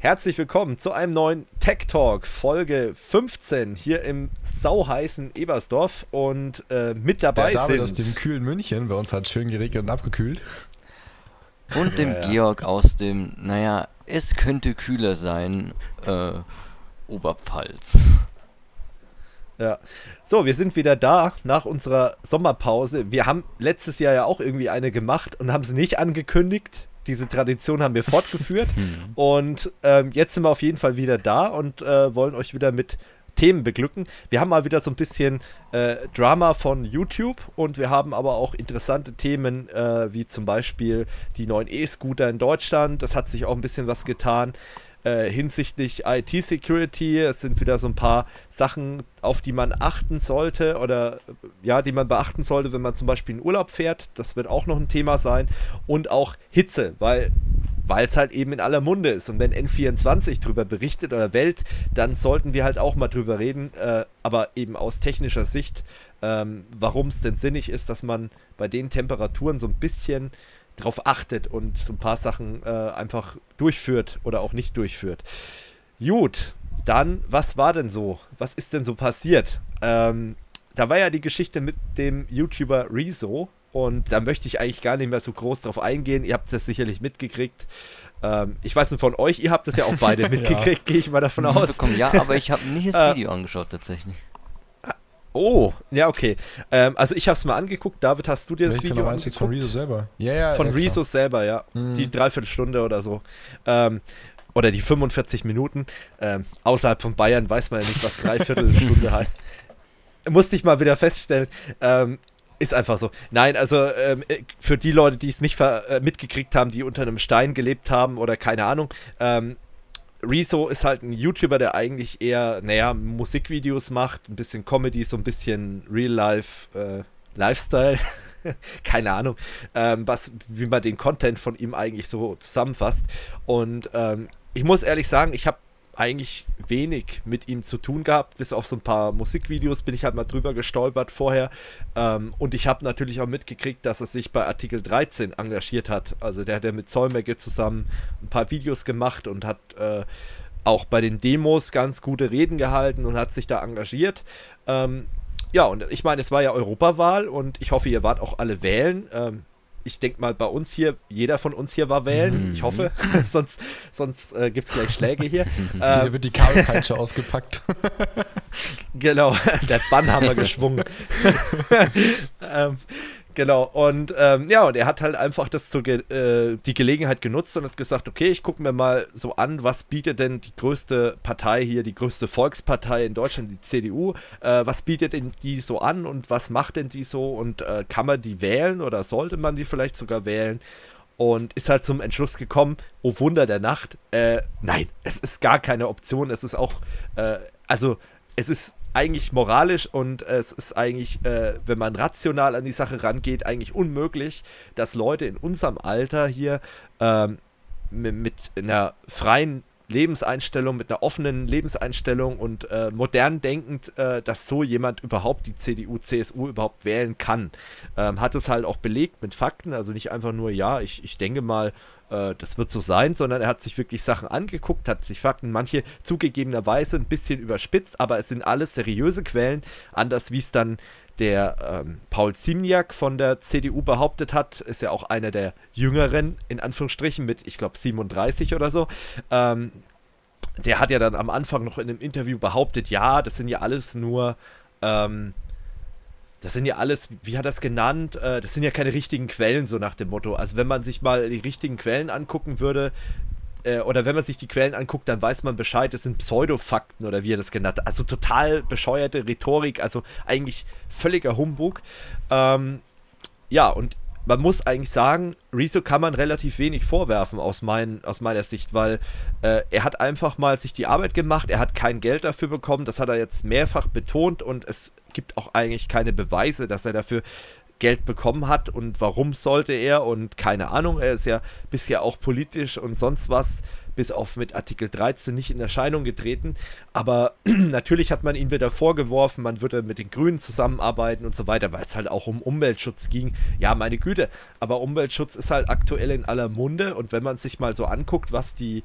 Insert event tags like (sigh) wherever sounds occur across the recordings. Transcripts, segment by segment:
Herzlich willkommen zu einem neuen Tech Talk, Folge 15, hier im sauheißen Ebersdorf. Und äh, mit dabei Der David sind. aus dem kühlen München, bei uns hat schön geregnet und abgekühlt. Und dem Ja, ja. Georg aus dem, naja, es könnte kühler sein, äh, Oberpfalz. Ja. So, wir sind wieder da nach unserer Sommerpause. Wir haben letztes Jahr ja auch irgendwie eine gemacht und haben sie nicht angekündigt. Diese Tradition haben wir (laughs) fortgeführt. und ähm, jetzt sind wir auf jeden Fall wieder da und äh, wollen euch wieder mit Themen beglücken. Wir haben mal wieder so ein bisschen äh, Drama von YouTube und wir haben aber auch interessante Themen, äh, wie zum Beispiel die neuen E-Scooter in Deutschland. Das hat sich auch ein bisschen was getan äh, hinsichtlich IT-Security. Es sind wieder so ein paar Sachen, auf die man achten sollte oder ja, die man beachten sollte, wenn man zum Beispiel in Urlaub fährt. Das wird auch noch ein Thema sein. Und auch Hitze, weil weil es halt eben in aller Munde ist. Und wenn N24 drüber berichtet oder Welt, dann sollten wir halt auch mal drüber reden, äh, aber eben aus technischer Sicht, ähm, warum es denn sinnig ist, dass man bei den Temperaturen so ein bisschen drauf achtet und so ein paar Sachen äh, einfach durchführt oder auch nicht durchführt. Gut, dann, was war denn so? Was ist denn so passiert? Ähm, da war ja die Geschichte mit dem YouTuber Rezo und da möchte ich eigentlich gar nicht mehr so groß drauf eingehen. Ihr habt es sicherlich mitgekriegt. Ähm, ich weiß nicht von euch, ihr habt es ja auch beide (laughs) mitgekriegt, gehe ich mal davon aus. Ja, aber ich habe nicht Äh, das Video angeschaut tatsächlich. Oh, ja, okay. Ähm, also ich habe es mal angeguckt. David, hast du dir das Welches Video meinst du jetzt von angeguckt? Rezo selber? Ja, ja. Von ja. Rezo selber, ja. Mhm. Die Dreiviertelstunde oder so. Ähm, oder die 45 Minuten. Ähm, außerhalb von Bayern weiß man ja nicht, was Dreiviertelstunde (laughs) heißt. Musste ich mal wieder feststellen. Ähm, ist einfach so. Nein, also ähm, äh, für die Leute, die es nicht äh, mitgekriegt haben, die unter einem Stein gelebt haben oder keine Ahnung, ähm, Rezo ist halt ein YouTuber, der eigentlich eher, naja, Musikvideos macht, ein bisschen Comedy, so ein bisschen Real-Life äh, Lifestyle. (laughs) Keine Ahnung, ähm, was, wie man den Content von ihm eigentlich so zusammenfasst. Und ähm, ich muss ehrlich sagen, ich habe eigentlich wenig mit ihm zu tun gehabt, bis auf so ein paar Musikvideos bin ich halt mal drüber gestolpert vorher. Ähm, und ich habe natürlich auch mitgekriegt, dass er sich bei Artikel 13 engagiert hat. Also der hat ja mit Zollmecke zusammen ein paar Videos gemacht und hat äh, auch bei den Demos ganz gute Reden gehalten und hat sich da engagiert. Ähm, ja, und ich meine, es war ja Europawahl und ich hoffe, ihr wart auch alle wählen. Ähm, ich denke mal, bei uns hier, jeder von uns hier war wählen. Mhm. Ich hoffe, (laughs) (laughs) sonst, sonst äh, gibt es gleich Schläge hier. (laughs) Da ähm, wird die Kabelpeitsche ausgepackt. Genau, der Bannhammer geschwungen. ähm, genau, und ähm, ja, und er hat halt einfach das zu ge äh, die Gelegenheit genutzt und hat gesagt, okay, ich gucke mir mal so an, was bietet denn die größte Partei hier, die größte Volkspartei in Deutschland, die CDU, äh, was bietet denn die so an und was macht denn die so und äh, kann man die wählen oder sollte man die vielleicht sogar wählen? und ist halt zum Entschluss gekommen, oh Wunder der Nacht, äh, nein, es ist gar keine Option, es ist auch, äh, also es ist eigentlich moralisch und es ist eigentlich, äh, wenn man rational an die Sache rangeht, eigentlich unmöglich, dass Leute in unserem Alter hier ähm, mit einer freien Lebenseinstellung, mit einer offenen Lebenseinstellung und äh, modern denkend, äh, dass so jemand überhaupt die CDU, CSU überhaupt wählen kann. Ähm, hat es halt auch belegt mit Fakten, also nicht einfach nur, ja, ich, ich denke mal, äh, das wird so sein, sondern er hat sich wirklich Sachen angeguckt, hat sich Fakten, manche zugegebenerweise ein bisschen überspitzt, aber es sind alles seriöse Quellen, anders wie es dann der ähm, Paul Ziemniak von der CDU behauptet hat, ist ja auch einer der jüngeren, in Anführungsstrichen, mit, ich glaube, 37 oder so. Ähm, der hat ja dann am Anfang noch in einem Interview behauptet, ja, das sind ja alles nur, ähm, das sind ja alles, wie hat er es genannt, äh, das sind ja keine richtigen Quellen, so nach dem Motto. Also wenn man sich mal die richtigen Quellen angucken würde, äh, oder wenn man sich die Quellen anguckt, dann weiß man Bescheid, das sind Pseudofakten oder wie er das genannt hat. Also total bescheuerte Rhetorik, also eigentlich völliger Humbug. Ähm, ja, und man muss eigentlich sagen, Rezo kann man relativ wenig vorwerfen aus, mein, aus meiner Sicht, weil äh, er hat einfach mal sich die Arbeit gemacht, er hat kein Geld dafür bekommen, das hat er jetzt mehrfach betont. Und es gibt auch eigentlich keine Beweise, dass er dafür Geld bekommen hat und warum sollte er und keine Ahnung, er ist ja bisher auch politisch und sonst was, bis auf mit Artikel 13 nicht in Erscheinung getreten, aber (clears throat) natürlich hat man ihn wieder vorgeworfen, man würde mit den Grünen zusammenarbeiten und so weiter, weil es halt auch um Umweltschutz ging. Ja, meine Güte, aber Umweltschutz ist halt aktuell in aller Munde und wenn man sich mal so anguckt, was die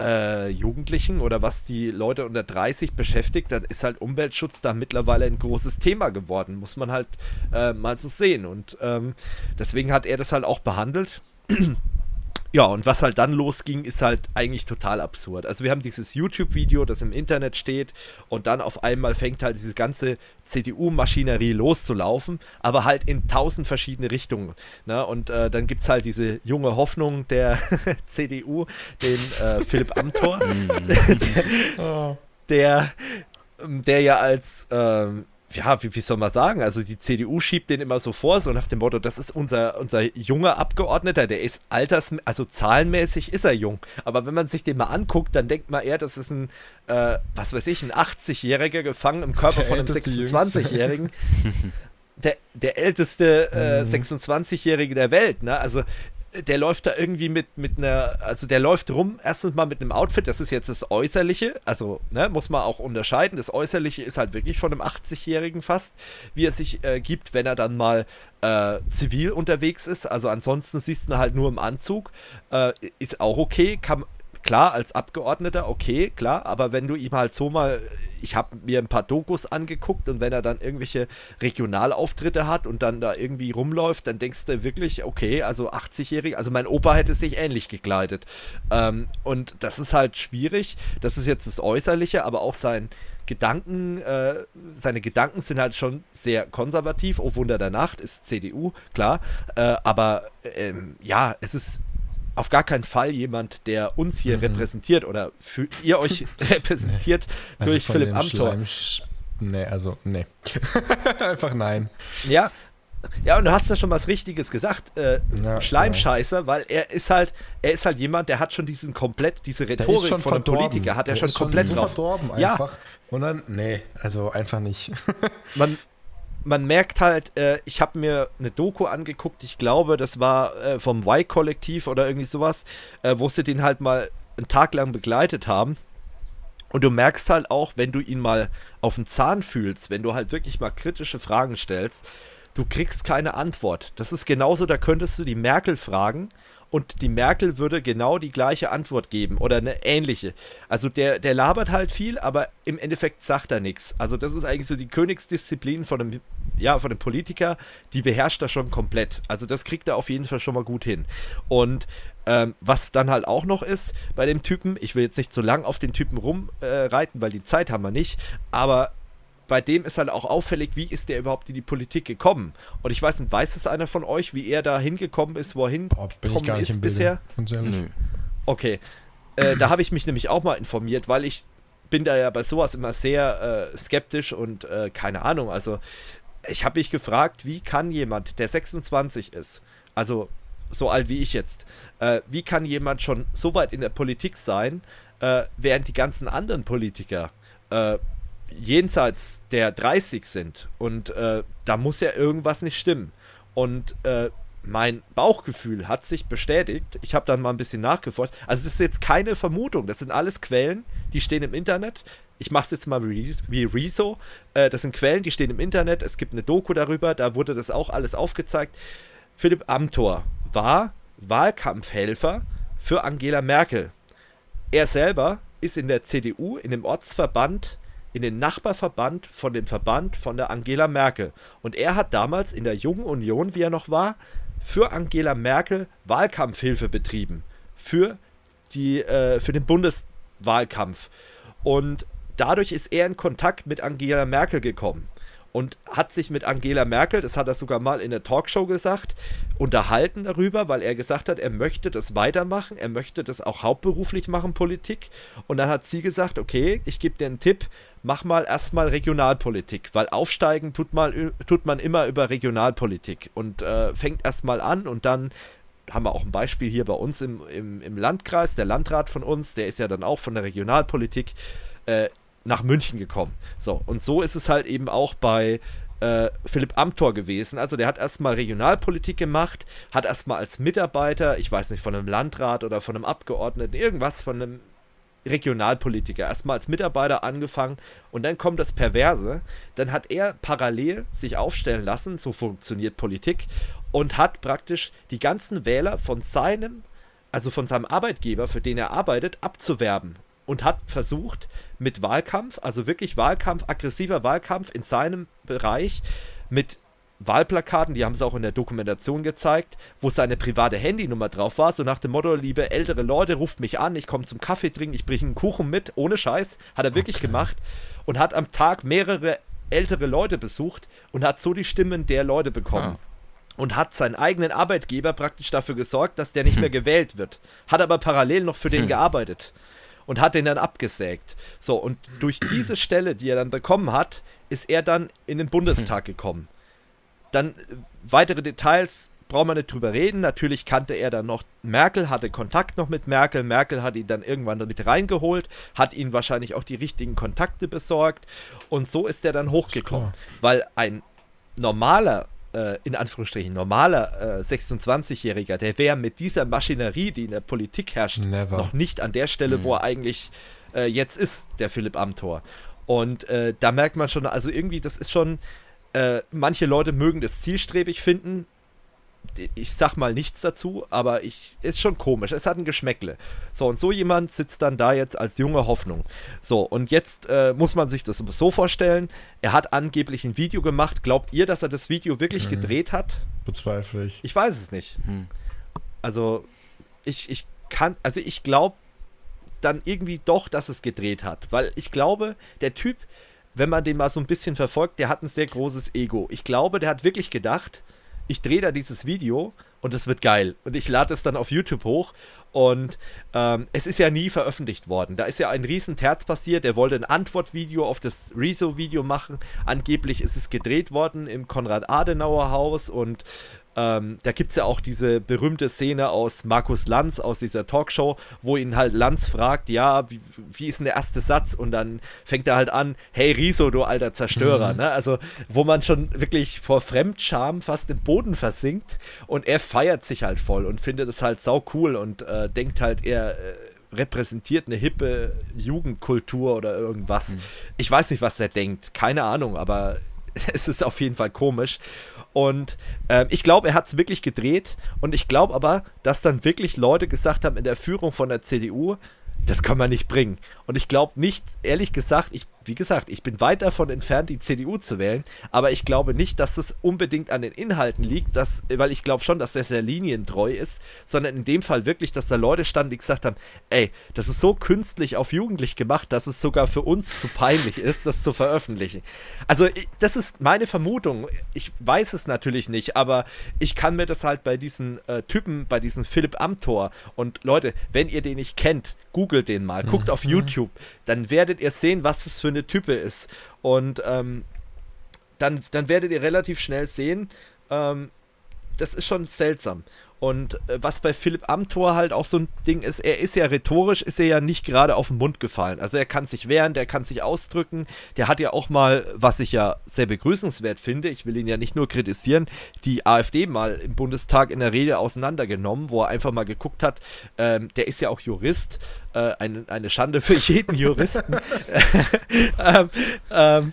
äh, Jugendlichen oder was die Leute unter 30 beschäftigt, dann ist halt Umweltschutz da mittlerweile ein großes Thema geworden, muss man halt äh, mal so sehen. Und ähm, deswegen hat er das halt auch behandelt. (clears throat) Ja, und was halt dann losging, ist halt eigentlich total absurd. Also wir haben dieses YouTube-Video, das im Internet steht und dann auf einmal fängt halt diese ganze CDU-Maschinerie loszulaufen, aber halt in tausend verschiedene Richtungen. Ne? Und äh, dann gibt es halt diese junge Hoffnung der (laughs) CDU, den äh, Philipp Amthor, der, (laughs) (laughs) der, der ja als ähm, ja, wie, wie soll man sagen? Also die CDU schiebt den immer so vor, so nach dem Motto, das ist unser, unser junger Abgeordneter, der ist alters, also zahlenmäßig ist er jung. Aber wenn man sich den mal anguckt, dann denkt man eher, das ist ein, äh, was weiß ich, ein 80-Jähriger gefangen im Körper der von einem 26-Jährigen. (laughs) der, der älteste äh, mhm. 26-Jährige der Welt, ne? Also der läuft da irgendwie mit, mit einer, also der läuft rum, erstens mal mit einem Outfit, das ist jetzt das Äußerliche, also ne, muss man auch unterscheiden. Das Äußerliche ist halt wirklich von einem 80-Jährigen fast, wie er sich äh, gibt, wenn er dann mal äh, zivil unterwegs ist. Also ansonsten siehst du ihn halt nur im Anzug. Äh, ist auch okay, kann, klar, als Abgeordneter, okay, klar, aber wenn du ihm halt so mal, ich habe mir ein paar Dokus angeguckt und wenn er dann irgendwelche Regionalauftritte hat und dann da irgendwie rumläuft, dann denkst du wirklich, okay, also 80-jährig, also mein Opa hätte sich ähnlich gekleidet. Ähm, und das ist halt schwierig, das ist jetzt das Äußerliche, aber auch sein Gedanken, äh, seine Gedanken sind halt schon sehr konservativ. Oh Wunder der Nacht ist CDU, klar. Äh, aber ähm, ja, es ist auf gar keinen Fall jemand, der uns hier mhm. repräsentiert oder für, ihr euch (laughs) repräsentiert nee. durch also Philipp Amthor. Nee, also nee. (laughs) Einfach nein. Ja. Ja, und du hast ja schon was Richtiges gesagt, äh, ja, Schleimscheißer, ja. weil er ist halt, er ist halt jemand, der hat schon diesen komplett, diese Rhetorik von einem Politiker, hat er schon komplett schon drauf. verdorben einfach. Ja. Und dann, nee, also einfach nicht. (laughs) man, man merkt halt, äh, ich habe mir eine Doku angeguckt, ich glaube, das war äh, vom Y-Kollektiv oder irgendwie sowas, äh, wo sie den halt mal einen Tag lang begleitet haben. Und du merkst halt auch, wenn du ihn mal auf den Zahn fühlst, wenn du halt wirklich mal kritische Fragen stellst, du kriegst keine Antwort. Das ist genauso, da könntest du die Merkel fragen und die Merkel würde genau die gleiche Antwort geben oder eine ähnliche. Also der, der labert halt viel, aber im Endeffekt sagt er nichts. Also das ist eigentlich so die Königsdisziplin von einem, ja, von einem Politiker, die beherrscht er schon komplett. Also das kriegt er auf jeden Fall schon mal gut hin. Und ähm, was dann halt auch noch ist bei dem Typen, ich will jetzt nicht zu lang auf den Typen rumreiten, äh, weil die Zeit haben wir nicht, aber bei dem ist halt auch auffällig, wie ist der überhaupt in die Politik gekommen. Und ich weiß nicht, weiß es einer von euch, wie er da hingekommen ist, wohin Boah, bin ich gar nicht ist bisher? Nö. Okay. Äh, da habe ich mich nämlich auch mal informiert, weil ich bin da ja bei sowas immer sehr äh, skeptisch und äh, keine Ahnung. Also ich habe mich gefragt, wie kann jemand, der 26 ist, also so alt wie ich jetzt, äh, wie kann jemand schon so weit in der Politik sein, äh, während die ganzen anderen Politiker äh, jenseits der 30 sind und äh, da muss ja irgendwas nicht stimmen. Und äh, mein Bauchgefühl hat sich bestätigt. Ich habe dann mal ein bisschen nachgeforscht. Also es ist jetzt keine Vermutung, das sind alles Quellen, die stehen im Internet. Ich mache es jetzt mal wie Rezo. Äh, das sind Quellen, die stehen im Internet. Es gibt eine Doku darüber, da wurde das auch alles aufgezeigt. Philipp Amthor war Wahlkampfhelfer für Angela Merkel. Er selber ist in der CDU, in dem Ortsverband in den Nachbarverband von dem Verband von der Angela Merkel. Und er hat damals in der Jungen Union, wie er noch war, für Angela Merkel Wahlkampfhilfe betrieben. Für, die, äh, für den Bundeswahlkampf. Und dadurch ist er in Kontakt mit Angela Merkel gekommen und hat sich mit Angela Merkel, das hat er sogar mal in der Talkshow gesagt, unterhalten darüber, weil er gesagt hat, er möchte das weitermachen, er möchte das auch hauptberuflich machen, Politik. Und dann hat sie gesagt, okay, ich gebe dir einen Tipp, mach mal erstmal Regionalpolitik, weil aufsteigen tut, mal, tut man immer über Regionalpolitik und äh, fängt erstmal an und dann haben wir auch ein Beispiel hier bei uns im, im, im Landkreis, der Landrat von uns, der ist ja dann auch von der Regionalpolitik. Äh, nach München gekommen. So, und so ist es halt eben auch bei äh, Philipp Amthor gewesen. Also der hat erstmal Regionalpolitik gemacht, hat erstmal als Mitarbeiter, ich weiß nicht, von einem Landrat oder von einem Abgeordneten, irgendwas von einem Regionalpolitiker, erstmal als Mitarbeiter angefangen und dann kommt das Perverse, dann hat er parallel sich aufstellen lassen, so funktioniert Politik, und hat praktisch die ganzen Wähler von seinem also von seinem Arbeitgeber, für den er arbeitet, abzuwerben und hat versucht, mit Wahlkampf, also wirklich Wahlkampf, aggressiver Wahlkampf in seinem Bereich, mit Wahlplakaten, die haben es auch in der Dokumentation gezeigt, wo seine private Handynummer drauf war, so nach dem Motto, liebe ältere Leute, ruft mich an, ich komme zum Kaffee trinken, ich bringe einen Kuchen mit, ohne Scheiß, hat er wirklich okay. gemacht und hat am Tag mehrere ältere Leute besucht und hat so die Stimmen der Leute bekommen. Ah und hat seinen eigenen Arbeitgeber praktisch dafür gesorgt, dass der nicht hm. (laughs) mehr gewählt wird. Hat aber parallel noch für den hm. (laughs) gearbeitet und hat den dann abgesägt. So, und durch diese Stelle, die er dann bekommen hat, ist er dann in den Bundestag gekommen. Dann äh, weitere Details brauchen wir nicht drüber reden. Natürlich kannte er dann noch Merkel, hatte Kontakt noch mit Merkel. Merkel hat ihn dann irgendwann damit reingeholt, hat ihn wahrscheinlich auch die richtigen Kontakte besorgt. Und so ist er dann hochgekommen. Weil ein normaler äh, in Anführungsstrichen normaler äh, 26-Jähriger, der wäre mit dieser Maschinerie, die in der Politik herrscht, Never. noch nicht an der Stelle, mhm. wo er eigentlich äh, jetzt ist, der Philipp Amthor. Und äh, da merkt man schon, also irgendwie, das ist schon, äh, manche Leute mögen das zielstrebig finden, ich sag mal nichts dazu, aber ich ist schon komisch. Es hat ein Geschmäckle. So, und so jemand sitzt dann da jetzt als junge Hoffnung. So, und jetzt äh, muss man sich das so vorstellen. Er hat angeblich ein Video gemacht. Glaubt ihr, dass er das Video wirklich mhm. gedreht hat? Bezweifle ich. Ich weiß es nicht. Mhm. Also, ich, ich kann, also ich glaube dann irgendwie doch, dass es gedreht hat. Weil ich glaube, der Typ, wenn man den mal so ein bisschen verfolgt, der hat ein sehr großes Ego. Ich glaube, der hat wirklich gedacht, ich drehe da dieses Video und es wird geil. Und ich lade es dann auf YouTube hoch und ähm, es ist ja nie veröffentlicht worden. Da ist ja ein riesen Terz passiert. Er wollte ein Antwortvideo auf das Rezo-Video machen. Angeblich ist es gedreht worden im Konrad-Adenauer-Haus und ähm, da gibt es ja auch diese berühmte Szene aus Markus Lanz, aus dieser Talkshow, wo ihn halt Lanz fragt, ja, wie, wie ist denn der erste Satz? Und dann fängt er halt an, hey Riso, du alter Zerstörer. Mhm. Ne? Also, wo man schon wirklich vor Fremdscham fast im Boden versinkt und er feiert sich halt voll und findet es halt sau cool und äh, denkt halt, er äh, repräsentiert eine hippe Jugendkultur oder irgendwas. Mhm. Ich weiß nicht, was er denkt, keine Ahnung, aber (laughs) es ist auf jeden Fall komisch. Und äh, ich glaube, er hat es wirklich gedreht. Und ich glaube aber, dass dann wirklich Leute gesagt haben in der Führung von der CDU, das kann man nicht bringen. Und ich glaube nicht, ehrlich gesagt, ich wie gesagt, ich bin weit davon entfernt, die CDU zu wählen, aber ich glaube nicht, dass es unbedingt an den Inhalten liegt, dass, weil ich glaube schon, dass er sehr linientreu ist, sondern in dem Fall wirklich, dass da Leute standen, die gesagt haben, ey, das ist so künstlich auf jugendlich gemacht, dass es sogar für uns zu peinlich ist, das zu veröffentlichen. Also, das ist meine Vermutung. Ich weiß es natürlich nicht, aber ich kann mir das halt bei diesen äh, Typen, bei diesem Philipp Amthor und Leute, wenn ihr den nicht kennt, googelt den mal, guckt mhm. auf YouTube, dann werdet ihr sehen, was es für eine Type ist. Und ähm, dann, dann werdet ihr relativ schnell sehen, ähm, das ist schon seltsam. Und äh, was bei Philipp Amthor halt auch so ein Ding ist, er ist ja rhetorisch, ist er ja nicht gerade auf den Mund gefallen. Also er kann sich wehren, der kann sich ausdrücken. Der hat ja auch mal, was ich ja sehr begrüßenswert finde, ich will ihn ja nicht nur kritisieren, die AfD mal im Bundestag in der Rede auseinandergenommen, wo er einfach mal geguckt hat, ähm, der ist ja auch Jurist, äh, eine, eine Schande für jeden (laughs) Juristen. (laughs) ähm, ähm,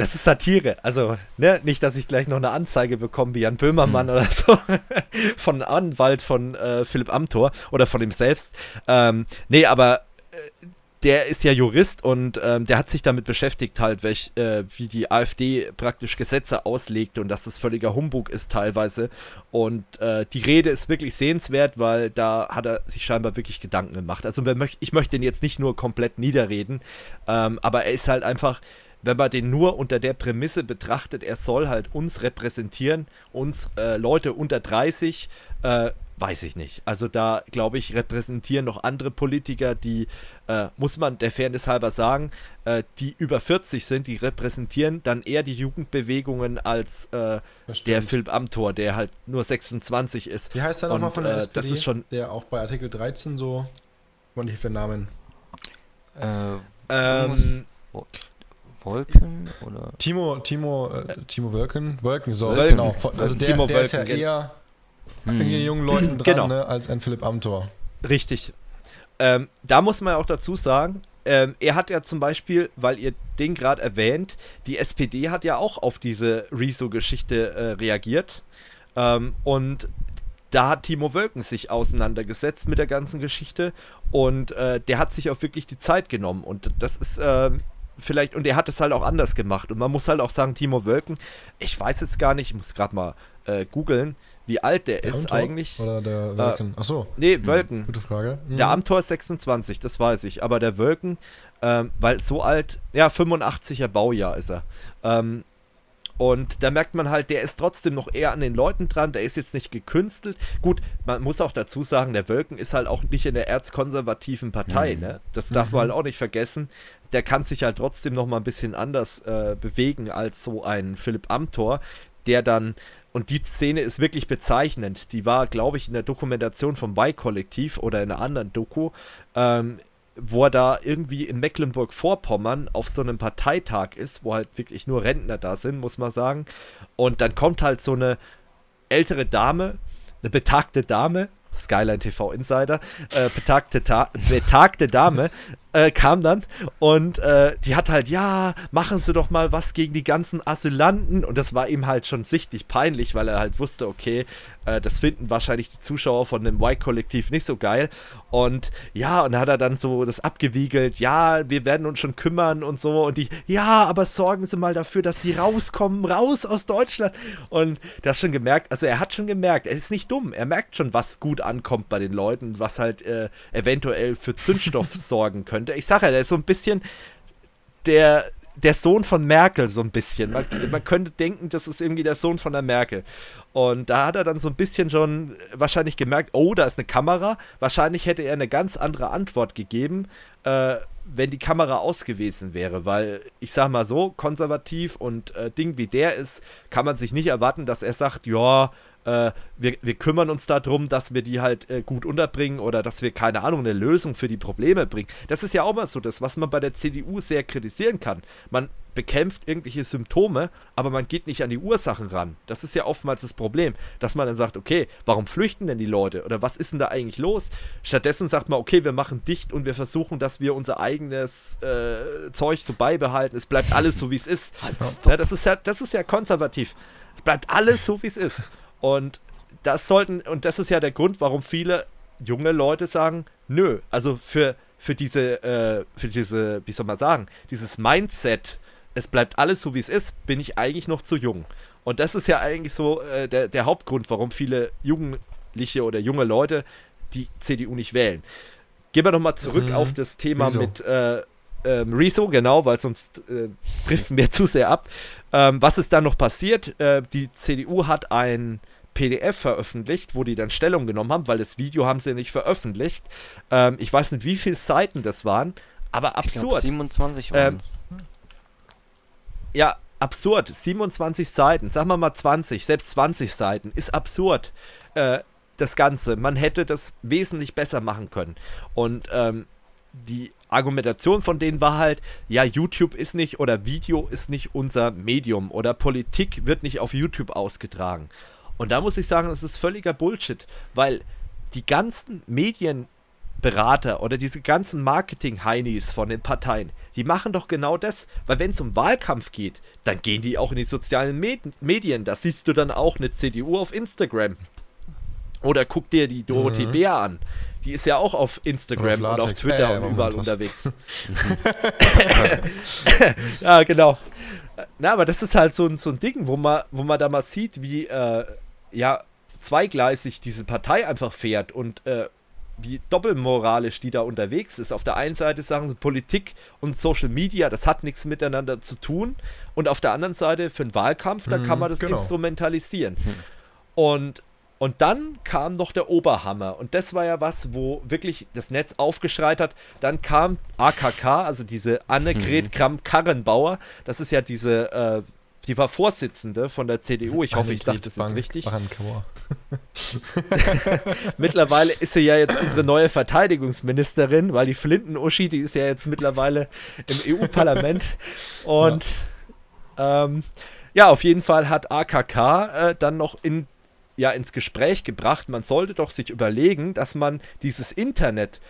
das ist Satire. Also, ne, nicht, dass ich gleich noch eine Anzeige bekomme wie Jan Böhmermann mhm. oder so (laughs) von Anwalt von äh, Philipp Amthor oder von ihm selbst. Ähm, nee, aber äh, der ist ja Jurist und ähm, der hat sich damit beschäftigt, halt, welch, äh, wie die AfD praktisch Gesetze auslegt und dass das völliger Humbug ist teilweise. Und äh, die Rede ist wirklich sehenswert, weil da hat er sich scheinbar wirklich Gedanken gemacht. Also ich möchte den jetzt nicht nur komplett niederreden, ähm, aber er ist halt einfach wenn man den nur unter der Prämisse betrachtet, er soll halt uns repräsentieren, uns äh, Leute unter 30, äh, weiß ich nicht. Also da, glaube ich, repräsentieren noch andere Politiker, die, äh, muss man der Fairness halber sagen, äh, die über 40 sind, die repräsentieren dann eher die Jugendbewegungen als äh, der Philipp Amthor, der halt nur 26 ist. Wie heißt er nochmal von der SPD? Das ist schon der auch bei Artikel 13 so, wann ich für Namen? Äh, ähm, Wolken oder? Timo, Timo, äh, Timo Wolken, Wolken, so, Wolken. genau. Also der, Timo der Wolken, ist ja eher hm. an den jungen Leuten dran, genau. ne, als ein Philipp Amthor. Richtig. Ähm, da muss man auch dazu sagen, ähm, er hat ja zum Beispiel, weil ihr den gerade erwähnt, die SPD hat ja auch auf diese Rezo-Geschichte äh, reagiert. Ähm, und da hat Timo Wölken sich auseinandergesetzt mit der ganzen Geschichte und äh, der hat sich auch wirklich die Zeit genommen und das ist äh, vielleicht, und er hat es halt auch anders gemacht und man muss halt auch sagen, Timo Wölken, ich weiß jetzt gar nicht, ich muss gerade mal äh, googeln, wie alt der, der ist Amtor eigentlich. Oder der Wölken? Äh, Achso. Nee, Wölken. Gute Frage. Mhm. Der Amtor ist 26, das weiß ich, aber der Wölken, ähm, weil so alt, ja, 85er Baujahr ist er. Ähm, und da merkt man halt, der ist trotzdem noch eher an den Leuten dran, der ist jetzt nicht gekünstelt. Gut, man muss auch dazu sagen, der Wölken ist halt auch nicht in der erzkonservativen Partei, mhm. ne? Das darf mhm. man halt auch nicht vergessen. Der kann sich halt trotzdem noch mal ein bisschen anders äh, bewegen als so ein Philipp Amthor, der dann und die Szene ist wirklich bezeichnend. Die war, glaube ich, in der Dokumentation vom Y-Kollektiv oder in einer anderen Doku. Ähm, wo er da irgendwie in Mecklenburg-Vorpommern auf so einem Parteitag ist, wo halt wirklich nur Rentner da sind, muss man sagen. Und dann kommt halt so eine ältere Dame, eine betagte Dame, Skyline TV Insider, äh, betagte, betagte Dame, äh, kam dann und äh, die hat halt, ja, machen Sie doch mal was gegen die ganzen Asylanten. Und das war ihm halt schon sichtlich peinlich, weil er halt wusste, okay, äh, das finden wahrscheinlich die Zuschauer von dem Y-Kollektiv nicht so geil. Und ja, und hat er dann so das abgewiegelt, ja, wir werden uns schon kümmern und so. Und die, ja, aber sorgen Sie mal dafür, dass die rauskommen, raus aus Deutschland. Und hat schon gemerkt, also er hat schon gemerkt, er ist nicht dumm. Er merkt schon, was gut ankommt bei den Leuten, was halt äh, eventuell für Zündstoff (laughs) sorgen könnte könnte. Ich sage ja, der ist so ein bisschen der, der Sohn von Merkel, so ein bisschen. Man, man, könnte denken, das ist irgendwie der Sohn von der Merkel. Und da hat er dann so ein bisschen schon wahrscheinlich gemerkt, oh, da ist eine Kamera. Wahrscheinlich hätte er eine ganz andere Antwort gegeben, äh, wenn die Kamera aus gewesen wäre. Weil ich sage mal so, konservativ und äh, Ding wie der ist, kann man sich nicht erwarten, dass er sagt, ja, äh, wir, wir kümmern uns darum, dass wir die halt äh, gut unterbringen oder dass wir, keine Ahnung, eine Lösung für die Probleme bringen. Das ist ja auch mal so das, was man bei der CDU sehr kritisieren kann. Man bekämpft irgendwelche Symptome, aber man geht nicht an die Ursachen ran. Das ist ja oftmals das Problem, dass man dann sagt, okay, warum flüchten denn die Leute oder was ist denn da eigentlich los? Stattdessen sagt man, okay, wir machen dicht und wir versuchen, dass wir unser eigenes äh, Zeug so beibehalten. Es bleibt alles so, wie es ist. Ja, das ist ja, das ist ja konservativ. Es bleibt alles so, wie es ist. Und das sollten, und das ist ja der Grund, warum viele junge Leute sagen, nö, also für, für diese, äh, für diese, wie soll man sagen, dieses Mindset, es bleibt alles so wie es ist, bin ich eigentlich noch zu jung. Und das ist ja eigentlich so äh, der, der Hauptgrund, warum viele Jugendliche oder junge Leute die CDU nicht wählen. Gehen wir nochmal zurück mhm. auf das Thema Rezo. mit äh, ähm, Rezo, genau, weil sonst äh, driften wir (laughs) zu sehr ab. Ähm, was ist dann noch passiert? Äh, die CDU hat ein PDF veröffentlicht, wo die dann Stellung genommen haben, weil das Video haben sie nicht veröffentlicht. Ähm, ich weiß nicht, wie viele Seiten das waren, aber absurd. Glaub, 27 waren ähm, Ja, absurd. 27 Seiten, sagen wir mal 20, selbst 20 Seiten, ist absurd. Äh, das Ganze. Man hätte das wesentlich besser machen können. Und ähm, die Argumentation von denen war halt, ja, YouTube ist nicht oder Video ist nicht unser Medium oder Politik wird nicht auf YouTube ausgetragen. Und da muss ich sagen, das ist völliger Bullshit, weil die ganzen Medienberater oder diese ganzen Marketing-Heinis von den Parteien, die machen doch genau das, weil wenn es um Wahlkampf geht, dann gehen die auch in die sozialen Med Medien. Da siehst du dann auch eine CDU auf Instagram. Oder guck dir die Dorothee mhm. Bär an die ist ja auch auf Instagram und auf, und auf Twitter äh, und überall unterwegs. (laughs) (laughs) ja, genau. Na, aber das ist halt so ein, so ein Ding, wo man, wo man da mal sieht, wie äh, ja, zweigleisig diese Partei einfach fährt und äh, wie doppelmoralisch die da unterwegs ist. Auf der einen Seite sagen sie, Politik und Social Media, das hat nichts miteinander zu tun. Und auf der anderen Seite, für einen Wahlkampf, da kann mhm, man das genau. instrumentalisieren. Hm. Und und dann kam noch der Oberhammer. Und das war ja was, wo wirklich das Netz aufgeschreit hat. Dann kam AKK, also diese Annegret mhm. Kramp-Karrenbauer. Das ist ja diese, äh, die war Vorsitzende von der CDU. Ich hoffe, ich sage das jetzt richtig. (laughs) (laughs) mittlerweile ist sie ja jetzt unsere neue Verteidigungsministerin, weil die Flinten-Uschi, die ist ja jetzt mittlerweile im EU-Parlament. (laughs) Und ja. Ähm, ja, auf jeden Fall hat AKK äh, dann noch in ja ins Gespräch gebracht, man sollte doch sich überlegen, dass man dieses Internet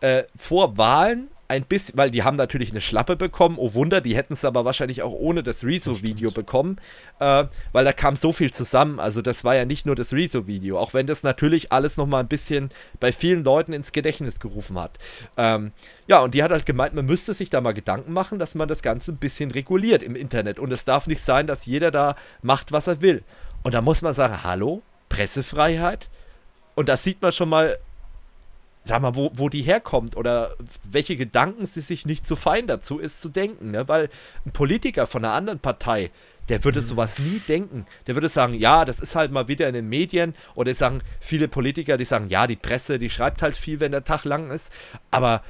äh, vor Wahlen ein bisschen, weil die haben natürlich eine Schlappe bekommen, oh Wunder, die hätten es aber wahrscheinlich auch ohne das Rezo-Video bekommen, äh, weil da kam so viel zusammen. Also das war ja nicht nur das Rezo-Video, auch wenn das natürlich alles nochmal ein bisschen bei vielen Leuten ins Gedächtnis gerufen hat. Ähm, ja, und die hat halt gemeint, man müsste sich da mal Gedanken machen, dass man das Ganze ein bisschen reguliert im Internet. Und es darf nicht sein, dass jeder da macht, was er will. Und da muss man sagen, hallo, Pressefreiheit? Und da sieht man schon mal, sag mal, wo, wo die herkommt oder welche Gedanken sie sich nicht zu fein dazu ist zu denken. Ne? Weil ein Politiker von einer anderen Partei, der würde mhm. sowas nie denken. Der würde sagen, ja, das ist halt mal wieder in den Medien. Oder sagen viele Politiker, die sagen, ja, die Presse, die schreibt halt viel, wenn der Tag lang ist. Aber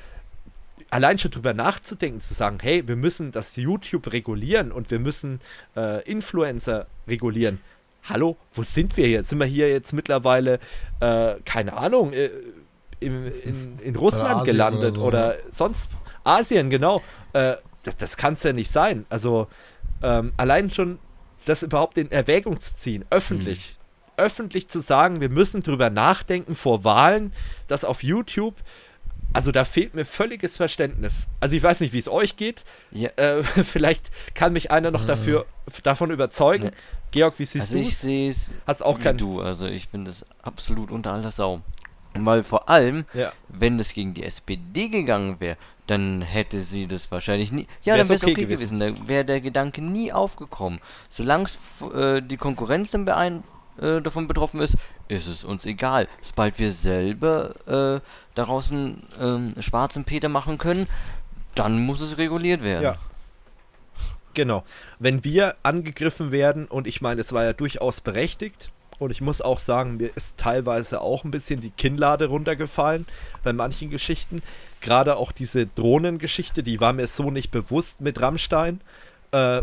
allein schon drüber nachzudenken, zu sagen, hey, wir müssen das YouTube regulieren und wir müssen äh, Influencer regulieren. Hallo, wo sind wir hier? Sind wir hier jetzt mittlerweile, äh, keine Ahnung, äh, in, in, in Russland gelandet oder, so, oder sonst Asien, genau. Äh, das das kann es ja nicht sein. Also ähm, allein schon das überhaupt in Erwägung zu ziehen, öffentlich. Mhm. Öffentlich zu sagen, wir müssen drüber nachdenken vor Wahlen, dass auf YouTube also da fehlt mir völliges Verständnis. Also ich weiß nicht, wie es euch geht. Ja. Äh, (laughs) vielleicht kann mich einer noch mhm. dafür, davon überzeugen. Ja. Georg, wie siehst du es? Ich sehe es Hast auch kein du. Also ich bin das absolut unter aller Sau. Weil vor allem, ja. wenn das gegen die SPD gegangen wäre, dann hätte sie das wahrscheinlich nie. Ja, Wär's dann wäre es okay, okay, gewesen. gewesen. Da wäre der Gedanke nie aufgekommen. Solange äh, die Konkurrenz dann äh, davon betroffen ist, ist es uns egal. Sobald wir selber äh, daraus einen äh, schwarzen Peter machen können, dann muss es reguliert werden. Ja. Genau. Wenn wir angegriffen werden, und ich meine, es war ja durchaus berechtigt, und ich muss auch sagen, mir ist teilweise auch ein bisschen die Kinnlade runtergefallen bei manchen Geschichten. Gerade auch diese Drohnengeschichte, die war mir so nicht bewusst mit Rammstein. Äh,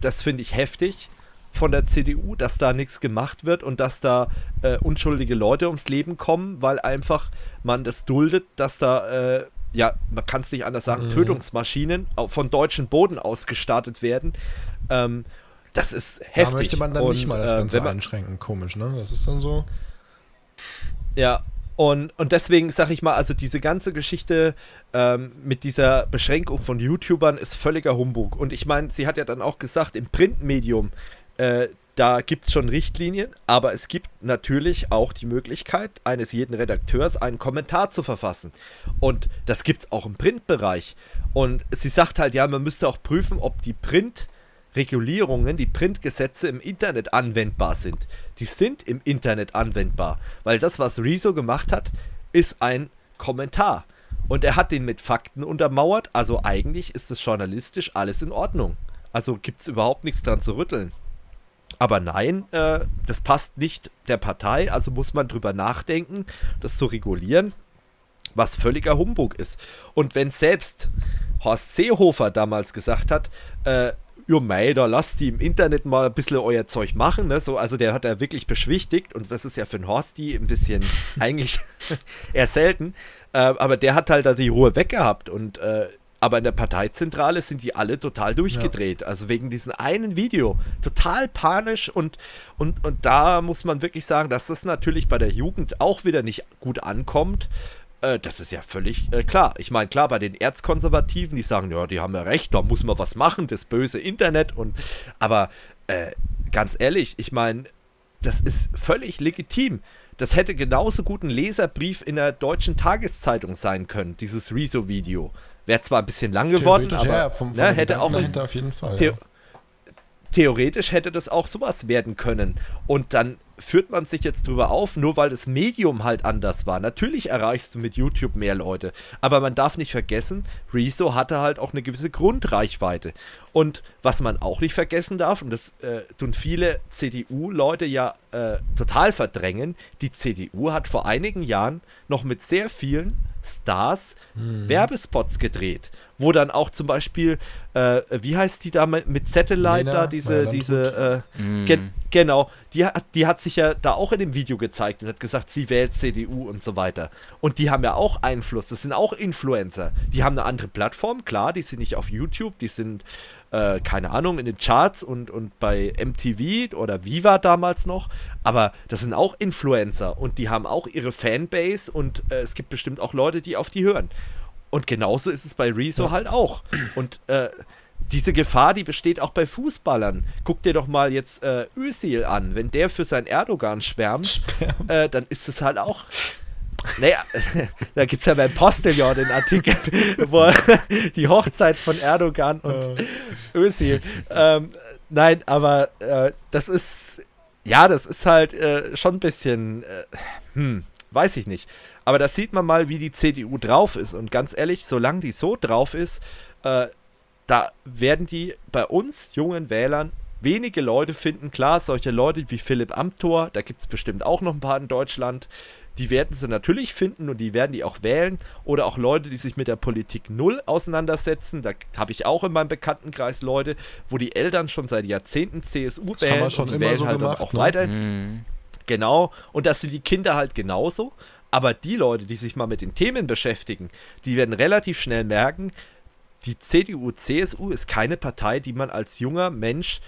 das finde ich heftig von der CDU, dass da nichts gemacht wird und dass da äh, unschuldige Leute ums Leben kommen, weil einfach man das duldet, dass da, äh, ja, man kann es nicht anders sagen, mhm. Tötungsmaschinen von deutschen Boden ausgestartet werden. Ähm, das ist heftig. Da möchte man dann und, nicht mal das äh, Ganze äh, man, einschränken, komisch, ne? Das ist dann so. Ja, und, und deswegen sage ich mal, also diese ganze Geschichte ähm, mit dieser Beschränkung von YouTubern ist völliger Humbug. Und ich meine, sie hat ja dann auch gesagt, im Printmedium, äh, da gibt es schon Richtlinien, aber es gibt natürlich auch die Möglichkeit eines jeden Redakteurs, einen Kommentar zu verfassen. Und das gibt es auch im Printbereich. Und sie sagt halt, ja, man müsste auch prüfen, ob die Print- Regulierungen, die Printgesetze im Internet anwendbar sind. Die sind im Internet anwendbar, weil das, was Rezo gemacht hat, ist ein Kommentar. Und er hat den mit Fakten untermauert, also eigentlich ist es journalistisch alles in Ordnung. Also gibt es überhaupt nichts dran zu rütteln. Aber nein, äh, das passt nicht der Partei, also muss man drüber nachdenken, das zu regulieren, was völliger Humbug ist. Und wenn selbst Horst Seehofer damals gesagt hat, äh, ja mei, da lasst die im Internet mal ein bisschen euer Zeug machen, ne? So, also der hat er wirklich beschwichtigt und das ist ja für einen Horsti ein bisschen (laughs) eigentlich (laughs) eher selten. Äh, aber der hat halt da die Ruhe weggehabt und äh, aber in der Parteizentrale sind die alle total durchgedreht. Ja. Also wegen diesem einen Video. Total panisch und, und, und da muss man wirklich sagen, dass das natürlich bei der Jugend auch wieder nicht gut ankommt. Äh, das ist ja völlig äh, klar. Ich meine, klar, bei den Erzkonservativen, die sagen, ja, die haben ja recht, da muss man was machen, das böse Internet und aber äh, ganz ehrlich, ich meine, das ist völlig legitim. Das hätte genauso gut ein Leserbrief in der deutschen Tageszeitung sein können, dieses Rezo-Video. Wäre zwar ein bisschen lang geworden, aber ja, vom, vom ne, hätte auch auf jeden Fall. The ja. Theoretisch hätte das auch sowas werden können. Und dann führt man sich jetzt drüber auf, nur weil das Medium halt anders war. Natürlich erreichst du mit YouTube mehr Leute, aber man darf nicht vergessen, Rezo hatte halt auch eine gewisse Grundreichweite. Und was man auch nicht vergessen darf, und das äh, tun viele CDU-Leute ja äh, total verdrängen, die CDU hat vor einigen Jahren noch mit sehr vielen Stars mhm. Werbespots gedreht, wo dann auch zum Beispiel, äh, wie heißt die da mit Satellite Lena, da, diese, diese, äh, mhm. ge genau, die hat, die hat sich ja da auch in dem Video gezeigt und hat gesagt, sie wählt CDU und so weiter. Und die haben ja auch Einfluss, das sind auch Influencer. Die haben eine andere Plattform, klar, die sind nicht auf YouTube, die sind äh, keine Ahnung, in den Charts und, und bei MTV oder Viva damals noch. Aber das sind auch Influencer und die haben auch ihre Fanbase und äh, es gibt bestimmt auch Leute, die auf die hören. Und genauso ist es bei Rezo ja. halt auch. Und äh, diese Gefahr, die besteht auch bei Fußballern. Guck dir doch mal jetzt äh, Özil an. Wenn der für sein Erdogan schwärmt, äh, dann ist es halt auch. Naja, (laughs) da gibt es ja beim Postillon den Artikel, wo (laughs) die Hochzeit von Erdogan und Özil. Ähm, nein, aber äh, das ist, ja, das ist halt äh, schon ein bisschen, äh, hm, weiß ich nicht. Aber da sieht man mal, wie die CDU drauf ist. Und ganz ehrlich, solange die so drauf ist, äh, da werden die bei uns jungen Wählern wenige Leute finden. Klar, solche Leute wie Philipp Amthor, da gibt es bestimmt auch noch ein paar in Deutschland, die werden sie natürlich finden und die werden die auch wählen. Oder auch Leute, die sich mit der Politik null auseinandersetzen. Da habe ich auch in meinem Bekanntenkreis Leute, wo die Eltern schon seit Jahrzehnten CSU das wählen schon und die wählen so halt gemacht, auch ne? weiterhin. Mhm. Genau. Und das sind die Kinder halt genauso. Aber die Leute, die sich mal mit den Themen beschäftigen, die werden relativ schnell merken, die CDU, CSU ist keine Partei, die man als junger Mensch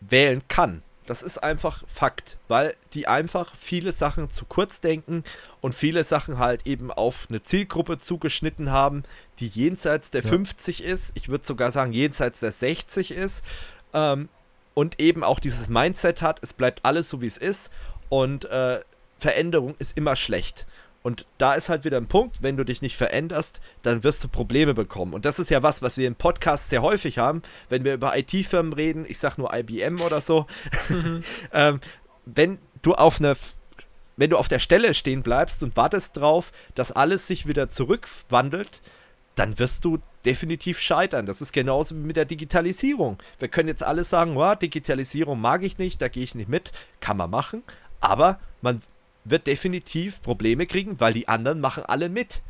wählen kann. Das ist einfach Fakt, weil die einfach viele Sachen zu kurz denken und viele Sachen halt eben auf eine Zielgruppe zugeschnitten haben, die jenseits der ja. 50 ist, ich würde sogar sagen jenseits der 60 ist ähm, und eben auch dieses Mindset hat, es bleibt alles so wie es ist und äh, Veränderung ist immer schlecht. Und da ist halt wieder ein Punkt, wenn du dich nicht veränderst, dann wirst du Probleme bekommen. Und das ist ja was, was wir im Podcast sehr häufig haben, wenn wir über IT-Firmen reden, ich sag nur IBM oder so. Mhm. (laughs) ähm, wenn du auf eine wenn du auf der Stelle stehen bleibst und wartest drauf, dass alles sich wieder zurückwandelt, dann wirst du definitiv scheitern. Das ist genauso wie mit der Digitalisierung. Wir können jetzt alle sagen, oh, Digitalisierung mag ich nicht, da gehe ich nicht mit. Kann man machen, aber man wird definitiv Probleme kriegen, weil die anderen machen alle mit.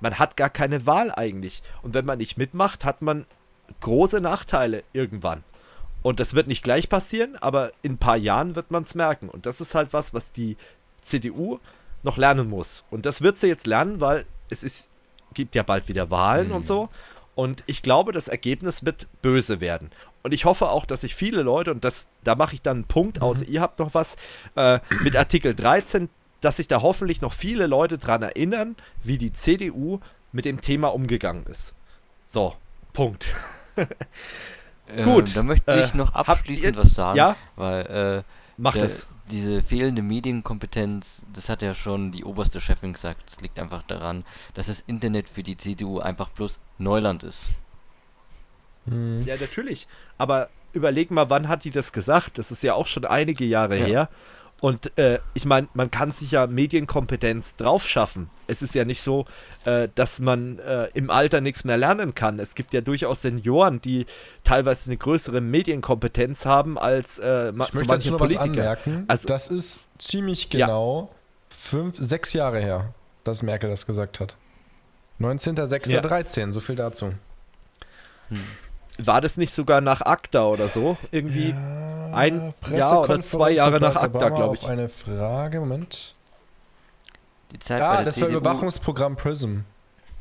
Man hat gar keine Wahl eigentlich. Und wenn man nicht mitmacht, hat man große Nachteile irgendwann. Und das wird nicht gleich passieren, aber in ein paar Jahren wird man es merken. Und das ist halt was, was die CDU noch lernen muss. Und das wird sie jetzt lernen, weil es ist, gibt ja bald wieder Wahlen mhm. und so. Und ich glaube, das Ergebnis wird böse werden. Und ich hoffe auch, dass sich viele Leute, und das, da mache ich dann einen Punkt, mhm. außer ihr habt noch was, äh, mit Artikel 13, dass sich da hoffentlich noch viele Leute dran erinnern, wie die CDU mit dem Thema umgegangen ist. So, Punkt. äh, Gut. Da möchte ich äh, noch abschließend was sagen. Ja? Weil, äh, Macht es. Diese fehlende Medienkompetenz, das hat ja schon die oberste Chefin gesagt, das liegt einfach daran, dass das Internet für die CDU einfach bloß Neuland ist. Hm. Ja, natürlich. Aber überleg mal, wann hat die das gesagt? Das ist ja auch schon einige Jahre ja. her. Und äh, ich meine, man kann sich ja Medienkompetenz drauf schaffen. Es ist ja nicht so, äh, dass man äh, im Alter nichts mehr lernen kann. Es gibt ja durchaus Senioren, die teilweise eine größere Medienkompetenz haben als äh, ich so manche nur Politiker. Was anmerken. Also, das ist ziemlich genau ja. fünf, sechs Jahre her, dass Merkel das gesagt hat. 19.06.13, ja. so viel dazu. Hm. War das nicht sogar nach ACTA oder so? Irgendwie ja, ein Jahr oder zwei Jahre nach ACTA, glaube ich. Auf eine Frage, Moment. Die Zeit ah, das CDU. war Überwachungsprogramm PRISM.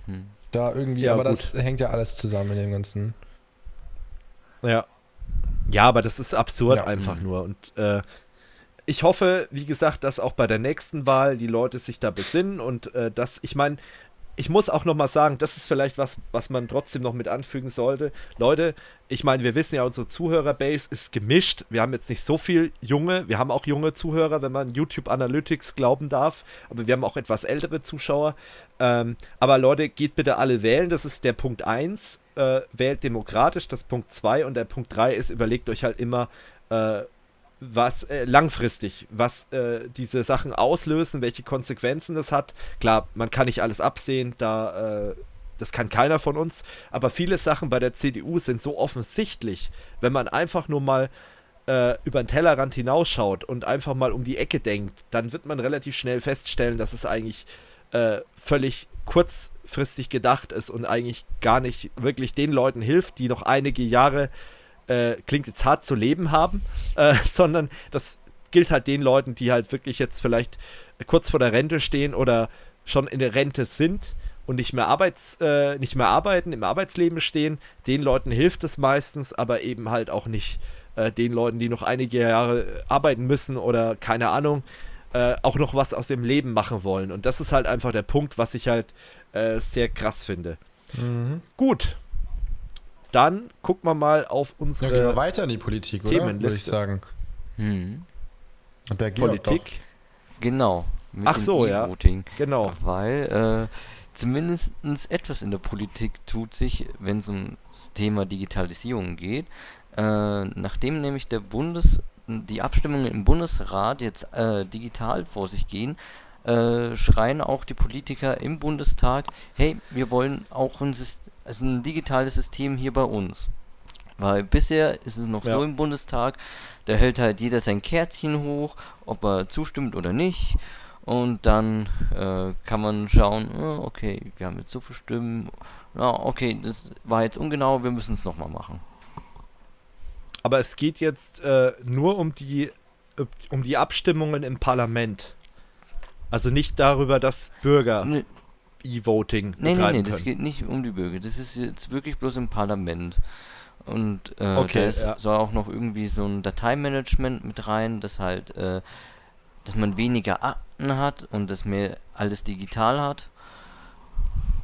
Hm. Da irgendwie, ja, aber gut. das hängt ja alles zusammen in dem Ganzen. Ja. Ja, aber das ist absurd ja. einfach mhm. nur. Und äh, ich hoffe, wie gesagt, dass auch bei der nächsten Wahl die Leute sich da besinnen und äh, dass, ich meine, ich muss auch noch mal sagen, das ist vielleicht was, was man trotzdem noch mit anfügen sollte. Leute, ich meine, wir wissen ja, unsere Zuhörerbase ist gemischt. Wir haben jetzt nicht so viel junge, wir haben auch junge Zuhörer, wenn man YouTube Analytics glauben darf, aber wir haben auch etwas ältere Zuschauer. Ähm, aber Leute, geht bitte alle wählen, das ist der Punkt 1. Äh, wählt demokratisch, das Punkt 2 und der Punkt 3 ist, überlegt euch halt immer, äh, was äh, langfristig, was äh, diese Sachen auslösen, welche Konsequenzen das hat. Klar, man kann nicht alles absehen, da äh, das kann keiner von uns, aber viele Sachen bei der CDU sind so offensichtlich, wenn man einfach nur mal äh, über den Tellerrand hinausschaut und einfach mal um die Ecke denkt, dann wird man relativ schnell feststellen, dass es eigentlich äh, völlig kurzfristig gedacht ist und eigentlich gar nicht wirklich den Leuten hilft, die noch einige Jahre äh, klingt jetzt hart zu leben haben, (laughs) äh, sondern das gilt halt den Leuten, die halt wirklich jetzt vielleicht kurz vor der Rente stehen oder schon in der Rente sind und nicht mehr, Arbeits, äh, nicht mehr arbeiten, im Arbeitsleben stehen. Den Leuten hilft es meistens, aber eben halt auch nicht äh, den Leuten, die noch einige Jahre arbeiten müssen oder keine Ahnung, äh, auch noch was aus dem Leben machen wollen. Und das ist halt einfach der Punkt, was ich halt äh, sehr krass finde. Mhm. Gut. Dann gucken wir mal auf unsere. Ja, gehen wir weiter in die Politik, oder? Würde ich sagen. Mhm. Und der Politik. Genau. Ach so, ja. Genau. Weil äh, zumindest etwas in der Politik tut sich, wenn es um das Thema Digitalisierung geht. Äh, nachdem nämlich der Bundes die Abstimmungen im Bundesrat jetzt äh, digital vor sich gehen, äh, schreien auch die Politiker im Bundestag, hey, wir wollen auch ein, also ein digitales System hier bei uns. Weil bisher ist es noch ja. so im Bundestag, da hält halt jeder sein Kerzchen hoch, ob er zustimmt oder nicht. Und dann äh, kann man schauen, oh, okay, wir haben jetzt so viele Stimmen. Ja, okay, das war jetzt ungenau, wir müssen es nochmal machen. Aber es geht jetzt äh, nur um die, um die Abstimmungen im Parlament. Also nicht darüber, dass Bürger nee. E-Voting nee, nee, nee, das geht nicht um die Bürger. Das ist jetzt wirklich bloß im Parlament. Und äh, okay, da ist, ja. soll auch noch irgendwie so ein Dateimanagement mit rein, dass halt, äh, dass man weniger Akten hat und dass mehr alles digital hat.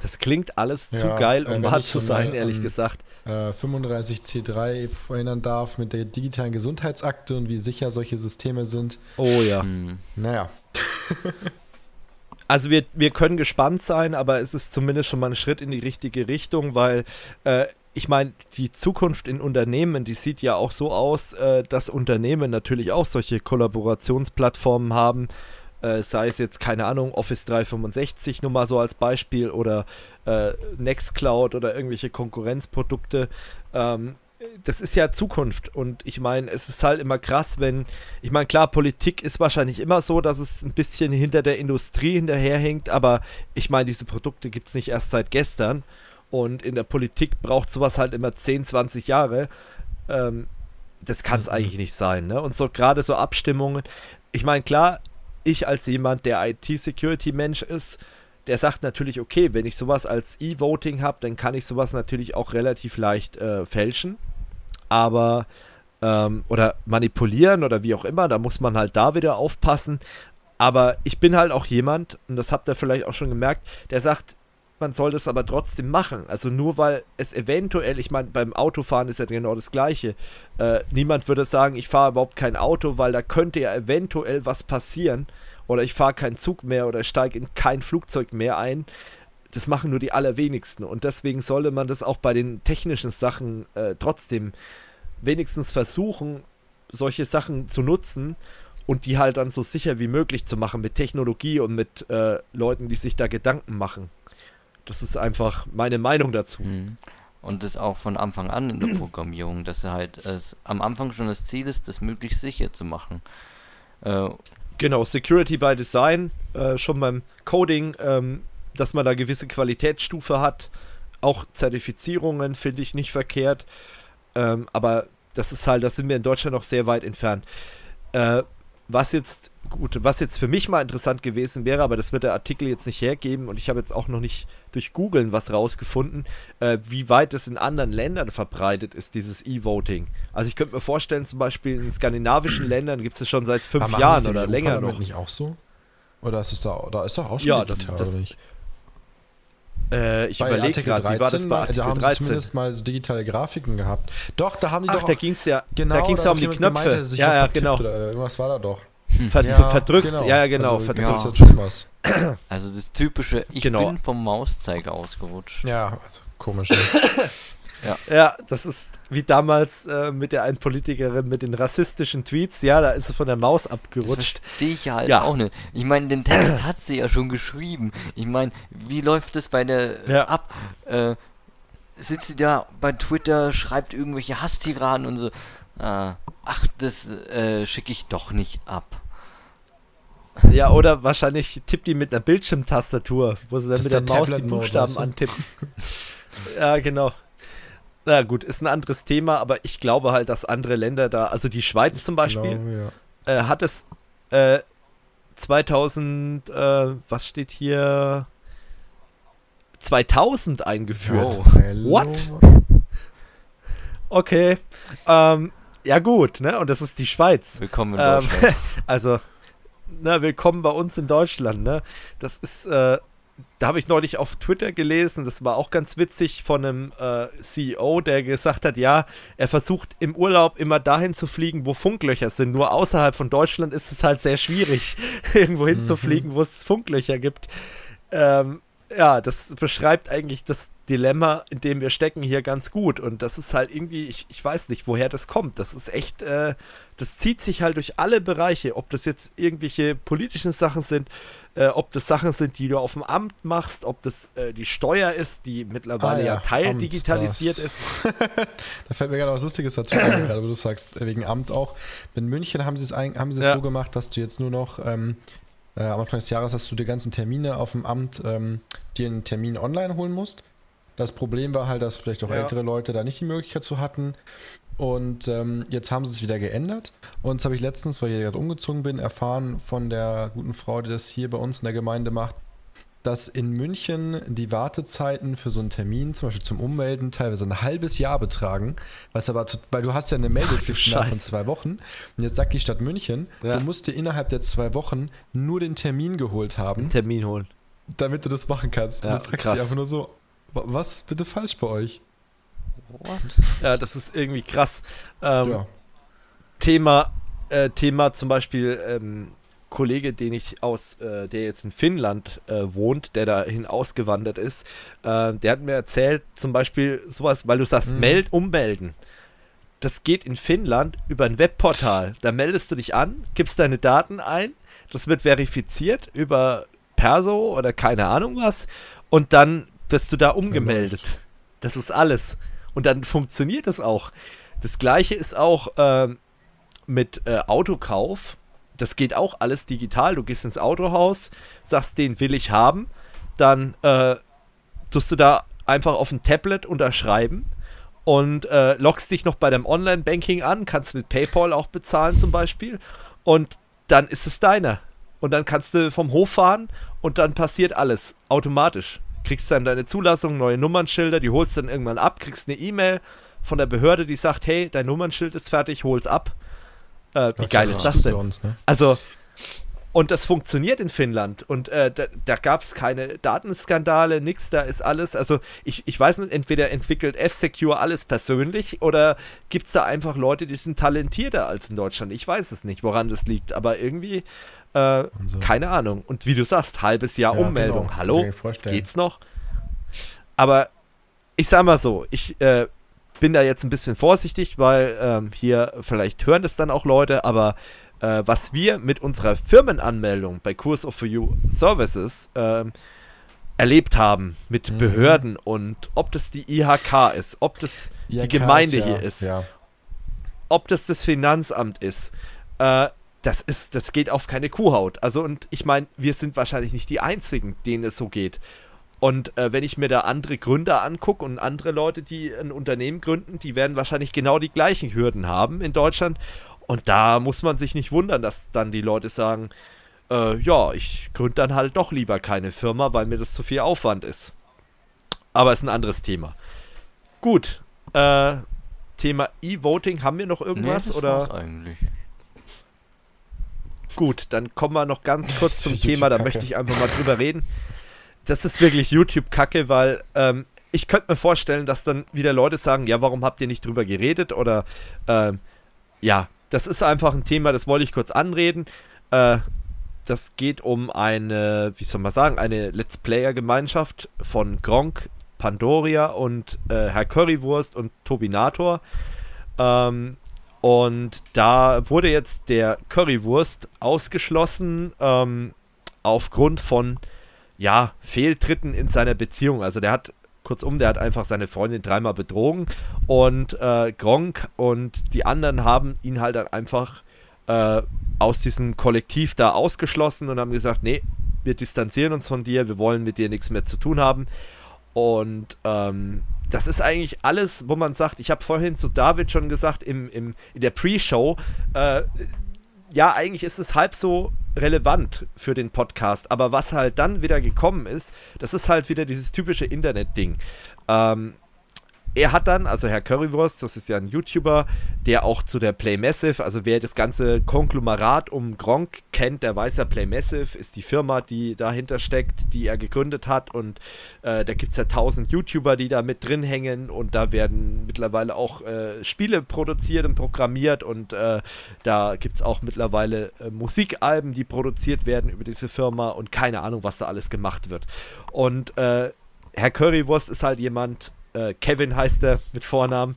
Das klingt alles ja, zu geil, um wahr zu sein, ehrlich um, gesagt. Äh, 35C3 erinnern darf mit der digitalen Gesundheitsakte und wie sicher solche Systeme sind. Oh ja. Hm. Naja. (laughs) Also wir, wir können gespannt sein, aber es ist zumindest schon mal ein Schritt in die richtige Richtung, weil äh, ich meine, die Zukunft in Unternehmen, die sieht ja auch so aus, äh, dass Unternehmen natürlich auch solche Kollaborationsplattformen haben, äh, sei es jetzt, keine Ahnung, Office 365 nur mal so als Beispiel oder äh, Nextcloud oder irgendwelche Konkurrenzprodukte. Ähm, das ist ja Zukunft und ich meine, es ist halt immer krass, wenn, ich meine, klar, Politik ist wahrscheinlich immer so, dass es ein bisschen hinter der Industrie hinterherhängt, aber ich meine, diese Produkte gibt es nicht erst seit gestern und in der Politik braucht sowas halt immer 10, 20 Jahre. Ähm, das kann es mhm. eigentlich nicht sein, ne? Und so gerade so Abstimmungen, ich meine, klar, ich als jemand, der IT-Security-Mensch ist, der sagt natürlich, okay, wenn ich sowas als E-Voting habe, dann kann ich sowas natürlich auch relativ leicht äh, fälschen. Aber, ähm, oder manipulieren oder wie auch immer, da muss man halt da wieder aufpassen. Aber ich bin halt auch jemand, und das habt ihr vielleicht auch schon gemerkt, der sagt, man soll das aber trotzdem machen. Also nur weil es eventuell, ich meine, beim Autofahren ist ja genau das Gleiche. Äh, niemand würde sagen, ich fahre überhaupt kein Auto, weil da könnte ja eventuell was passieren. Oder ich fahre keinen Zug mehr oder steige in kein Flugzeug mehr ein. Das machen nur die allerwenigsten. Und deswegen sollte man das auch bei den technischen Sachen äh, trotzdem wenigstens versuchen, solche Sachen zu nutzen und die halt dann so sicher wie möglich zu machen mit Technologie und mit äh, Leuten, die sich da Gedanken machen. Das ist einfach meine Meinung dazu. Mhm. Und das auch von Anfang an in der Programmierung, dass halt es am Anfang schon das Ziel ist, das möglichst sicher zu machen. Äh, genau, Security by Design, äh, schon beim Coding, ähm, dass man da gewisse Qualitätsstufe hat. Auch Zertifizierungen finde ich nicht verkehrt. Ähm, aber das ist halt, das sind wir in Deutschland noch sehr weit entfernt. Äh, was jetzt, gut, was jetzt für mich mal interessant gewesen wäre, aber das wird der Artikel jetzt nicht hergeben und ich habe jetzt auch noch nicht durch Googlen was rausgefunden, äh, wie weit es in anderen Ländern verbreitet ist, dieses E-Voting. Also ich könnte mir vorstellen, zum Beispiel in skandinavischen Ländern gibt es es schon seit fünf Jahren oder länger noch. nicht auch so? Oder ist es da, oder ist doch auch schon ja, das, das, nicht? Äh, ich überlege gerade, wie war das bei Artikel Da haben 13? sie zumindest mal so digitale Grafiken gehabt. Doch, da haben die Ach, doch da ging es ja, genau, da ging's ja um die Knöpfe. Gemeint, ja, ja, genau. Oder irgendwas war da doch. Ver ja, verdrückt, genau. ja, genau, also, verdrückt. Ja. Also das typische, ich genau. bin vom Mauszeiger ausgerutscht. Ja, also komisch. (laughs) ja. ja, das ist wie damals äh, mit der einen Politikerin mit den rassistischen Tweets. Ja, da ist es von der Maus abgerutscht. Das verstehe ich ja halt ja. auch nicht. Ich meine, den Text hat sie ja schon geschrieben. Ich meine, wie läuft das bei der ja. ab? Äh, sitzt sie da bei Twitter, schreibt irgendwelche Hasstiraden und so. Äh, ach, das äh, schicke ich doch nicht ab. Ja, oder wahrscheinlich tippt die mit einer Bildschirmtastatur, wo sie dann das mit der, der Maus die Buchstaben antippen. (laughs) ja, genau. Na gut, ist ein anderes Thema, aber ich glaube halt, dass andere Länder da, also die Schweiz zum Beispiel, glaube, ja. äh, hat es äh, 2000, äh, was steht hier? 2000 eingeführt. Oh, What? Okay. Ähm, ja gut, ne? Und das ist die Schweiz. Willkommen in Deutschland. Ähm, (laughs) also, na, willkommen bei uns in Deutschland, ne? Das ist, äh, da habe ich neulich auf Twitter gelesen, das war auch ganz witzig, von einem äh, CEO, der gesagt hat, ja, er versucht im Urlaub immer dahin zu fliegen, wo Funklöcher sind. Nur außerhalb von Deutschland ist es halt sehr schwierig, (laughs) irgendwo hinzufliegen, mhm. wo es Funklöcher gibt. Ähm, ja, das beschreibt eigentlich das Dilemma, in dem wir stecken, hier ganz gut. Und das ist halt irgendwie, ich, ich weiß nicht, woher das kommt. Das ist echt, äh, das zieht sich halt durch alle Bereiche, ob das jetzt irgendwelche politischen Sachen sind, äh, ob das Sachen sind, die du auf dem Amt machst, ob das äh, die Steuer ist, die mittlerweile ah, ja, ja teildigitalisiert ist. (laughs) da fällt mir gerade was Lustiges dazu ein, (coughs) gerade wo du sagst, wegen Amt auch. In München haben sie es, haben sie es ja. so gemacht, dass du jetzt nur noch ähm, äh, am Anfang des Jahres hast du die ganzen Termine auf dem Amt ähm, dir einen Termin online holen musst. Das Problem war halt, dass vielleicht auch ja. ältere Leute da nicht die Möglichkeit zu hatten. Und ähm, jetzt haben sie es wieder geändert. Und das habe ich letztens, weil ich gerade umgezogen bin, erfahren von der guten Frau, die das hier bei uns in der Gemeinde macht, dass in München die Wartezeiten für so einen Termin, zum Beispiel zum Ummelden, teilweise ein halbes Jahr betragen. Was aber, weil du hast ja eine Meldepflicht Ach, von zwei Wochen. Und jetzt sagt die Stadt München, ja. du musst dir innerhalb der zwei Wochen nur den Termin geholt haben. Den Termin holen. Damit du das machen kannst. Ja, und dann fragst du dich einfach nur so, was ist bitte falsch bei euch? What? Ja, das ist irgendwie krass. Ähm, ja. Thema, äh, Thema zum Beispiel ähm, Kollege, den ich aus, äh, der jetzt in Finnland äh, wohnt, der dahin ausgewandert ist, äh, der hat mir erzählt, zum Beispiel sowas, weil du sagst, mhm. meld, ummelden. Das geht in Finnland über ein Webportal. Da meldest du dich an, gibst deine Daten ein, das wird verifiziert über Perso oder keine Ahnung was und dann wirst du da umgemeldet. Das ist alles. Und dann funktioniert es auch. Das gleiche ist auch äh, mit äh, Autokauf das geht auch alles digital. Du gehst ins Autohaus, sagst, den will ich haben, dann äh, tust du da einfach auf ein Tablet unterschreiben und äh, loggst dich noch bei deinem Online-Banking an, kannst mit PayPal auch bezahlen zum Beispiel und dann ist es deiner. Und dann kannst du vom Hof fahren und dann passiert alles automatisch. Kriegst dann deine Zulassung, neue Nummernschilder, die holst dann irgendwann ab, kriegst eine E-Mail von der Behörde, die sagt, hey, dein Nummernschild ist fertig, hol's ab äh, wie geil ist das denn? Uns, ne? Also, und das funktioniert in Finnland. Und äh, da, da gab es keine Datenskandale, nix, da ist alles. Also, ich, ich weiß nicht, entweder entwickelt F-Secure alles persönlich oder gibt es da einfach Leute, die sind talentierter als in Deutschland. Ich weiß es nicht, woran das liegt, aber irgendwie, äh, so. keine Ahnung. Und wie du sagst, halbes Jahr ja, Ummeldung. Genau. Hallo? Geht's noch? Aber ich sag mal so, ich äh, bin da jetzt ein bisschen vorsichtig, weil ähm, hier vielleicht hören das dann auch Leute, aber äh, was wir mit unserer Firmenanmeldung bei Course of For You Services ähm, erlebt haben mit mhm. Behörden und ob das die IHK ist, ob das IHK die Gemeinde ist, ja, hier ist, ja. ob das das Finanzamt ist, äh, das ist, das geht auf keine Kuhhaut. Also und ich meine, wir sind wahrscheinlich nicht die einzigen, denen es so geht. Und äh, wenn ich mir da andere Gründer angucke und andere Leute, die ein Unternehmen gründen, die werden wahrscheinlich genau die gleichen Hürden haben in Deutschland. Und da muss man sich nicht wundern, dass dann die Leute sagen, äh, ja, ich gründe dann halt doch lieber keine Firma, weil mir das zu viel Aufwand ist. Aber ist ein anderes Thema. Gut. Äh, Thema E-Voting, haben wir noch irgendwas? Nee, das oder? eigentlich. Gut, dann kommen wir noch ganz kurz zum Thema, da möchte ich einfach mal drüber reden das ist wirklich YouTube-Kacke, weil ähm, ich könnte mir vorstellen, dass dann wieder Leute sagen, ja, warum habt ihr nicht drüber geredet? Oder ähm, ja, das ist einfach ein Thema, das wollte ich kurz anreden. Äh, das geht um eine, wie soll man sagen, eine Let's Player-Gemeinschaft von Gronk, Pandoria und äh, Herr Currywurst und Tobinator. Ähm, und da wurde jetzt der Currywurst ausgeschlossen ähm, aufgrund von ja, Fehltritten in seiner Beziehung. Also der hat, kurzum, der hat einfach seine Freundin dreimal betrogen und äh, Gronk und die anderen haben ihn halt dann einfach äh, aus diesem Kollektiv da ausgeschlossen und haben gesagt, nee, wir distanzieren uns von dir, wir wollen mit dir nichts mehr zu tun haben. Und ähm, das ist eigentlich alles, wo man sagt, ich habe vorhin zu David schon gesagt, im, im, in der Pre-Show, äh, ja, eigentlich ist es halb so relevant für den Podcast. Aber was halt dann wieder gekommen ist, das ist halt wieder dieses typische Internet-Ding. Ähm, er hat dann, also Herr Currywurst, das ist ja ein YouTuber, der auch zu der Play Massive, also wer das ganze Konglomerat um Gronk kennt, der weiß ja, Play Massive ist die Firma, die dahinter steckt, die er gegründet hat. Und äh, da gibt es ja tausend YouTuber, die da mit drin hängen. Und da werden mittlerweile auch äh, Spiele produziert und programmiert. Und äh, da gibt es auch mittlerweile äh, Musikalben, die produziert werden über diese Firma. Und keine Ahnung, was da alles gemacht wird. Und äh, Herr Currywurst ist halt jemand, äh, Kevin heißt er mit Vornamen,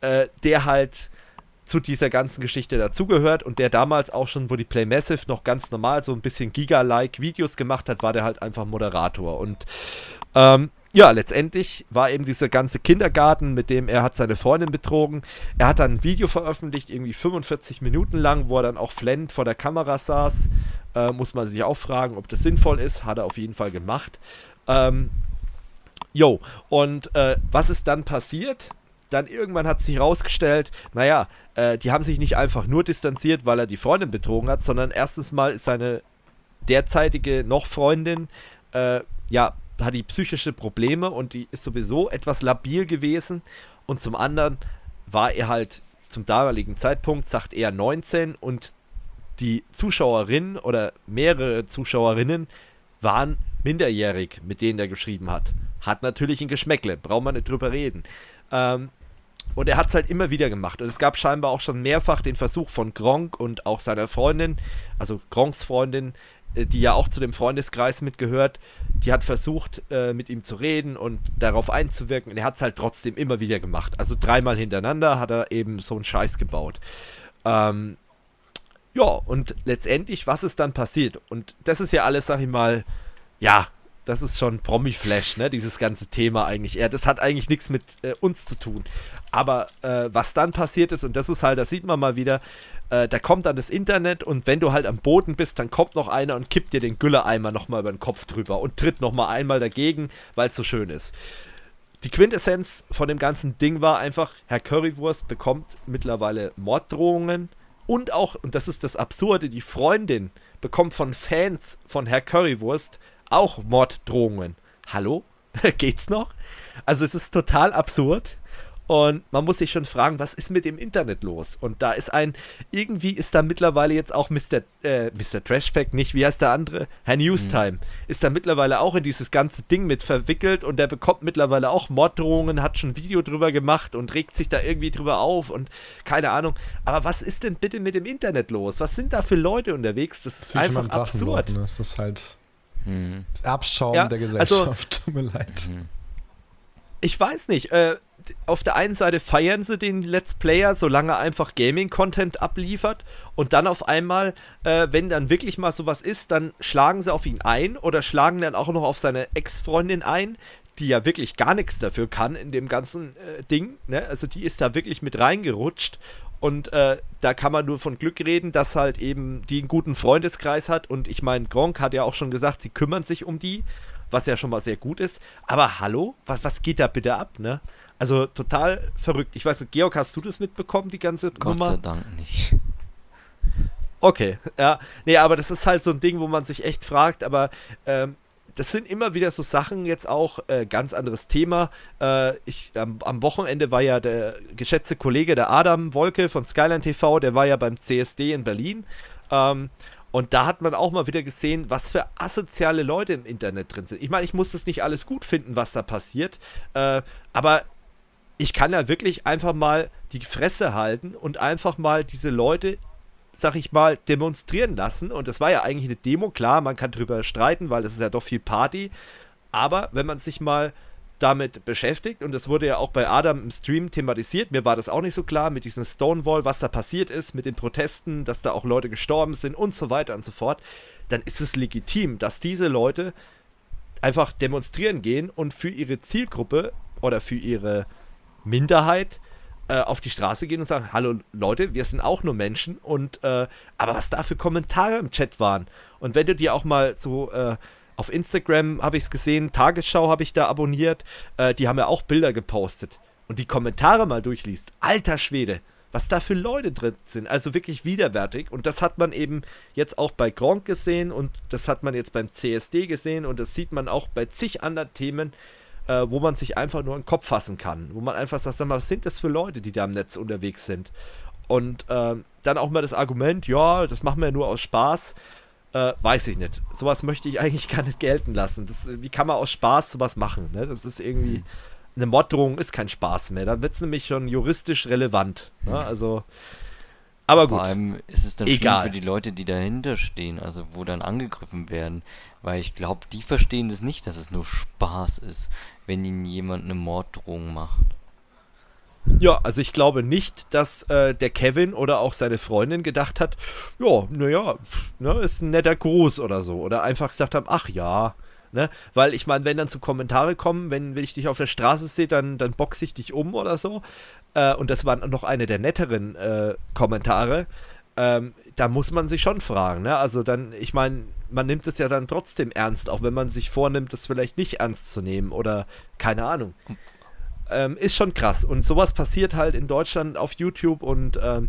äh, der halt zu dieser ganzen Geschichte dazugehört und der damals auch schon, wo die Play Massive noch ganz normal so ein bisschen Giga-like Videos gemacht hat, war der halt einfach Moderator. Und ähm, ja, letztendlich war eben dieser ganze Kindergarten, mit dem er hat seine Freundin betrogen. Er hat dann ein Video veröffentlicht, irgendwie 45 Minuten lang, wo er dann auch flend vor der Kamera saß. Äh, muss man sich auch fragen, ob das sinnvoll ist. Hat er auf jeden Fall gemacht. Ähm, Jo, und äh, was ist dann passiert? Dann irgendwann hat sich herausgestellt, naja, äh, die haben sich nicht einfach nur distanziert, weil er die Freundin betrogen hat, sondern erstens mal ist seine derzeitige noch Freundin, äh, ja, hat die psychische Probleme und die ist sowieso etwas labil gewesen. Und zum anderen war er halt zum damaligen Zeitpunkt, sagt er 19 und die Zuschauerin oder mehrere Zuschauerinnen waren minderjährig, mit denen er geschrieben hat. Hat natürlich ein Geschmäckle, braucht man nicht drüber reden. Ähm, und er hat es halt immer wieder gemacht. Und es gab scheinbar auch schon mehrfach den Versuch von Gronk und auch seiner Freundin, also Gronks Freundin, äh, die ja auch zu dem Freundeskreis mitgehört, die hat versucht, äh, mit ihm zu reden und darauf einzuwirken. Und er hat es halt trotzdem immer wieder gemacht. Also dreimal hintereinander hat er eben so einen Scheiß gebaut. Ähm, ja, und letztendlich, was ist dann passiert? Und das ist ja alles, sag ich mal, ja, das ist schon Promi-Flash, ne? Dieses ganze Thema eigentlich. Ja, das hat eigentlich nichts mit äh, uns zu tun. Aber äh, was dann passiert ist, und das ist halt, das sieht man mal wieder, äh, da kommt dann das Internet und wenn du halt am Boden bist, dann kommt noch einer und kippt dir den Gülleimer nochmal über den Kopf drüber und tritt nochmal einmal dagegen, weil es so schön ist. Die Quintessenz von dem ganzen Ding war einfach, Herr Currywurst bekommt mittlerweile Morddrohungen und auch, und das ist das Absurde, die Freundin bekommt von Fans von Herr Currywurst auch Morddrohungen. Hallo? (laughs) Geht's noch? Also es ist total absurd. Und man muss sich schon fragen, was ist mit dem Internet los? Und da ist ein, irgendwie ist da mittlerweile jetzt auch Mr. Äh, Mr. Trashpack, nicht, wie heißt der andere? Herr Newstime, mhm. ist da mittlerweile auch in dieses ganze Ding mit verwickelt und der bekommt mittlerweile auch Morddrohungen, hat schon ein Video drüber gemacht und regt sich da irgendwie drüber auf und keine Ahnung. Aber was ist denn bitte mit dem Internet los? Was sind da für Leute unterwegs? Das ist einfach absurd. Ne? Das ist halt hm. Das Abschauen ja, der also Gesellschaft. Also, (laughs) Tut mir leid. Mhm. Ich weiß nicht. Äh, auf der einen Seite feiern sie den Let's Player, solange er einfach Gaming-Content abliefert. Und dann auf einmal, äh, wenn dann wirklich mal sowas ist, dann schlagen sie auf ihn ein oder schlagen dann auch noch auf seine Ex-Freundin ein, die ja wirklich gar nichts dafür kann in dem ganzen äh, Ding. Ne? Also die ist da wirklich mit reingerutscht und äh, da kann man nur von Glück reden, dass halt eben die einen guten Freundeskreis hat. Und ich meine, Gronk hat ja auch schon gesagt, sie kümmern sich um die, was ja schon mal sehr gut ist. Aber hallo, was, was geht da bitte ab, ne? Also total verrückt. Ich weiß nicht, Georg, hast du das mitbekommen, die ganze Gott Nummer? Gott sei Dank nicht. Okay, ja. Nee, aber das ist halt so ein Ding, wo man sich echt fragt, aber ähm, das sind immer wieder so Sachen, jetzt auch äh, ganz anderes Thema. Äh, ich, am, am, Wochenende war ja der geschätzte Kollege, der Adam Wolke von Skyline TV, der war ja beim CSD in Berlin. Ähm, und da hat man auch mal wieder gesehen, was für asoziale Leute im Internet drin sind. Ich meine, ich muss das nicht alles gut finden, was da passiert. Äh, aber ich kann ja wirklich einfach mal die Fresse halten und einfach mal diese Leute sag ich mal, demonstrieren lassen. Und das war ja eigentlich eine Demo. Klar, man kann drüber streiten, weil es ist ja doch viel Party. Aber wenn man sich mal damit beschäftigt, und das wurde ja auch bei Adam im Stream thematisiert, mir war das auch nicht so klar mit diesem Stonewall, was da passiert ist, mit den Protesten, dass da auch Leute gestorben sind und so weiter und so fort, dann ist es legitim, dass diese Leute einfach demonstrieren gehen und für ihre Zielgruppe oder für ihre Minderheit äh, auf die Straße gehen und sagen, hallo Leute, wir sind auch nur Menschen und äh, aber was da für Kommentare im Chat waren. Und wenn du dir auch mal so äh, auf Instagram habe ich es gesehen, Tagesschau habe ich da abonniert, äh, die haben ja auch Bilder gepostet und die Kommentare mal durchliest, alter Schwede, was da für Leute drin sind, also wirklich widerwärtig. Und das hat man eben jetzt auch bei Gronk gesehen und das hat man jetzt beim CSD gesehen und das sieht man auch bei zig anderen Themen äh, wo man sich einfach nur in den Kopf fassen kann. Wo man einfach sagt, sag mal, was sind das für Leute, die da im Netz unterwegs sind? Und äh, dann auch mal das Argument, ja, das machen wir nur aus Spaß. Äh, weiß ich nicht. Sowas möchte ich (laughs) eigentlich gar nicht gelten lassen. Das, wie kann man aus Spaß sowas machen? Ne? Das ist irgendwie. Mhm. Eine Morddrohung ist kein Spaß mehr. Da wird es nämlich schon juristisch relevant. Ne? Mhm. Also. Aber gut. Vor allem ist es dann Egal. für die Leute, die dahinter stehen, also wo dann angegriffen werden. Weil ich glaube, die verstehen das nicht, dass es nur Spaß ist, wenn ihnen jemand eine Morddrohung macht. Ja, also ich glaube nicht, dass äh, der Kevin oder auch seine Freundin gedacht hat, ja, naja, ne, ist ein netter Gruß oder so. Oder einfach gesagt haben, ach ja. Ne? Weil ich meine, wenn dann so Kommentare kommen, wenn, wenn ich dich auf der Straße sehe, dann, dann boxe ich dich um oder so. Äh, und das war noch eine der netteren äh, Kommentare. Ähm, da muss man sich schon fragen. Ne? Also dann, ich meine, man nimmt es ja dann trotzdem ernst, auch wenn man sich vornimmt, das vielleicht nicht ernst zu nehmen oder keine Ahnung. Ähm, ist schon krass. Und sowas passiert halt in Deutschland auf YouTube und ähm,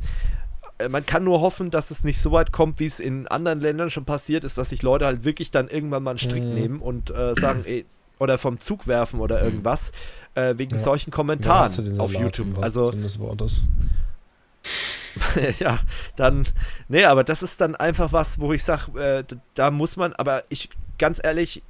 äh, man kann nur hoffen, dass es nicht so weit kommt, wie es in anderen Ländern schon passiert ist, dass sich Leute halt wirklich dann irgendwann mal einen Strick mhm. nehmen und äh, sagen, ey, oder vom Zug werfen oder mhm. irgendwas, äh, wegen ja. solchen Kommentaren ja, auf YouTube. Also. (laughs) ja, dann, nee, aber das ist dann einfach was, wo ich sage, äh, da muss man, aber ich, ganz ehrlich,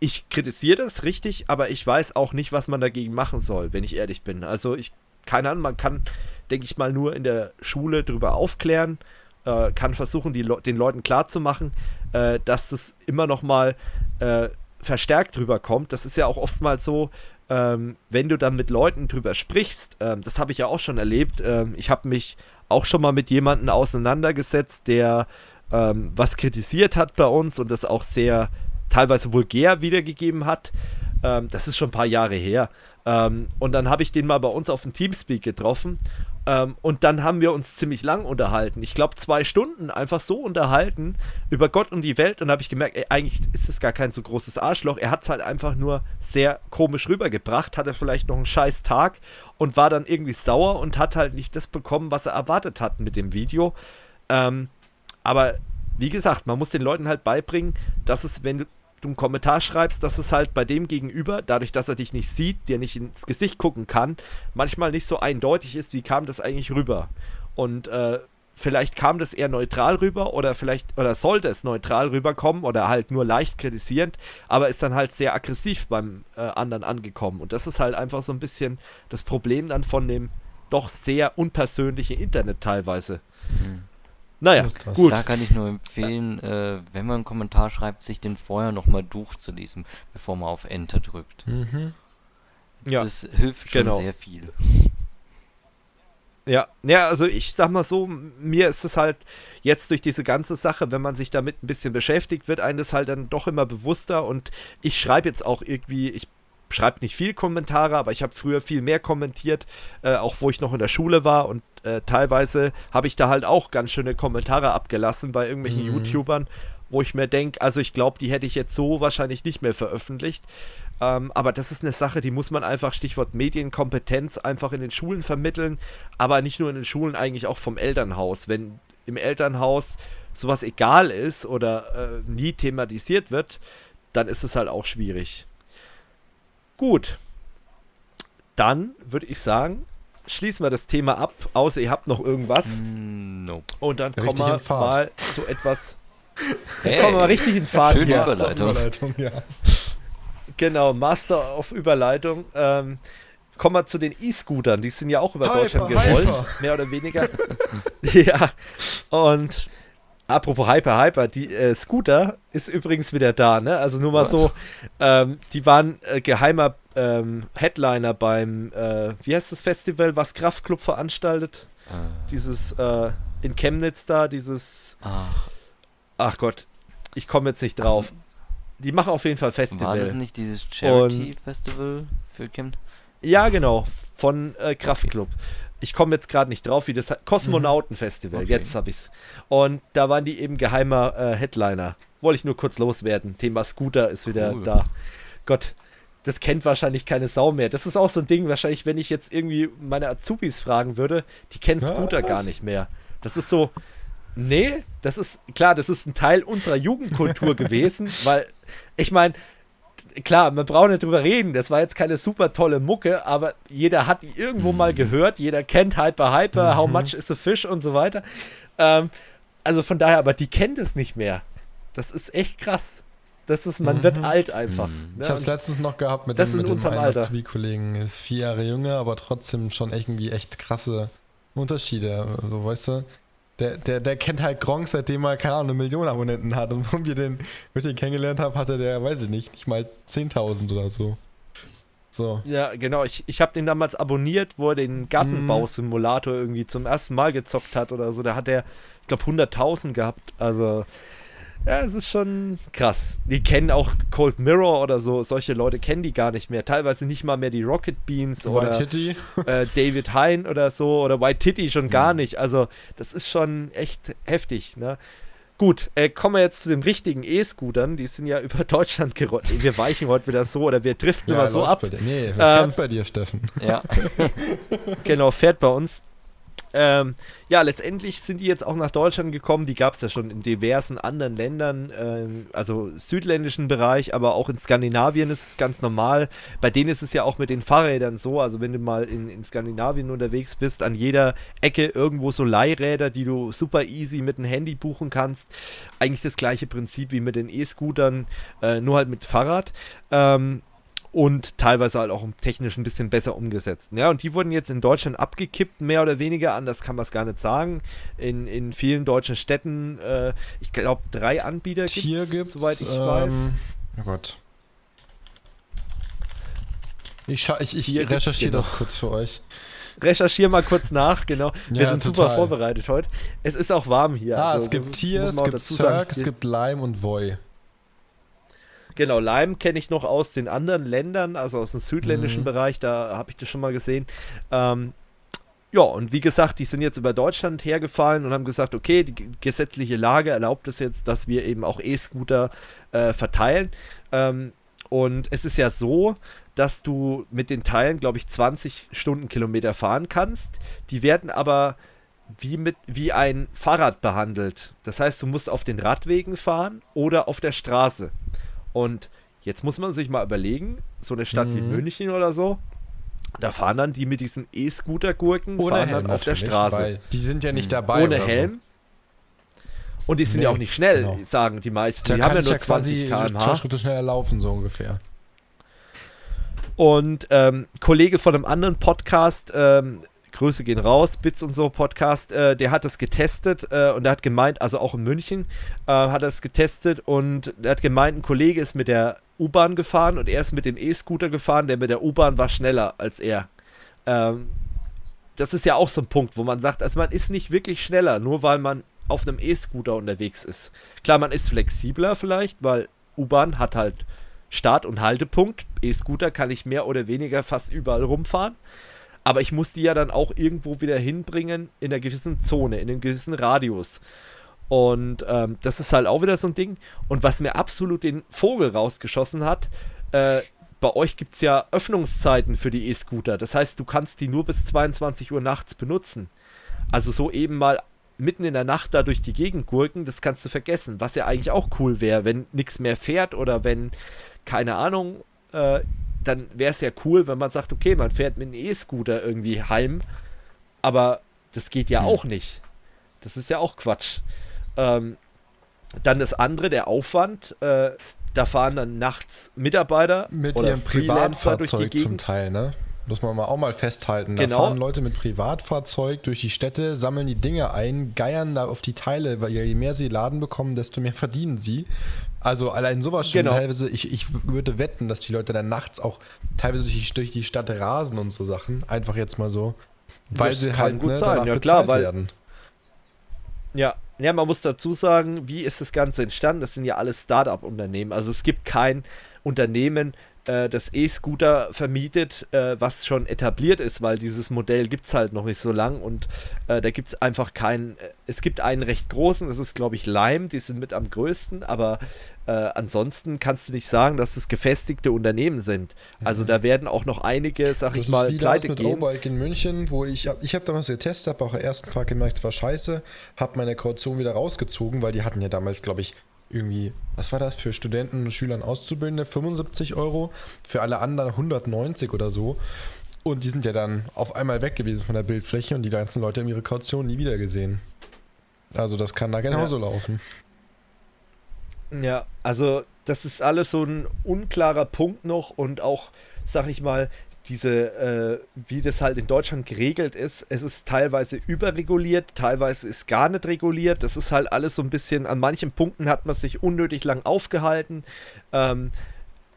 ich kritisiere das richtig, aber ich weiß auch nicht, was man dagegen machen soll, wenn ich ehrlich bin. Also ich, keine Ahnung, man kann, denke ich mal, nur in der Schule darüber aufklären, äh, kann versuchen, die Le den Leuten klarzumachen, äh, dass das immer noch mal äh, verstärkt drüber kommt. Das ist ja auch oftmals so, ähm, wenn du dann mit Leuten drüber sprichst, ähm, das habe ich ja auch schon erlebt. Ähm, ich habe mich auch schon mal mit jemandem auseinandergesetzt, der ähm, was kritisiert hat bei uns und das auch sehr teilweise vulgär wiedergegeben hat. Ähm, das ist schon ein paar Jahre her. Ähm, und dann habe ich den mal bei uns auf dem Teamspeak getroffen. Ähm, und dann haben wir uns ziemlich lang unterhalten. Ich glaube, zwei Stunden einfach so unterhalten über Gott und die Welt. Und habe ich gemerkt, ey, eigentlich ist es gar kein so großes Arschloch. Er hat es halt einfach nur sehr komisch rübergebracht. Hatte vielleicht noch einen scheiß Tag und war dann irgendwie sauer und hat halt nicht das bekommen, was er erwartet hat mit dem Video. Ähm, aber wie gesagt, man muss den Leuten halt beibringen, dass es, wenn du einen Kommentar schreibst, dass es halt bei dem Gegenüber, dadurch, dass er dich nicht sieht, dir nicht ins Gesicht gucken kann, manchmal nicht so eindeutig ist, wie kam das eigentlich rüber. Und äh, vielleicht kam das eher neutral rüber oder vielleicht, oder sollte es neutral rüberkommen oder halt nur leicht kritisierend, aber ist dann halt sehr aggressiv beim äh, anderen angekommen. Und das ist halt einfach so ein bisschen das Problem dann von dem doch sehr unpersönlichen Internet teilweise. Mhm. Naja, gut. Da kann ich nur empfehlen, äh, wenn man einen Kommentar schreibt, sich den vorher nochmal durchzulesen, bevor man auf Enter drückt. Mhm. Ja, das hilft schon genau. sehr viel. Ja, ja, also ich sag mal so, mir ist es halt jetzt durch diese ganze Sache, wenn man sich damit ein bisschen beschäftigt, wird einem das halt dann doch immer bewusster und ich schreibe jetzt auch irgendwie, ich schreibe nicht viel Kommentare, aber ich habe früher viel mehr kommentiert, äh, auch wo ich noch in der Schule war und äh, teilweise habe ich da halt auch ganz schöne Kommentare abgelassen bei irgendwelchen mhm. YouTubern, wo ich mir denke, also ich glaube, die hätte ich jetzt so wahrscheinlich nicht mehr veröffentlicht. Ähm, aber das ist eine Sache, die muss man einfach, Stichwort Medienkompetenz, einfach in den Schulen vermitteln, aber nicht nur in den Schulen, eigentlich auch vom Elternhaus. Wenn im Elternhaus sowas egal ist oder äh, nie thematisiert wird, dann ist es halt auch schwierig. Gut. Dann würde ich sagen, schließen wir das Thema ab, außer ihr habt noch irgendwas. Mm, nope. Und dann kommen wir mal zu etwas. Hey, kommen wir richtig in Fahrt hier. Überleitung. Überleitung ja. Genau, Master auf Überleitung. Ähm, kommen wir zu den E-Scootern. Die sind ja auch über hyper, Deutschland gerollt, hyper. mehr oder weniger. (laughs) ja. Und Apropos Hyper, Hyper, die äh, Scooter ist übrigens wieder da, ne? Also nur mal What? so, ähm, die waren äh, geheimer ähm, Headliner beim, äh, wie heißt das Festival, was Kraftclub veranstaltet? Ah. Dieses äh, in Chemnitz da, dieses. Ach, ach Gott, ich komme jetzt nicht drauf. Die machen auf jeden Fall Festival. War das nicht dieses Charity-Festival für Chemnitz? Ja, genau, von äh, Kraftclub ich komme jetzt gerade nicht drauf, wie das. Kosmonautenfestival, okay. jetzt habe ich es. Und da waren die eben geheimer äh, Headliner. Wollte ich nur kurz loswerden. Thema Scooter ist wieder cool. da. Gott, das kennt wahrscheinlich keine Sau mehr. Das ist auch so ein Ding, wahrscheinlich, wenn ich jetzt irgendwie meine Azubis fragen würde, die kennen Scooter Was? gar nicht mehr. Das ist so, nee, das ist, klar, das ist ein Teil unserer Jugendkultur (laughs) gewesen, weil, ich meine, klar, man braucht nicht drüber reden. Das war jetzt keine super tolle Mucke, aber jeder hat die irgendwo mhm. mal gehört. Jeder kennt Hyper Hyper, mhm. How Much is a Fish und so weiter. Ähm, also von daher, aber die kennt es nicht mehr. Das ist echt krass. Das ist, man mhm. wird alt einfach. Mhm. Ne? Ich habe es letztens noch gehabt mit das dem, mit dem Azubi-Kollegen. Ist vier Jahre jünger, aber trotzdem schon irgendwie echt krasse Unterschiede. Also, weißt du, der, der, der kennt halt Gronk, seitdem er, keine Ahnung, eine Million Abonnenten hat. Und wo wir den mit den kennengelernt haben, hatte der, weiß ich nicht, nicht mal 10.000 oder so. So. Ja, genau. Ich, ich habe den damals abonniert, wo er den Gartenbausimulator irgendwie zum ersten Mal gezockt hat oder so. Da hat er, ich glaube, 100.000 gehabt. Also, ja, es ist schon krass. Die kennen auch Cold Mirror oder so. Solche Leute kennen die gar nicht mehr. Teilweise nicht mal mehr die Rocket Beans White oder Titty. Äh, David Hein oder so oder White Titty schon gar mhm. nicht. Also das ist schon echt heftig. Ne? Gut, äh, kommen wir jetzt zu den richtigen E-Scootern. Die sind ja (laughs) über Deutschland gerollt. Wir weichen heute wieder so oder wir driften ja, immer so ab. Nee, fährt ähm, bei dir, Steffen. Ja. (laughs) genau, fährt bei uns. Ähm, ja, letztendlich sind die jetzt auch nach Deutschland gekommen. Die gab es ja schon in diversen anderen Ländern, ähm, also südländischen Bereich, aber auch in Skandinavien ist es ganz normal. Bei denen ist es ja auch mit den Fahrrädern so. Also, wenn du mal in, in Skandinavien unterwegs bist, an jeder Ecke irgendwo so Leihräder, die du super easy mit dem Handy buchen kannst. Eigentlich das gleiche Prinzip wie mit den E-Scootern, äh, nur halt mit Fahrrad. Ähm, und teilweise halt auch technisch ein bisschen besser umgesetzt. Ja, und die wurden jetzt in Deutschland abgekippt, mehr oder weniger, anders kann man es gar nicht sagen. In, in vielen deutschen Städten, äh, ich glaube, drei Anbieter gibt es, soweit ich ähm, weiß. Oh Gott. Ich, ich, ich recherchiere das kurz für euch. Recherchiere mal kurz nach, genau. Wir ja, sind total. super vorbereitet heute. Es ist auch warm hier. Ah, also, es gibt Tier, es gibt Cirque, es gibt Lime und Voy. Genau, Lime kenne ich noch aus den anderen Ländern, also aus dem südländischen mhm. Bereich, da habe ich das schon mal gesehen. Ähm, ja, und wie gesagt, die sind jetzt über Deutschland hergefallen und haben gesagt, okay, die gesetzliche Lage erlaubt es jetzt, dass wir eben auch E-Scooter äh, verteilen. Ähm, und es ist ja so, dass du mit den Teilen, glaube ich, 20 Stundenkilometer fahren kannst. Die werden aber wie, mit, wie ein Fahrrad behandelt. Das heißt, du musst auf den Radwegen fahren oder auf der Straße. Und jetzt muss man sich mal überlegen, so eine Stadt mhm. wie München oder so, da fahren dann die mit diesen E-Scooter-Gurken fahren Helm dann auf der Straße. Die sind ja nicht mhm. dabei. Ohne Helm. Und die sind nee, ja auch nicht schnell, genau. sagen die meisten. Da die haben ja nur 20 km/h. Zwei Schritte schneller laufen, so ungefähr. Und ähm, Kollege von einem anderen Podcast, ähm, Grüße gehen raus, Bits und so Podcast, äh, der hat das getestet äh, und der hat gemeint, also auch in München, äh, hat er es getestet und der hat gemeint, ein Kollege ist mit der U-Bahn gefahren und er ist mit dem E-Scooter gefahren, der mit der U-Bahn war schneller als er. Ähm, das ist ja auch so ein Punkt, wo man sagt, also man ist nicht wirklich schneller, nur weil man auf einem E-Scooter unterwegs ist. Klar, man ist flexibler vielleicht, weil U-Bahn hat halt Start- und Haltepunkt. E-Scooter kann ich mehr oder weniger fast überall rumfahren. Aber ich muss die ja dann auch irgendwo wieder hinbringen in einer gewissen Zone, in einem gewissen Radius. Und ähm, das ist halt auch wieder so ein Ding. Und was mir absolut den Vogel rausgeschossen hat, äh, bei euch gibt es ja Öffnungszeiten für die E-Scooter. Das heißt, du kannst die nur bis 22 Uhr nachts benutzen. Also so eben mal mitten in der Nacht da durch die Gegend gurken, das kannst du vergessen. Was ja eigentlich auch cool wäre, wenn nichts mehr fährt oder wenn, keine Ahnung, äh, dann wäre es ja cool, wenn man sagt, okay, man fährt mit einem E-Scooter irgendwie heim, aber das geht ja hm. auch nicht. Das ist ja auch Quatsch. Ähm, dann das andere, der Aufwand. Äh, da fahren dann nachts Mitarbeiter mit ihrem Privatfahrzeug zum Teil, ne? Muss man auch mal festhalten. Da genau. fahren Leute mit Privatfahrzeug durch die Städte, sammeln die Dinge ein, geiern da auf die Teile, weil je mehr sie laden bekommen, desto mehr (laughs) verdienen sie. Also allein sowas schon genau. teilweise, ich, ich würde wetten, dass die Leute dann nachts auch teilweise durch die, Stadt rasen und so Sachen. Einfach jetzt mal so. Weil das sie halt gut ne, sein. Ja, klar, weil, werden. Ja, ja, man muss dazu sagen, wie ist das Ganze entstanden? Das sind ja alles Start-up-Unternehmen. Also es gibt kein Unternehmen, äh, das E-Scooter vermietet, äh, was schon etabliert ist, weil dieses Modell gibt es halt noch nicht so lang und äh, da gibt es einfach keinen, äh, es gibt einen recht großen, das ist glaube ich Lime, die sind mit am größten, aber äh, ansonsten kannst du nicht sagen, dass es gefestigte Unternehmen sind. Also mhm. da werden auch noch einige, sag das ich mal, pleite mit gehen. O-Bike in München, wo ich, ich habe damals getestet, habe auch ersten Tag gemerkt, es war scheiße, habe meine Kaution wieder rausgezogen, weil die hatten ja damals, glaube ich, irgendwie, was war das, für Studenten, Schülern, Auszubildende 75 Euro, für alle anderen 190 oder so. Und die sind ja dann auf einmal weg gewesen von der Bildfläche und die ganzen Leute haben ihre Kaution nie wieder gesehen. Also das kann da genauso ja. laufen. Ja, also das ist alles so ein unklarer Punkt noch und auch, sag ich mal, diese, äh, wie das halt in Deutschland geregelt ist, es ist teilweise überreguliert, teilweise ist gar nicht reguliert. Das ist halt alles so ein bisschen, an manchen Punkten hat man sich unnötig lang aufgehalten. Ähm,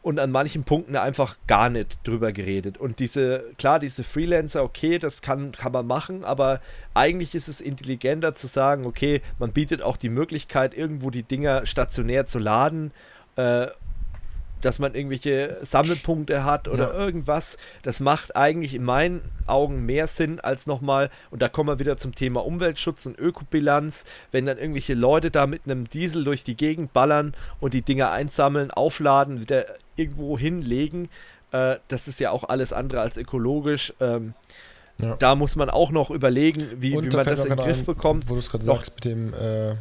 und an manchen Punkten einfach gar nicht drüber geredet. Und diese, klar, diese Freelancer, okay, das kann, kann man machen, aber eigentlich ist es intelligenter zu sagen, okay, man bietet auch die Möglichkeit, irgendwo die Dinger stationär zu laden. Dass man irgendwelche Sammelpunkte hat oder ja. irgendwas. Das macht eigentlich in meinen Augen mehr Sinn als nochmal, und da kommen wir wieder zum Thema Umweltschutz und Ökobilanz, wenn dann irgendwelche Leute da mit einem Diesel durch die Gegend ballern und die Dinger einsammeln, aufladen, wieder irgendwo hinlegen, äh, das ist ja auch alles andere als ökologisch. Ähm, ja. Da muss man auch noch überlegen, wie, wie man das in den Griff ein, bekommt. Wo du es gerade sagst, mit dem, äh,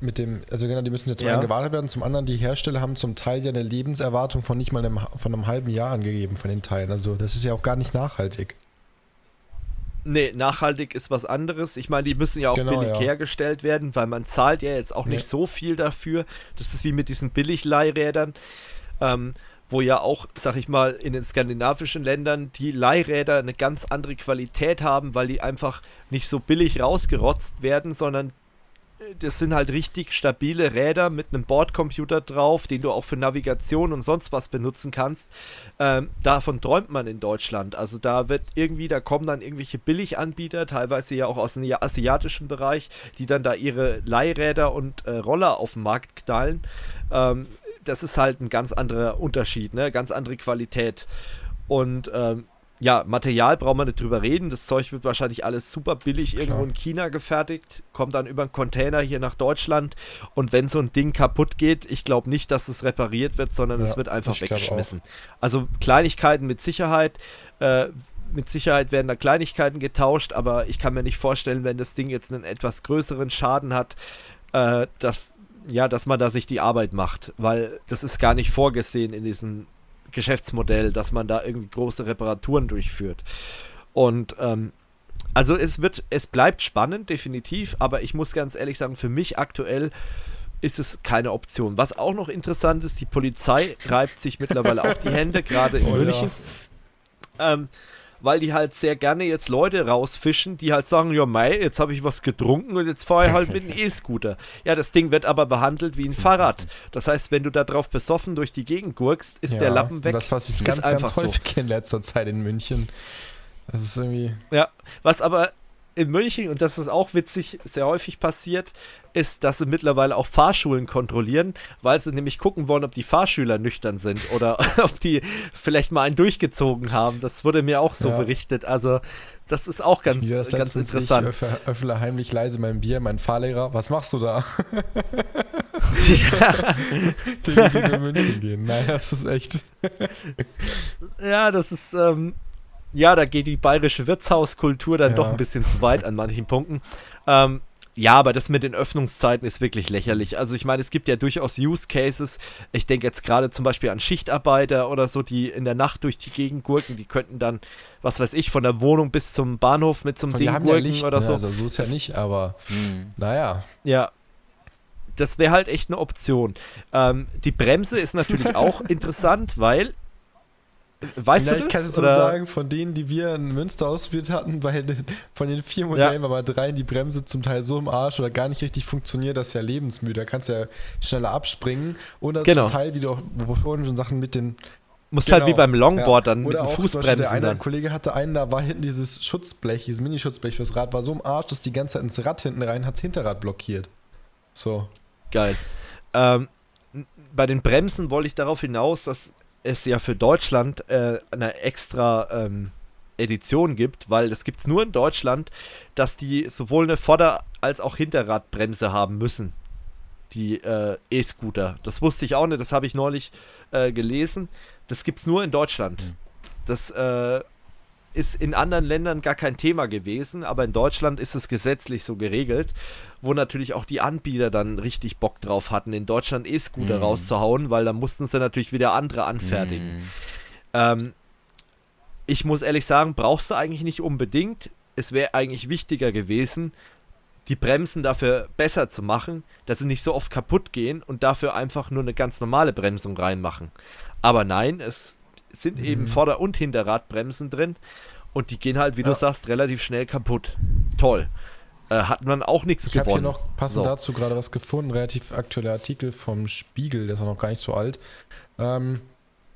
mit dem, also genau, die müssen jetzt ja. gewartet werden, zum anderen, die Hersteller haben zum Teil ja eine Lebenserwartung von nicht mal einem, von einem halben Jahr angegeben von den Teilen. Also das ist ja auch gar nicht nachhaltig. Nee, nachhaltig ist was anderes. Ich meine, die müssen ja auch genau, billig ja. hergestellt werden, weil man zahlt ja jetzt auch nee. nicht so viel dafür. Das ist wie mit diesen Billigleihrädern ähm, wo ja auch, sag ich mal, in den skandinavischen Ländern die Leihräder eine ganz andere Qualität haben, weil die einfach nicht so billig rausgerotzt werden, sondern das sind halt richtig stabile Räder mit einem Bordcomputer drauf, den du auch für Navigation und sonst was benutzen kannst. Ähm, davon träumt man in Deutschland. Also da wird irgendwie, da kommen dann irgendwelche Billiganbieter, teilweise ja auch aus dem asiatischen Bereich, die dann da ihre Leihräder und äh, Roller auf den Markt knallen. Ähm, das ist halt ein ganz anderer Unterschied, ne? Ganz andere Qualität. Und ähm, ja, Material braucht man nicht drüber reden. Das Zeug wird wahrscheinlich alles super billig Klar. irgendwo in China gefertigt, kommt dann über einen Container hier nach Deutschland. Und wenn so ein Ding kaputt geht, ich glaube nicht, dass es repariert wird, sondern ja, es wird einfach weggeschmissen. Also Kleinigkeiten mit Sicherheit. Äh, mit Sicherheit werden da Kleinigkeiten getauscht, aber ich kann mir nicht vorstellen, wenn das Ding jetzt einen etwas größeren Schaden hat, äh, dass ja, dass man da sich die Arbeit macht, weil das ist gar nicht vorgesehen in diesem Geschäftsmodell, dass man da irgendwie große Reparaturen durchführt. Und ähm, also es wird, es bleibt spannend, definitiv, aber ich muss ganz ehrlich sagen, für mich aktuell ist es keine Option. Was auch noch interessant ist, die Polizei reibt sich mittlerweile auch die Hände, gerade in oh, München. Ja. Ähm, weil die halt sehr gerne jetzt Leute rausfischen, die halt sagen, ja mei, jetzt habe ich was getrunken und jetzt fahre ich halt mit einem (laughs) E-Scooter. Ja, das Ding wird aber behandelt wie ein Fahrrad. Das heißt, wenn du da drauf besoffen durch die Gegend gurkst, ist ja, der Lappen weg. Das passiert ganz, ganz häufig so. in letzter Zeit in München. Das ist irgendwie... Ja, was aber in München, und das ist auch witzig, sehr häufig passiert, ist, dass sie mittlerweile auch Fahrschulen kontrollieren, weil sie nämlich gucken wollen, ob die Fahrschüler nüchtern sind oder (laughs) ob die vielleicht mal einen durchgezogen haben. Das wurde mir auch so ja. berichtet. Also, das ist auch ganz, ja, ganz interessant. Ich öffne, öffne heimlich leise mein Bier, mein Fahrlehrer. Was machst du da? (laughs) ja. Die München gehen. Nein, das ist echt. ja, das ist. Ähm, ja, da geht die bayerische Wirtshauskultur dann ja. doch ein bisschen zu weit an manchen Punkten. Ähm, ja, aber das mit den Öffnungszeiten ist wirklich lächerlich. Also ich meine, es gibt ja durchaus Use Cases. Ich denke jetzt gerade zum Beispiel an Schichtarbeiter oder so, die in der Nacht durch die Gegend gurken. Die könnten dann, was weiß ich, von der Wohnung bis zum Bahnhof mit zum Ding gurken ja Licht, oder ne? so. Also so ist ja nicht, aber hm. naja. Ja, das wäre halt echt eine Option. Ähm, die Bremse ist natürlich auch (laughs) interessant, weil Weißt Vielleicht du das? kann ich so sagen, von denen, die wir in Münster ausprobiert hatten, bei den, von den vier Modellen ja. war bei dreien die Bremse zum Teil so im Arsch oder gar nicht richtig funktioniert, dass ja lebensmüde. Da kannst du ja schneller abspringen. Oder genau. zum Teil, wie du auch wo vorhin schon Sachen mit den Musst genau. halt wie genau. beim Longboard ja. dann Oder mit dem Fußbremsen der eine dann. Kollege hatte einen, da war hinten dieses Schutzblech, dieses Mini-Schutzblech fürs Rad, war so im Arsch, dass die ganze Zeit ins Rad hinten rein hat das Hinterrad blockiert. So. Geil. Ähm, bei den Bremsen wollte ich darauf hinaus, dass es ja für Deutschland äh, eine extra ähm, Edition gibt, weil das gibt es nur in Deutschland, dass die sowohl eine Vorder- als auch Hinterradbremse haben müssen. Die äh, E-Scooter. Das wusste ich auch nicht, das habe ich neulich äh, gelesen. Das gibt es nur in Deutschland. Mhm. Das, äh, ist in anderen Ländern gar kein Thema gewesen, aber in Deutschland ist es gesetzlich so geregelt, wo natürlich auch die Anbieter dann richtig Bock drauf hatten, in Deutschland E-Scooter mm. rauszuhauen, weil da mussten sie natürlich wieder andere anfertigen. Mm. Ähm, ich muss ehrlich sagen, brauchst du eigentlich nicht unbedingt. Es wäre eigentlich wichtiger gewesen, die Bremsen dafür besser zu machen, dass sie nicht so oft kaputt gehen und dafür einfach nur eine ganz normale Bremsung reinmachen. Aber nein, es sind mhm. eben Vorder- und Hinterradbremsen drin und die gehen halt, wie ja. du sagst, relativ schnell kaputt. Toll. Äh, hat man auch nichts gewonnen. Ich habe hier noch passend so. dazu gerade was gefunden, relativ aktueller Artikel vom Spiegel, der ist auch noch gar nicht so alt. Ähm,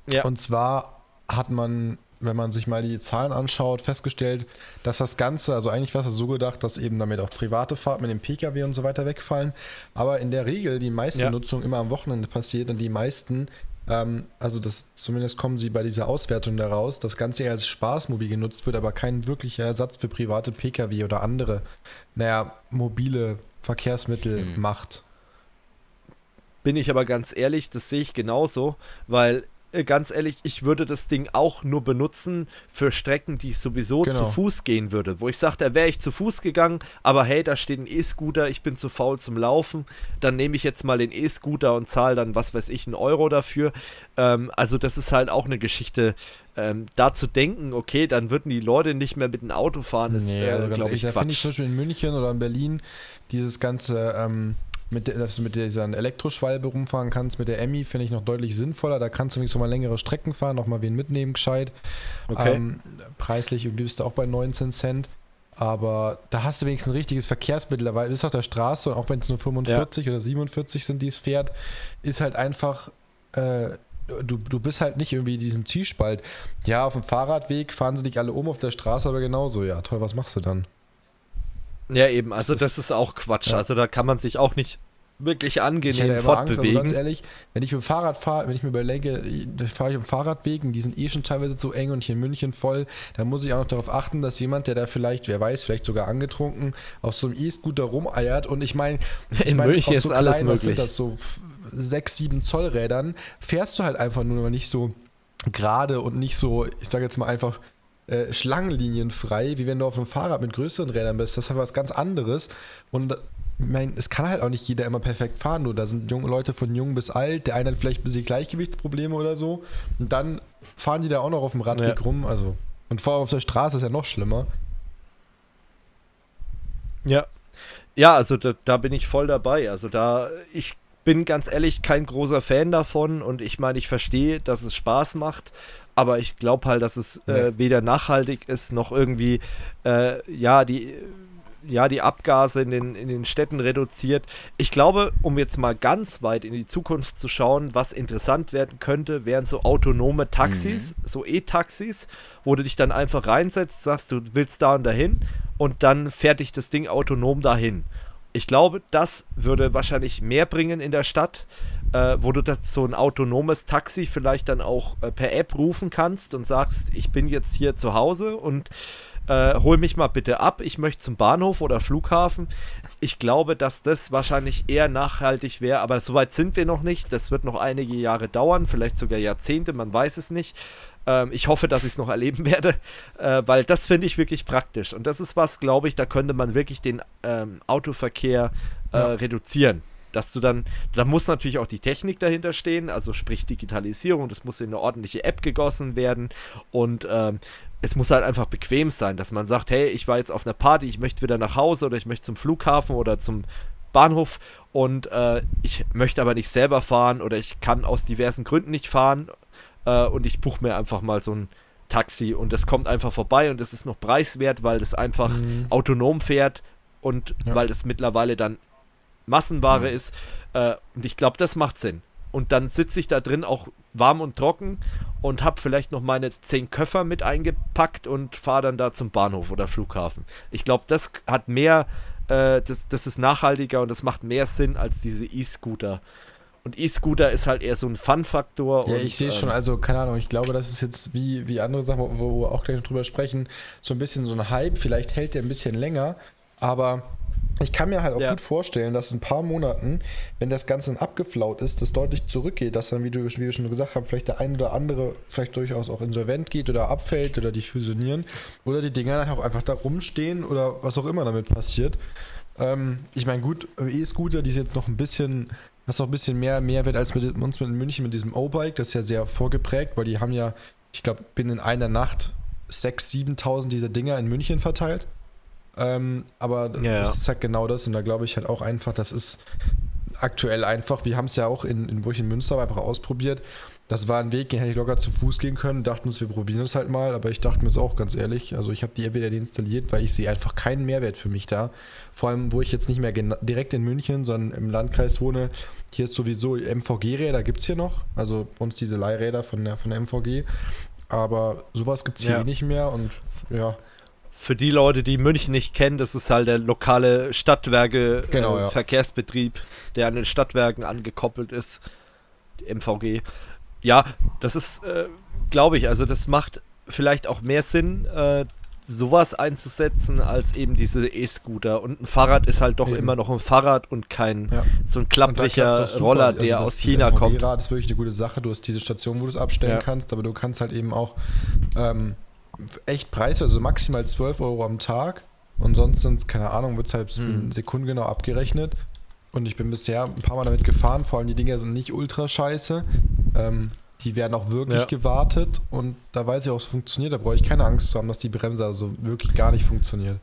ja. Und zwar hat man wenn man sich mal die Zahlen anschaut, festgestellt, dass das Ganze, also eigentlich war es so gedacht, dass eben damit auch private Fahrten mit dem Pkw und so weiter wegfallen. Aber in der Regel die meiste ja. Nutzung immer am Wochenende passiert und die meisten, also das zumindest kommen sie bei dieser Auswertung daraus, das Ganze als Spaßmobil genutzt wird, aber kein wirklicher Ersatz für private Pkw oder andere, naja, mobile Verkehrsmittel mhm. macht. Bin ich aber ganz ehrlich, das sehe ich genauso, weil ganz ehrlich, ich würde das Ding auch nur benutzen für Strecken, die ich sowieso genau. zu Fuß gehen würde. Wo ich sage, da wäre ich zu Fuß gegangen, aber hey, da steht ein E-Scooter, ich bin zu faul zum Laufen, dann nehme ich jetzt mal den E-Scooter und zahle dann, was weiß ich, einen Euro dafür. Ähm, also das ist halt auch eine Geschichte, ähm, da zu denken, okay, dann würden die Leute nicht mehr mit dem Auto fahren, ist, nee, also äh, glaube ich, Da finde ich zum Beispiel in München oder in Berlin dieses ganze... Ähm mit, dass du mit dieser Elektroschwalbe rumfahren kannst, mit der Emmy, finde ich noch deutlich sinnvoller. Da kannst du so mal längere Strecken fahren, noch mal wen mitnehmen, gescheit. Okay. Ähm, preislich bist du auch bei 19 Cent. Aber da hast du wenigstens ein richtiges Verkehrsmittel dabei. Du bist auf der Straße und auch wenn es nur 45 ja. oder 47 sind, die es fährt, ist halt einfach. Äh, du, du bist halt nicht irgendwie diesem Zielspalt. Ja, auf dem Fahrradweg fahren sie dich alle um, auf der Straße aber genauso. Ja, toll, was machst du dann? Ja, eben, also das, das ist, ist, auch Quatsch. Ja. Also da kann man sich auch nicht wirklich angenehm fortbewegen. Angst, also ganz ehrlich, wenn ich mit dem Fahrrad fahre, wenn ich mir überlege, fahre ich auf Fahrradwegen, die sind eh schon teilweise zu eng und hier in München voll, dann muss ich auch noch darauf achten, dass jemand, der da vielleicht, wer weiß, vielleicht sogar angetrunken, auf so einem E-Scooter rumeiert und ich meine, (laughs) ich in mein, München ist so alles möglich. Sind das so 6, 7 Zoll Rädern, fährst du halt einfach nur nicht so gerade und nicht so, ich sage jetzt mal einfach äh, schlangenlinienfrei, wie wenn du auf einem Fahrrad mit größeren Rädern bist. Das ist halt was ganz anderes. Und ich meine, es kann halt auch nicht jeder immer perfekt fahren. Nur da sind junge Leute von jung bis alt. Der eine hat vielleicht ein bisschen Gleichgewichtsprobleme oder so. Und dann fahren die da auch noch auf dem Radweg ja. rum. Also, und vor allem auf der Straße ist ja noch schlimmer. Ja. Ja, also da, da bin ich voll dabei. Also da, ich bin ganz ehrlich kein großer Fan davon und ich meine, ich verstehe, dass es Spaß macht, aber ich glaube halt, dass es äh, weder nachhaltig ist noch irgendwie äh, ja die ja die Abgase in den, in den Städten reduziert. Ich glaube, um jetzt mal ganz weit in die Zukunft zu schauen, was interessant werden könnte, wären so autonome Taxis, mhm. so E-Taxis, wo du dich dann einfach reinsetzt, sagst, du willst da und dahin und dann fährt dich das Ding autonom dahin. Ich glaube, das würde wahrscheinlich mehr bringen in der Stadt, äh, wo du das so ein autonomes Taxi vielleicht dann auch äh, per App rufen kannst und sagst, ich bin jetzt hier zu Hause und äh, hol mich mal bitte ab, ich möchte zum Bahnhof oder Flughafen. Ich glaube, dass das wahrscheinlich eher nachhaltig wäre, aber soweit sind wir noch nicht. Das wird noch einige Jahre dauern, vielleicht sogar Jahrzehnte, man weiß es nicht. Ähm, ich hoffe, dass ich es noch erleben (laughs) werde, äh, weil das finde ich wirklich praktisch. Und das ist was, glaube ich, da könnte man wirklich den ähm, Autoverkehr äh, ja. reduzieren dass du dann, da muss natürlich auch die Technik dahinter stehen, also sprich Digitalisierung, das muss in eine ordentliche App gegossen werden und ähm, es muss halt einfach bequem sein, dass man sagt, hey, ich war jetzt auf einer Party, ich möchte wieder nach Hause oder ich möchte zum Flughafen oder zum Bahnhof und äh, ich möchte aber nicht selber fahren oder ich kann aus diversen Gründen nicht fahren äh, und ich buche mir einfach mal so ein Taxi und das kommt einfach vorbei und es ist noch preiswert, weil das einfach mhm. autonom fährt und ja. weil es mittlerweile dann Massenware mhm. ist. Äh, und ich glaube, das macht Sinn. Und dann sitze ich da drin auch warm und trocken und habe vielleicht noch meine zehn Köffer mit eingepackt und fahre dann da zum Bahnhof oder Flughafen. Ich glaube, das hat mehr, äh, das, das ist nachhaltiger und das macht mehr Sinn als diese E-Scooter. Und E-Scooter ist halt eher so ein Fun-Faktor. Ja, ich sehe schon, ähm, also keine Ahnung, ich glaube, das ist jetzt wie, wie andere Sachen, wo, wo wir auch gleich drüber sprechen, so ein bisschen so ein Hype. Vielleicht hält der ein bisschen länger, aber ich kann mir halt auch ja. gut vorstellen, dass in ein paar Monaten, wenn das Ganze abgeflaut ist, das deutlich zurückgeht, dass dann, wie, du, wie wir schon gesagt haben, vielleicht der ein oder andere vielleicht durchaus auch insolvent geht oder abfällt oder die fusionieren oder die Dinger dann auch einfach da rumstehen oder was auch immer damit passiert. Ähm, ich meine, gut, E-Scooter, die sind jetzt noch ein bisschen, was noch ein bisschen mehr Mehrwert als mit uns mit München mit diesem O-Bike, das ist ja sehr vorgeprägt, weil die haben ja, ich glaube, binnen einer Nacht 6.000, 7.000 dieser Dinger in München verteilt. Ähm, aber ja, das ist halt genau das und da glaube ich halt auch einfach, das ist aktuell einfach, wir haben es ja auch in, in, wo ich in Münster einfach ausprobiert. Das war ein Weg, den hätte ich locker zu Fuß gehen können, dachten uns, wir probieren es halt mal, aber ich dachte mir jetzt auch ganz ehrlich, also ich habe die entweder installiert, weil ich sehe einfach keinen Mehrwert für mich da. Vor allem, wo ich jetzt nicht mehr direkt in München, sondern im Landkreis wohne, hier ist sowieso MVG-Räder gibt es hier noch, also uns diese Leihräder von der, von der MVG, aber sowas gibt es hier ja. eh nicht mehr und ja für die Leute, die München nicht kennen, das ist halt der lokale Stadtwerke genau, äh, ja. Verkehrsbetrieb, der an den Stadtwerken angekoppelt ist, die MVG. Ja, das ist, äh, glaube ich, also das macht vielleicht auch mehr Sinn, äh, sowas einzusetzen, als eben diese E-Scooter. Und ein Fahrrad ist halt doch eben. immer noch ein Fahrrad und kein ja. so ein klappriger Roller, also der das, aus China das kommt. Das ist wirklich eine gute Sache. Du hast diese Station, wo du es abstellen ja. kannst, aber du kannst halt eben auch ähm, echt preiswert, also maximal 12 Euro am Tag. Und sonst sind es, keine Ahnung, wird es halt hm. sekundengenau abgerechnet. Und ich bin bisher ein paar Mal damit gefahren, vor allem die Dinger sind nicht ultra scheiße. Ähm, die werden auch wirklich ja. gewartet und da weiß ich auch, es funktioniert. Da brauche ich keine Angst zu haben, dass die Bremse also wirklich gar nicht funktioniert.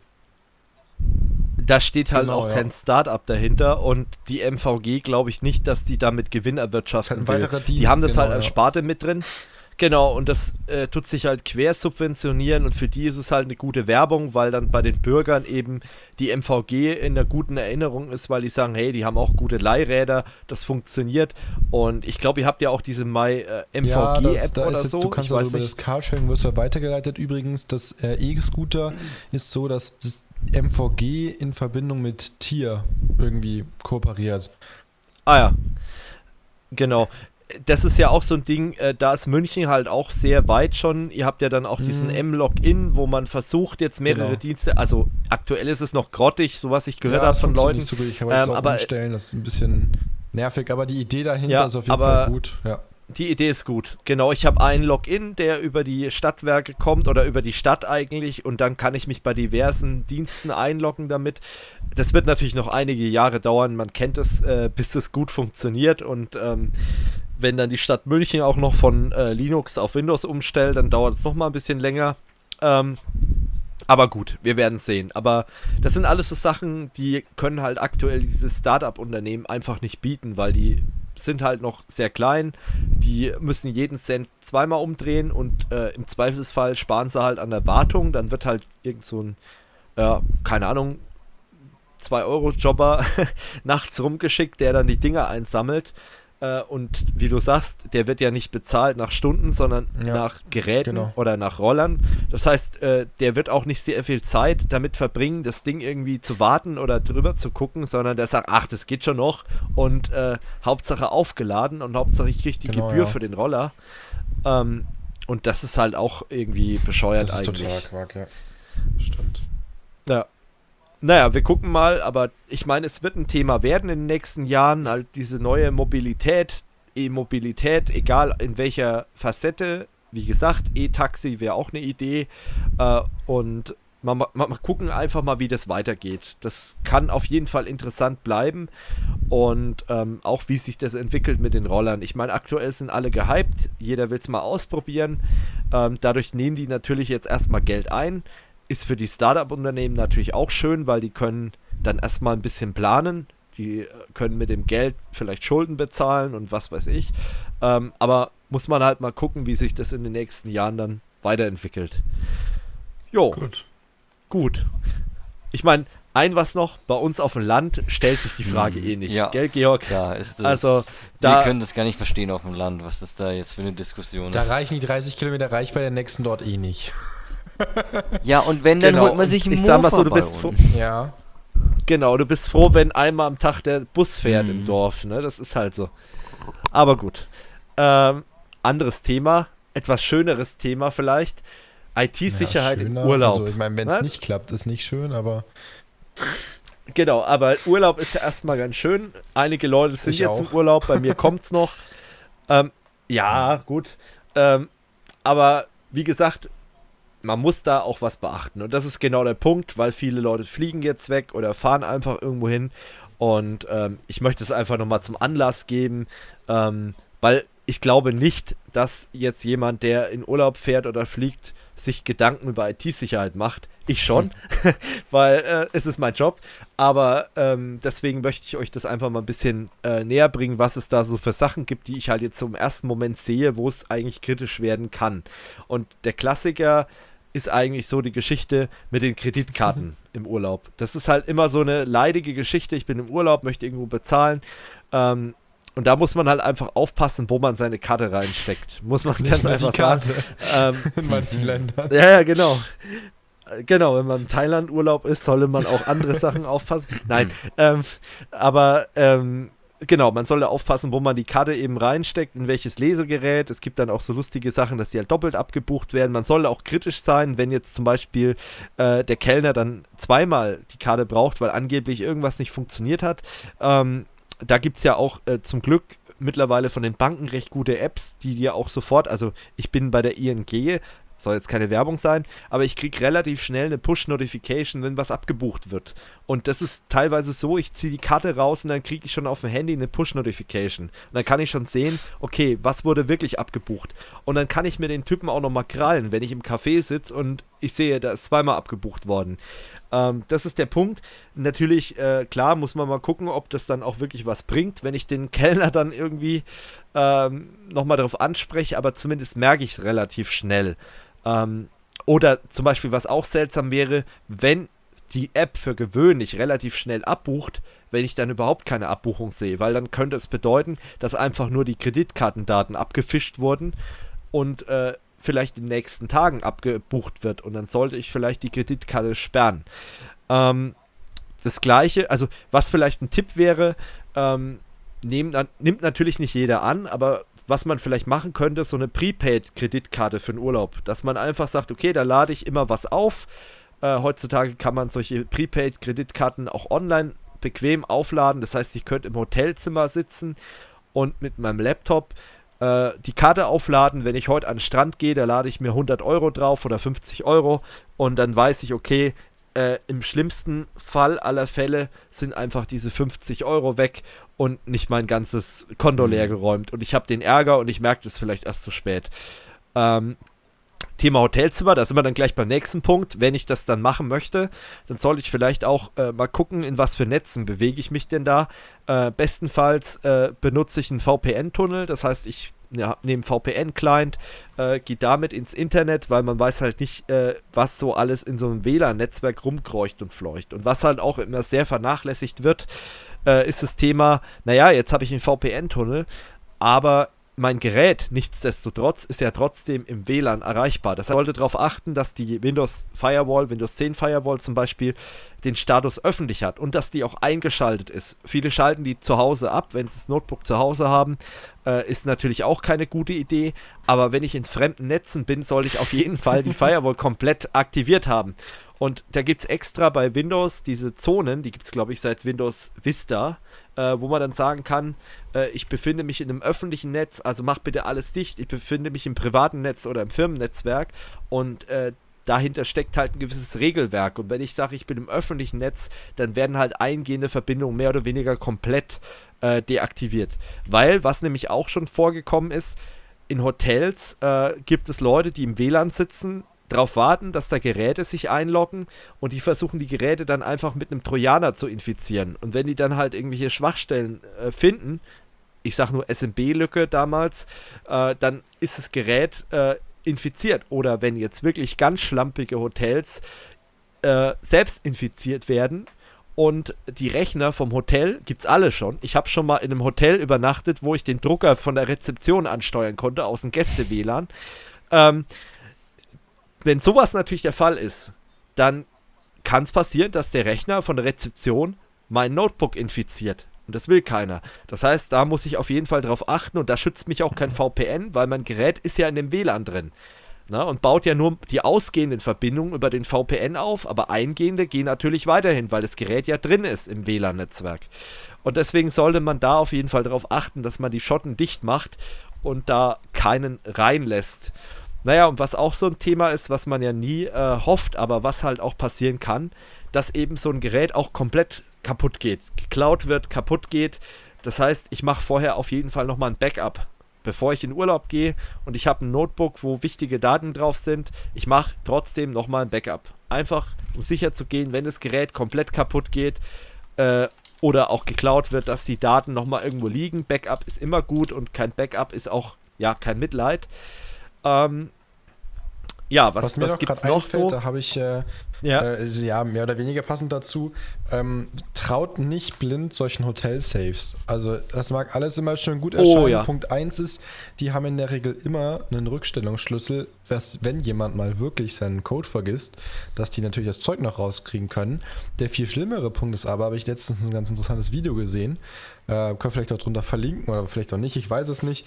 Da steht halt genau, auch ja. kein Start-up dahinter und die MVG glaube ich nicht, dass die damit Gewinn erwirtschaften halt will. Dienst, die haben das halt genau, halt als Sparte mit drin. Genau, und das äh, tut sich halt quersubventionieren und für die ist es halt eine gute Werbung, weil dann bei den Bürgern eben die MVG in einer guten Erinnerung ist, weil die sagen, hey, die haben auch gute Leihräder, das funktioniert und ich glaube, ihr habt ja auch diese My äh, MVG-App ja, oder so. Du kannst ich also über das Carsharing wirst du weitergeleitet. Übrigens, das äh, E-Scooter ist so, dass das MVG in Verbindung mit Tier irgendwie kooperiert. Ah ja. Genau das ist ja auch so ein Ding, äh, da ist München halt auch sehr weit schon. Ihr habt ja dann auch diesen mhm. M-Login, wo man versucht, jetzt mehrere genau. Dienste, also aktuell ist es noch grottig, so was ich gehört ja, habe von Leuten. Nicht so gut. Ich kann ähm, jetzt auch aber, umstellen, das ist ein bisschen nervig, aber die Idee dahinter ja, ist auf jeden Fall gut. Ja. Die Idee ist gut. Genau, ich habe einen Login, der über die Stadtwerke kommt oder über die Stadt eigentlich und dann kann ich mich bei diversen Diensten einloggen damit. Das wird natürlich noch einige Jahre dauern, man kennt es, äh, bis es gut funktioniert und ähm, wenn dann die Stadt München auch noch von äh, Linux auf Windows umstellt, dann dauert es noch mal ein bisschen länger. Ähm, aber gut, wir werden es sehen. Aber das sind alles so Sachen, die können halt aktuell dieses Startup-Unternehmen einfach nicht bieten, weil die sind halt noch sehr klein. Die müssen jeden Cent zweimal umdrehen und äh, im Zweifelsfall sparen sie halt an der Wartung. Dann wird halt irgend so ein, äh, keine Ahnung, 2-Euro-Jobber (laughs) nachts rumgeschickt, der dann die Dinger einsammelt. Äh, und wie du sagst, der wird ja nicht bezahlt nach Stunden, sondern ja, nach Geräten genau. oder nach Rollern. Das heißt, äh, der wird auch nicht sehr viel Zeit damit verbringen, das Ding irgendwie zu warten oder drüber zu gucken, sondern der sagt, ach, das geht schon noch und äh, Hauptsache aufgeladen und Hauptsache ich kriege die genau, Gebühr ja. für den Roller. Ähm, und das ist halt auch irgendwie bescheuert das ist eigentlich. Total Quark, ja. Stimmt. Ja. Naja, wir gucken mal, aber ich meine, es wird ein Thema werden in den nächsten Jahren, halt diese neue Mobilität, E-Mobilität, egal in welcher Facette. Wie gesagt, E-Taxi wäre auch eine Idee. Äh, und mal, mal, mal, gucken einfach mal, wie das weitergeht. Das kann auf jeden Fall interessant bleiben. Und ähm, auch wie sich das entwickelt mit den Rollern. Ich meine, aktuell sind alle gehypt. Jeder will es mal ausprobieren. Ähm, dadurch nehmen die natürlich jetzt erstmal Geld ein. Ist für die Startup-Unternehmen natürlich auch schön, weil die können dann erstmal ein bisschen planen. Die äh, können mit dem Geld vielleicht Schulden bezahlen und was weiß ich. Ähm, aber muss man halt mal gucken, wie sich das in den nächsten Jahren dann weiterentwickelt. Jo. Gut. Gut. Ich meine, ein was noch, bei uns auf dem Land stellt sich die Frage hm, eh nicht. Ja, Gell, Georg? Ja, ist das. Also, da, wir können das gar nicht verstehen auf dem Land, was das da jetzt für eine Diskussion da ist. Da reichen die 30 Kilometer Reichweite der nächsten dort eh nicht. (laughs) ja, und wenn, dann genau. holt man sich einen Ich sag mal so, du bist froh, Ja. Genau, du bist froh, wenn einmal am Tag der Bus fährt mhm. im Dorf, ne? Das ist halt so. Aber gut. Ähm, anderes Thema, etwas schöneres Thema vielleicht. IT-Sicherheit ja, im Urlaub. Also, ich meine, wenn es ne? nicht klappt, ist nicht schön, aber. Genau, aber Urlaub ist ja erstmal ganz schön. Einige Leute sind ich jetzt auch. im Urlaub, bei mir kommt es noch. (laughs) Ähm, ja, gut. Ähm, aber wie gesagt, man muss da auch was beachten. Und das ist genau der Punkt, weil viele Leute fliegen jetzt weg oder fahren einfach irgendwo hin. Und ähm, ich möchte es einfach nochmal zum Anlass geben, ähm, weil ich glaube nicht, dass jetzt jemand, der in Urlaub fährt oder fliegt, sich Gedanken über IT-Sicherheit macht. Ich schon, hm. (laughs) weil äh, es ist mein Job. Aber ähm, deswegen möchte ich euch das einfach mal ein bisschen äh, näher bringen, was es da so für Sachen gibt, die ich halt jetzt im ersten Moment sehe, wo es eigentlich kritisch werden kann. Und der Klassiker ist eigentlich so die Geschichte mit den Kreditkarten mhm. im Urlaub. Das ist halt immer so eine leidige Geschichte. Ich bin im Urlaub, möchte irgendwo bezahlen. Ähm, und da muss man halt einfach aufpassen, wo man seine Karte reinsteckt. Muss man Nicht ganz einfach sagen. (laughs) Ähm, in manchen Ländern. Ja, ja, genau. Genau, wenn man im Thailand-Urlaub ist, solle man auch andere Sachen aufpassen. Nein, ähm, aber ähm, genau, man solle aufpassen, wo man die Karte eben reinsteckt, in welches Lesegerät. Es gibt dann auch so lustige Sachen, dass die halt doppelt abgebucht werden. Man solle auch kritisch sein, wenn jetzt zum Beispiel äh, der Kellner dann zweimal die Karte braucht, weil angeblich irgendwas nicht funktioniert hat. Ähm, da gibt es ja auch äh, zum Glück mittlerweile von den Banken recht gute Apps, die dir auch sofort, also ich bin bei der ING, soll jetzt keine Werbung sein, aber ich kriege relativ schnell eine Push-Notification, wenn was abgebucht wird. Und das ist teilweise so, ich ziehe die Karte raus und dann kriege ich schon auf dem Handy eine Push-Notification. Und dann kann ich schon sehen, okay, was wurde wirklich abgebucht. Und dann kann ich mir den Typen auch nochmal krallen, wenn ich im Café sitze und ich sehe, da ist zweimal abgebucht worden. Ähm, das ist der Punkt. Natürlich, äh, klar, muss man mal gucken, ob das dann auch wirklich was bringt, wenn ich den Kellner dann irgendwie ähm, nochmal darauf anspreche, aber zumindest merke ich es relativ schnell. Ähm, oder zum Beispiel, was auch seltsam wäre, wenn die App für gewöhnlich relativ schnell abbucht, wenn ich dann überhaupt keine Abbuchung sehe, weil dann könnte es bedeuten, dass einfach nur die Kreditkartendaten abgefischt wurden und äh, vielleicht in den nächsten Tagen abgebucht wird und dann sollte ich vielleicht die Kreditkarte sperren. Ähm, das gleiche, also was vielleicht ein Tipp wäre, ähm, nehm, nimmt natürlich nicht jeder an, aber was man vielleicht machen könnte, so eine Prepaid-Kreditkarte für den Urlaub, dass man einfach sagt, okay, da lade ich immer was auf. Äh, heutzutage kann man solche Prepaid-Kreditkarten auch online bequem aufladen. Das heißt, ich könnte im Hotelzimmer sitzen und mit meinem Laptop äh, die Karte aufladen. Wenn ich heute an den Strand gehe, da lade ich mir 100 Euro drauf oder 50 Euro und dann weiß ich, okay, äh, im schlimmsten Fall aller Fälle sind einfach diese 50 Euro weg und nicht mein ganzes Konto leer mhm. geräumt. Und ich habe den Ärger und ich merke das vielleicht erst zu spät. Ähm, Thema Hotelzimmer, da sind wir dann gleich beim nächsten Punkt. Wenn ich das dann machen möchte, dann soll ich vielleicht auch äh, mal gucken, in was für Netzen bewege ich mich denn da. Äh, bestenfalls äh, benutze ich einen VPN-Tunnel, das heißt, ich ja, nehme VPN-Client, äh, gehe damit ins Internet, weil man weiß halt nicht, äh, was so alles in so einem WLAN-Netzwerk rumkreucht und fleucht. Und was halt auch immer sehr vernachlässigt wird, äh, ist das Thema, naja, jetzt habe ich einen VPN-Tunnel, aber mein Gerät, nichtsdestotrotz, ist ja trotzdem im WLAN erreichbar. Das sollte darauf achten, dass die Windows Firewall, Windows 10 Firewall zum Beispiel, den Status öffentlich hat und dass die auch eingeschaltet ist. Viele schalten die zu Hause ab, wenn sie das Notebook zu Hause haben, äh, ist natürlich auch keine gute Idee. Aber wenn ich in fremden Netzen bin, soll ich auf jeden Fall die (laughs) Firewall komplett aktiviert haben. Und da gibt es extra bei Windows diese Zonen, die gibt es glaube ich seit Windows Vista, äh, wo man dann sagen kann, äh, ich befinde mich in einem öffentlichen Netz, also mach bitte alles dicht, ich befinde mich im privaten Netz oder im Firmennetzwerk und äh, dahinter steckt halt ein gewisses Regelwerk. Und wenn ich sage, ich bin im öffentlichen Netz, dann werden halt eingehende Verbindungen mehr oder weniger komplett äh, deaktiviert. Weil, was nämlich auch schon vorgekommen ist, in Hotels äh, gibt es Leute, die im WLAN sitzen, darauf warten, dass da Geräte sich einloggen und die versuchen die Geräte dann einfach mit einem Trojaner zu infizieren. Und wenn die dann halt irgendwelche Schwachstellen äh, finden, ich sag nur SMB-Lücke damals, äh, dann ist das Gerät äh, infiziert. Oder wenn jetzt wirklich ganz schlampige Hotels äh, selbst infiziert werden und die Rechner vom Hotel gibt es alle schon. Ich habe schon mal in einem Hotel übernachtet, wo ich den Drucker von der Rezeption ansteuern konnte aus dem Gäste-WLAN. Ähm, wenn sowas natürlich der Fall ist, dann kann es passieren, dass der Rechner von der Rezeption mein Notebook infiziert. Und das will keiner. Das heißt, da muss ich auf jeden Fall drauf achten und da schützt mich auch kein VPN, weil mein Gerät ist ja in dem WLAN drin. ne? und baut ja nur die ausgehenden Verbindungen über den VPN auf, aber eingehende gehen natürlich weiterhin, weil das Gerät ja drin ist im WLAN-Netzwerk. Und deswegen sollte man da auf jeden Fall darauf achten, dass man die Schotten dicht macht und da keinen reinlässt. Naja, und was auch so ein Thema ist, was man ja nie äh, hofft, aber was halt auch passieren kann, dass eben so ein Gerät auch komplett kaputt geht, geklaut wird, kaputt geht. Das heißt, ich mache vorher auf jeden Fall nochmal ein Backup, bevor ich in Urlaub gehe und ich habe ein Notebook, wo wichtige Daten drauf sind. Ich mache trotzdem nochmal ein Backup. Einfach, um sicher zu gehen, wenn das Gerät komplett kaputt geht äh, oder auch geklaut wird, dass die Daten nochmal irgendwo liegen. Backup ist immer gut und kein Backup ist auch, ja, kein Mitleid. Ähm, ja, was, was mir was gibt's noch einfällt, so? Da habe ich äh, ja. Äh, ja, mehr oder weniger passend dazu. Ähm, traut nicht blind solchen Hotel-Saves. Also, das mag alles immer schön gut erscheinen. Oh, ja. Punkt 1 ist, die haben in der Regel immer einen Rückstellungsschlüssel, dass, wenn jemand mal wirklich seinen Code vergisst, dass die natürlich das Zeug noch rauskriegen können. Der viel schlimmere Punkt ist aber, habe ich letztens ein ganz interessantes Video gesehen. Äh, können vielleicht auch drunter verlinken oder vielleicht auch nicht, ich weiß es nicht.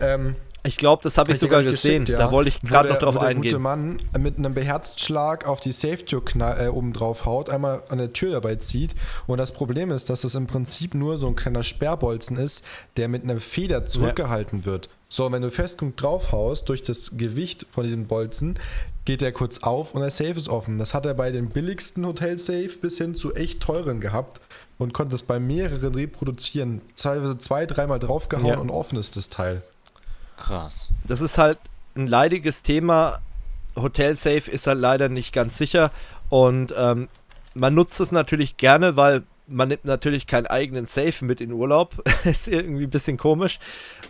Ähm, ich glaube, das habe ich sogar gesehen. Ja. Da wollte ich gerade noch drauf wo der eingehen. gute Mann mit einem Beherzschlag auf die Safe-Tür äh, oben drauf haut, einmal an der Tür dabei zieht. Und das Problem ist, dass es im Prinzip nur so ein kleiner Sperrbolzen ist, der mit einer Feder zurückgehalten ja. wird. So, wenn du fest genug draufhaust, durch das Gewicht von diesem Bolzen, geht der kurz auf und der Safe ist offen. Das hat er bei den billigsten Hotel-Safe bis hin zu echt teuren gehabt und konnte es bei mehreren reproduzieren. Teilweise zwei, dreimal draufgehauen ja. und offen ist das Teil. Krass. Das ist halt ein leidiges Thema. Hotel Safe ist halt leider nicht ganz sicher und ähm, man nutzt es natürlich gerne, weil man nimmt natürlich keinen eigenen Safe mit in Urlaub. (laughs) ist irgendwie ein bisschen komisch.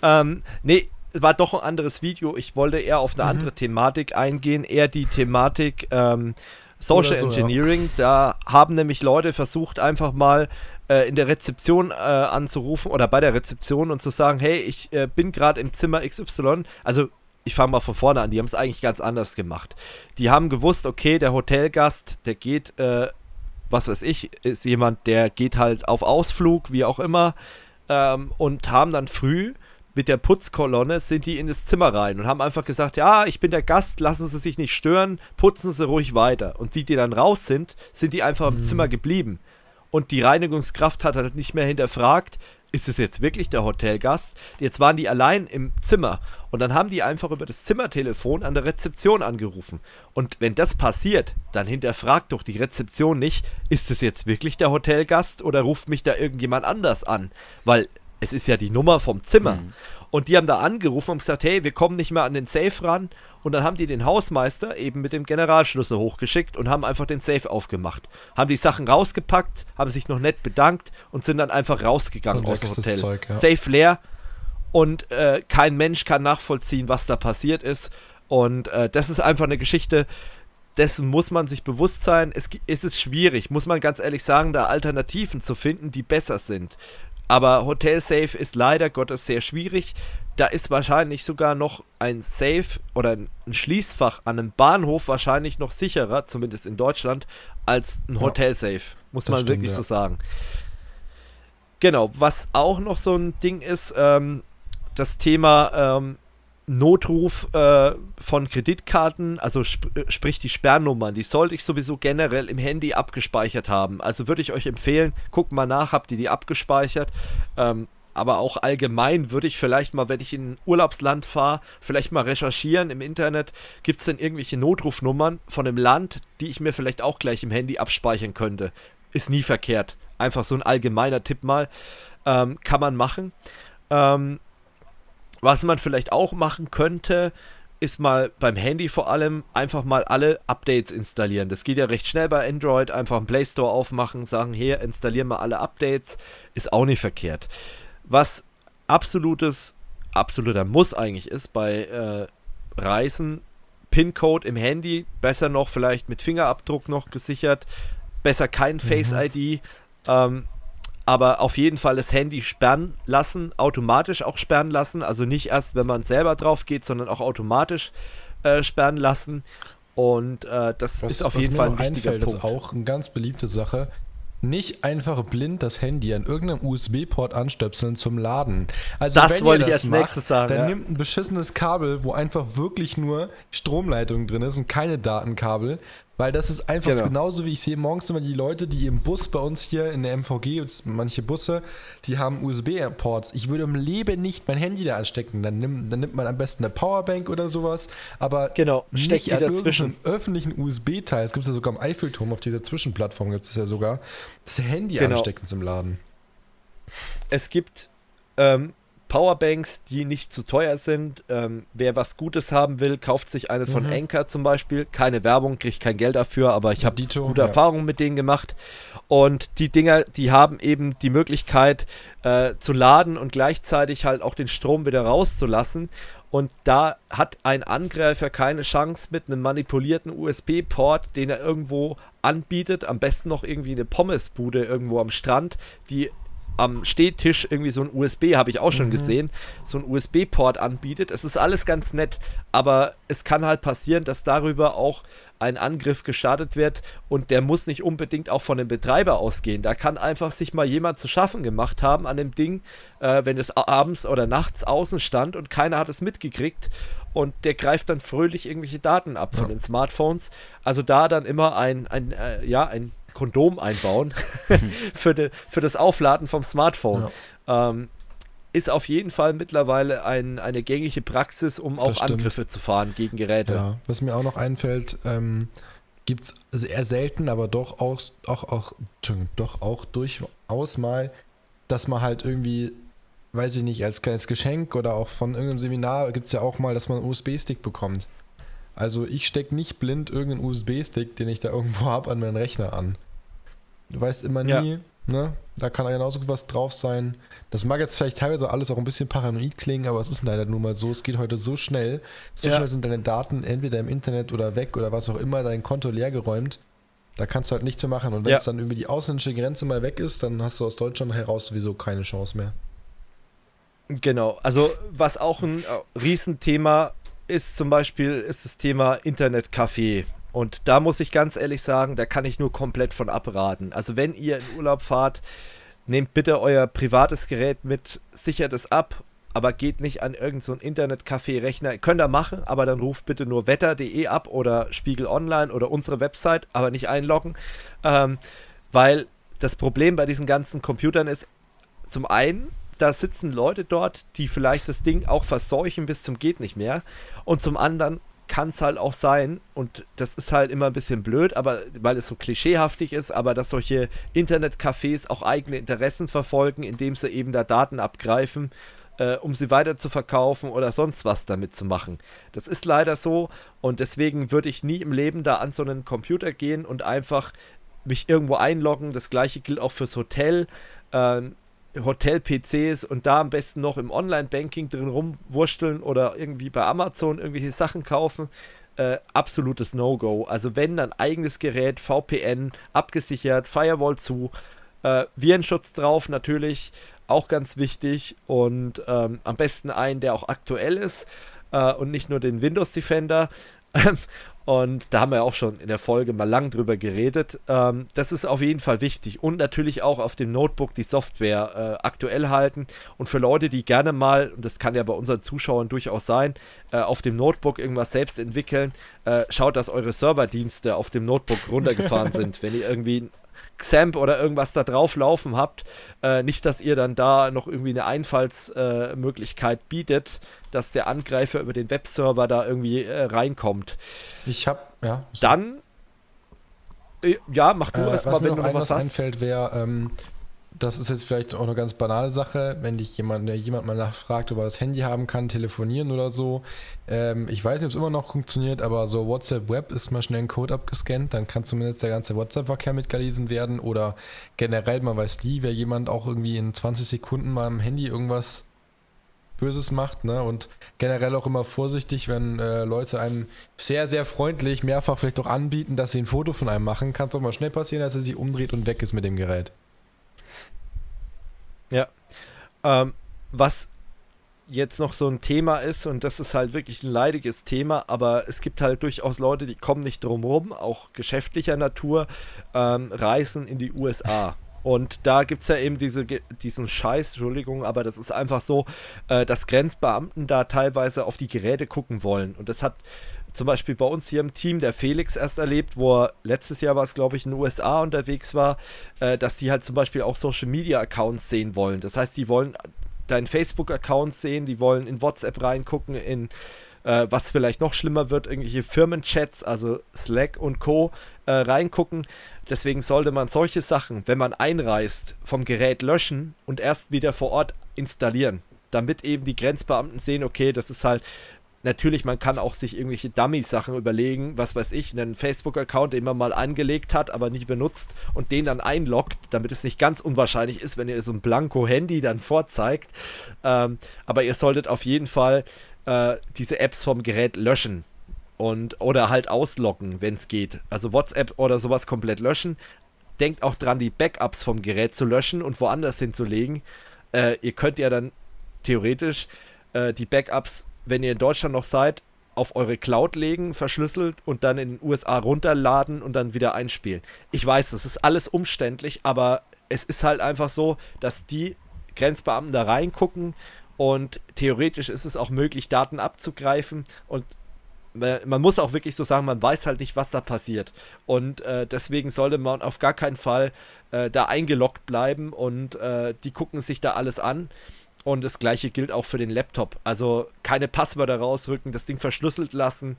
Ähm, nee, war doch ein anderes Video. Ich wollte eher auf eine mhm. andere Thematik eingehen, eher die Thematik ähm, Social so, Engineering. Ja. Da haben nämlich Leute versucht, einfach mal äh, in der Rezeption äh, anzurufen oder bei der Rezeption und zu sagen, hey, ich äh, bin gerade im Zimmer XY. Also ich fange mal von vorne an, die haben es eigentlich ganz anders gemacht. Die haben gewusst, okay, der Hotelgast, der geht, äh, was weiß ich, ist jemand, der geht halt auf Ausflug, wie auch immer, ähm, und haben dann früh mit der Putzkolonne sind die in das Zimmer rein und haben einfach gesagt, ja, ich bin der Gast, lassen Sie sich nicht stören, putzen Sie ruhig weiter. Und wie die dann raus sind, sind die einfach im mhm. Zimmer geblieben und die Reinigungskraft hat halt nicht mehr hinterfragt, ist es jetzt wirklich der Hotelgast? Jetzt waren die allein im Zimmer und dann haben die einfach über das Zimmertelefon an der Rezeption angerufen. Und wenn das passiert, dann hinterfragt doch die Rezeption nicht, ist es jetzt wirklich der Hotelgast oder ruft mich da irgendjemand anders an? Weil es ist ja die Nummer vom Zimmer. Mhm. Und die haben da angerufen und gesagt, hey, wir kommen nicht mehr an den Safe ran und dann haben die den Hausmeister eben mit dem Generalschlüssel hochgeschickt und haben einfach den Safe aufgemacht. Haben die Sachen rausgepackt, haben sich noch nett bedankt und sind dann einfach rausgegangen aus dem Hotel. Zeug, ja. Safe leer und äh, kein Mensch kann nachvollziehen, was da passiert ist. Und äh, das ist einfach eine Geschichte, dessen muss man sich bewusst sein. Es, es ist schwierig, muss man ganz ehrlich sagen, da Alternativen zu finden, die besser sind. Aber Hotel Safe ist leider Gottes sehr schwierig da ist wahrscheinlich sogar noch ein Safe oder ein Schließfach an einem Bahnhof wahrscheinlich noch sicherer, zumindest in Deutschland, als ein Hotelsafe. Muss man stimmt, wirklich ja. so sagen. Genau, was auch noch so ein Ding ist, ähm, das Thema ähm, Notruf äh, von Kreditkarten, also sp sprich die Sperrnummern, die sollte ich sowieso generell im Handy abgespeichert haben. Also würde ich euch empfehlen, guckt mal nach, habt ihr die abgespeichert. Ähm, aber auch allgemein würde ich vielleicht mal, wenn ich in ein Urlaubsland fahre, vielleicht mal recherchieren im Internet, gibt es denn irgendwelche Notrufnummern von einem Land, die ich mir vielleicht auch gleich im Handy abspeichern könnte. Ist nie verkehrt. Einfach so ein allgemeiner Tipp mal. Ähm, kann man machen. Ähm, was man vielleicht auch machen könnte, ist mal beim Handy vor allem einfach mal alle Updates installieren. Das geht ja recht schnell bei Android. Einfach einen Play Store aufmachen, sagen, hier, installieren wir alle Updates. Ist auch nicht verkehrt. Was absolutes, absoluter Muss eigentlich ist bei äh, Reisen, PIN-Code im Handy, besser noch vielleicht mit Fingerabdruck noch gesichert, besser kein mhm. Face-ID, ähm, aber auf jeden Fall das Handy sperren lassen, automatisch auch sperren lassen, also nicht erst, wenn man selber drauf geht, sondern auch automatisch äh, sperren lassen. Und äh, das was, ist auf jeden Fall ein wichtiger einfällt, Punkt. Das ist auch eine ganz beliebte Sache nicht einfach blind das Handy an irgendeinem USB-Port anstöpseln zum Laden. Also das wollte ich als macht, nächstes sagen. Dann ja. nimmt ein beschissenes Kabel, wo einfach wirklich nur Stromleitung drin ist und keine Datenkabel, weil das ist einfach genau. genauso, wie ich sehe morgens immer die Leute, die im Bus bei uns hier in der MVG, manche Busse, die haben USB-Ports. Ich würde im Leben nicht mein Handy da anstecken. Dann, nimm, dann nimmt man am besten eine Powerbank oder sowas. Aber genau, nicht an dazwischen. öffentlichen USB-Teil. Es gibt ja sogar am Eiffelturm, auf dieser Zwischenplattform gibt es ja sogar, das Handy genau. anstecken zum Laden. Es gibt ähm, Powerbanks, die nicht zu teuer sind. Ähm, wer was Gutes haben will, kauft sich eine von mhm. Anker zum Beispiel. Keine Werbung, kriegt kein Geld dafür, aber ich habe gute ja. Erfahrungen mit denen gemacht. Und die Dinger, die haben eben die Möglichkeit äh, zu laden und gleichzeitig halt auch den Strom wieder rauszulassen. Und da hat ein Angreifer keine Chance mit einem manipulierten USB-Port, den er irgendwo anbietet, am besten noch irgendwie eine Pommesbude irgendwo am Strand, die am Stehtisch irgendwie so ein USB, habe ich auch schon mhm. gesehen, so ein USB-Port anbietet. Es ist alles ganz nett, aber es kann halt passieren, dass darüber auch ein Angriff gestartet wird und der muss nicht unbedingt auch von dem Betreiber ausgehen. Da kann einfach sich mal jemand zu schaffen gemacht haben an dem Ding, äh, wenn es abends oder nachts außen stand und keiner hat es mitgekriegt und der greift dann fröhlich irgendwelche Daten ab von ja. den Smartphones. Also da dann immer ein, ein äh, ja, ein Kondom einbauen (laughs) (laughs) für, de, für das Aufladen vom Smartphone. Ja. Ähm, ist auf jeden Fall mittlerweile ein, eine gängige Praxis, um auch Angriffe zu fahren gegen Geräte. Ja, was mir auch noch einfällt, ähm, gibt es eher selten, aber doch auch, auch, auch, doch auch durchaus mal, dass man halt irgendwie, weiß ich nicht, als kleines Geschenk oder auch von irgendeinem Seminar gibt es ja auch mal, dass man einen USB-Stick bekommt. Also ich stecke nicht blind irgendeinen USB-Stick, den ich da irgendwo (laughs) habe, an meinen Rechner an. Du weißt immer nie, ja. ne? Da kann genauso was drauf sein. Das mag jetzt vielleicht teilweise alles auch ein bisschen paranoid klingen, aber es ist leider nun mal so. Es geht heute so schnell. So ja. schnell sind deine Daten entweder im Internet oder weg oder was auch immer, dein Konto leergeräumt. Da kannst du halt nichts mehr machen. Und wenn ja. es dann über die ausländische Grenze mal weg ist, dann hast du aus Deutschland heraus sowieso keine Chance mehr. Genau, also was auch ein äh, Riesenthema ist zum Beispiel ist das Thema Internetcafé. Und da muss ich ganz ehrlich sagen, da kann ich nur komplett von abraten. Also wenn ihr in Urlaub fahrt, nehmt bitte euer privates Gerät mit, sichert es ab, aber geht nicht an irgendeinen so Internetcafé-Rechner. Könnt ihr machen, aber dann ruft bitte nur wetter.de ab oder Spiegel Online oder unsere Website, aber nicht einloggen. Ähm, weil das Problem bei diesen ganzen Computern ist, zum einen, da sitzen Leute dort, die vielleicht das Ding auch verseuchen bis zum geht nicht mehr. Und zum anderen kann es halt auch sein, und das ist halt immer ein bisschen blöd, aber weil es so klischeehaftig ist, aber dass solche Internetcafés auch eigene Interessen verfolgen, indem sie eben da Daten abgreifen, äh, um sie weiter zu verkaufen oder sonst was damit zu machen. Das ist leider so und deswegen würde ich nie im Leben da an so einen Computer gehen und einfach mich irgendwo einloggen. Das gleiche gilt auch fürs Hotel. Äh, Hotel-PCs und da am besten noch im Online-Banking drin rumwursteln oder irgendwie bei Amazon irgendwelche Sachen kaufen. Äh, absolutes No-Go. Also wenn dann eigenes Gerät, VPN, abgesichert, Firewall zu, äh, Virenschutz drauf natürlich, auch ganz wichtig und ähm, am besten einen, der auch aktuell ist äh, und nicht nur den Windows Defender. (laughs) Und da haben wir auch schon in der Folge mal lang drüber geredet. Ähm, das ist auf jeden Fall wichtig. Und natürlich auch auf dem Notebook die Software äh, aktuell halten. Und für Leute, die gerne mal, und das kann ja bei unseren Zuschauern durchaus sein, äh, auf dem Notebook irgendwas selbst entwickeln, äh, schaut, dass eure Serverdienste auf dem Notebook runtergefahren (laughs) sind. Wenn ihr irgendwie XAMPP oder irgendwas da drauf laufen habt. Äh, nicht, dass ihr dann da noch irgendwie eine Einfallsmöglichkeit äh, bietet, dass der Angreifer über den Webserver da irgendwie äh, reinkommt. Ich habe, ja. Dann, äh, ja, mach du äh, erstmal, wenn du noch was hast. einfällt, wäre, ähm, das ist jetzt vielleicht auch eine ganz banale Sache, wenn dich jemand, jemand mal nachfragt, ob er das Handy haben kann, telefonieren oder so. Ähm, ich weiß nicht, ob es immer noch funktioniert, aber so WhatsApp Web ist mal schnell ein Code abgescannt, dann kann zumindest der ganze WhatsApp-Verkehr mitgelesen werden oder generell, man weiß nie, wer jemand auch irgendwie in 20 Sekunden mal am Handy irgendwas Böses macht, ne? Und generell auch immer vorsichtig, wenn äh, Leute einem sehr, sehr freundlich mehrfach vielleicht auch anbieten, dass sie ein Foto von einem machen, kann es auch mal schnell passieren, dass er sich umdreht und weg ist mit dem Gerät. Ja. Ähm, was jetzt noch so ein Thema ist und das ist halt wirklich ein leidiges Thema, aber es gibt halt durchaus Leute, die kommen nicht drum rum, auch geschäftlicher Natur, ähm, reisen in die USA. Und da gibt es ja eben diese, diesen Scheiß, Entschuldigung, aber das ist einfach so, äh, dass Grenzbeamten da teilweise auf die Geräte gucken wollen. Und das hat zum Beispiel bei uns hier im Team der Felix erst erlebt, wo er letztes Jahr war es, glaube ich, in den USA unterwegs war, äh, dass die halt zum Beispiel auch Social Media Accounts sehen wollen. Das heißt, die wollen deinen Facebook-Account sehen, die wollen in WhatsApp reingucken, in äh, was vielleicht noch schlimmer wird, irgendwelche Firmenchats, also Slack und Co. Äh, reingucken. Deswegen sollte man solche Sachen, wenn man einreist, vom Gerät löschen und erst wieder vor Ort installieren. Damit eben die Grenzbeamten sehen, okay, das ist halt Natürlich, man kann auch sich irgendwelche Dummy-Sachen überlegen, was weiß ich, einen Facebook-Account, den man mal angelegt hat, aber nicht benutzt und den dann einloggt, damit es nicht ganz unwahrscheinlich ist, wenn ihr so ein Blanko-Handy dann vorzeigt. Ähm, aber ihr solltet auf jeden Fall äh, diese Apps vom Gerät löschen und oder halt ausloggen, wenn es geht. Also WhatsApp oder sowas komplett löschen. Denkt auch dran, die Backups vom Gerät zu löschen und woanders hinzulegen. Äh, ihr könnt ja dann theoretisch äh, die Backups wenn ihr in Deutschland noch seid, auf eure Cloud legen, verschlüsselt und dann in den USA runterladen und dann wieder einspielen. Ich weiß, das ist alles umständlich, aber es ist halt einfach so, dass die Grenzbeamten da reingucken und theoretisch ist es auch möglich, Daten abzugreifen und man muss auch wirklich so sagen, man weiß halt nicht, was da passiert. Und äh, deswegen sollte man auf gar keinen Fall äh, da eingeloggt bleiben und äh, die gucken sich da alles an. Und das gleiche gilt auch für den Laptop. Also keine Passwörter rausrücken, das Ding verschlüsselt lassen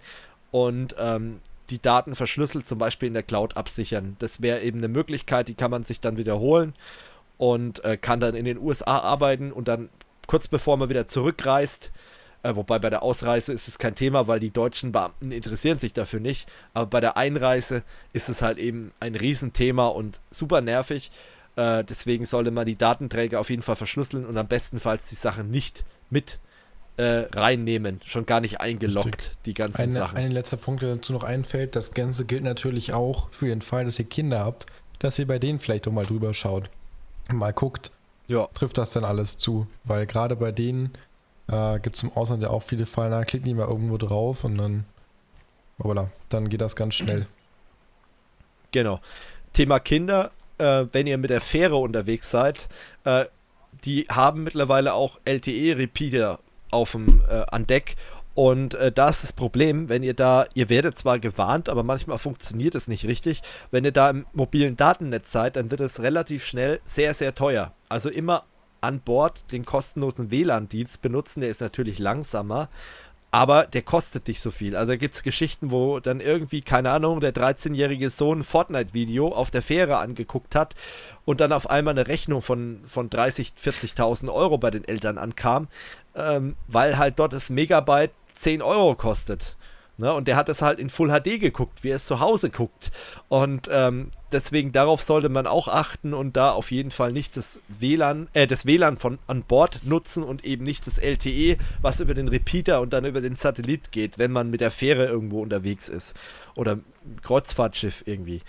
und ähm, die Daten verschlüsselt zum Beispiel in der Cloud absichern. Das wäre eben eine Möglichkeit, die kann man sich dann wiederholen und äh, kann dann in den USA arbeiten und dann kurz bevor man wieder zurückreist, äh, wobei bei der Ausreise ist es kein Thema, weil die deutschen Beamten interessieren sich dafür nicht, aber bei der Einreise ist es halt eben ein Riesenthema und super nervig. Äh, deswegen sollte man die Datenträger auf jeden Fall verschlüsseln und am bestenfalls die Sachen nicht mit äh, reinnehmen, schon gar nicht eingeloggt, Richtig. die ganzen eine, Sachen. Ein letzter Punkt, der dazu noch einfällt, das Ganze gilt natürlich auch für den Fall, dass ihr Kinder habt, dass ihr bei denen vielleicht auch mal drüber schaut, mal guckt, ja. trifft das dann alles zu, weil gerade bei denen äh, gibt es im Ausland ja auch viele Fallen, da klicken die mal irgendwo drauf und dann, voilà, dann geht das ganz schnell. Genau. Thema Kinder äh, wenn ihr mit der Fähre unterwegs seid, äh, die haben mittlerweile auch LTE-Repeater äh, an Deck. Und äh, da ist das Problem, wenn ihr da, ihr werdet zwar gewarnt, aber manchmal funktioniert es nicht richtig. Wenn ihr da im mobilen Datennetz seid, dann wird es relativ schnell sehr, sehr teuer. Also immer an Bord den kostenlosen WLAN-Dienst benutzen, der ist natürlich langsamer aber der kostet nicht so viel. Also da gibt es Geschichten, wo dann irgendwie, keine Ahnung, der 13-jährige Sohn ein Fortnite-Video auf der Fähre angeguckt hat und dann auf einmal eine Rechnung von, von 30.000, 40.000 Euro bei den Eltern ankam, ähm, weil halt dort das Megabyte 10 Euro kostet. Ne? Und der hat es halt in Full HD geguckt, wie er es zu Hause guckt. Und ähm, deswegen darauf sollte man auch achten und da auf jeden Fall nicht das WLAN, äh, das WLAN von an Bord nutzen und eben nicht das LTE, was über den Repeater und dann über den Satellit geht, wenn man mit der Fähre irgendwo unterwegs ist. Oder Kreuzfahrtschiff irgendwie.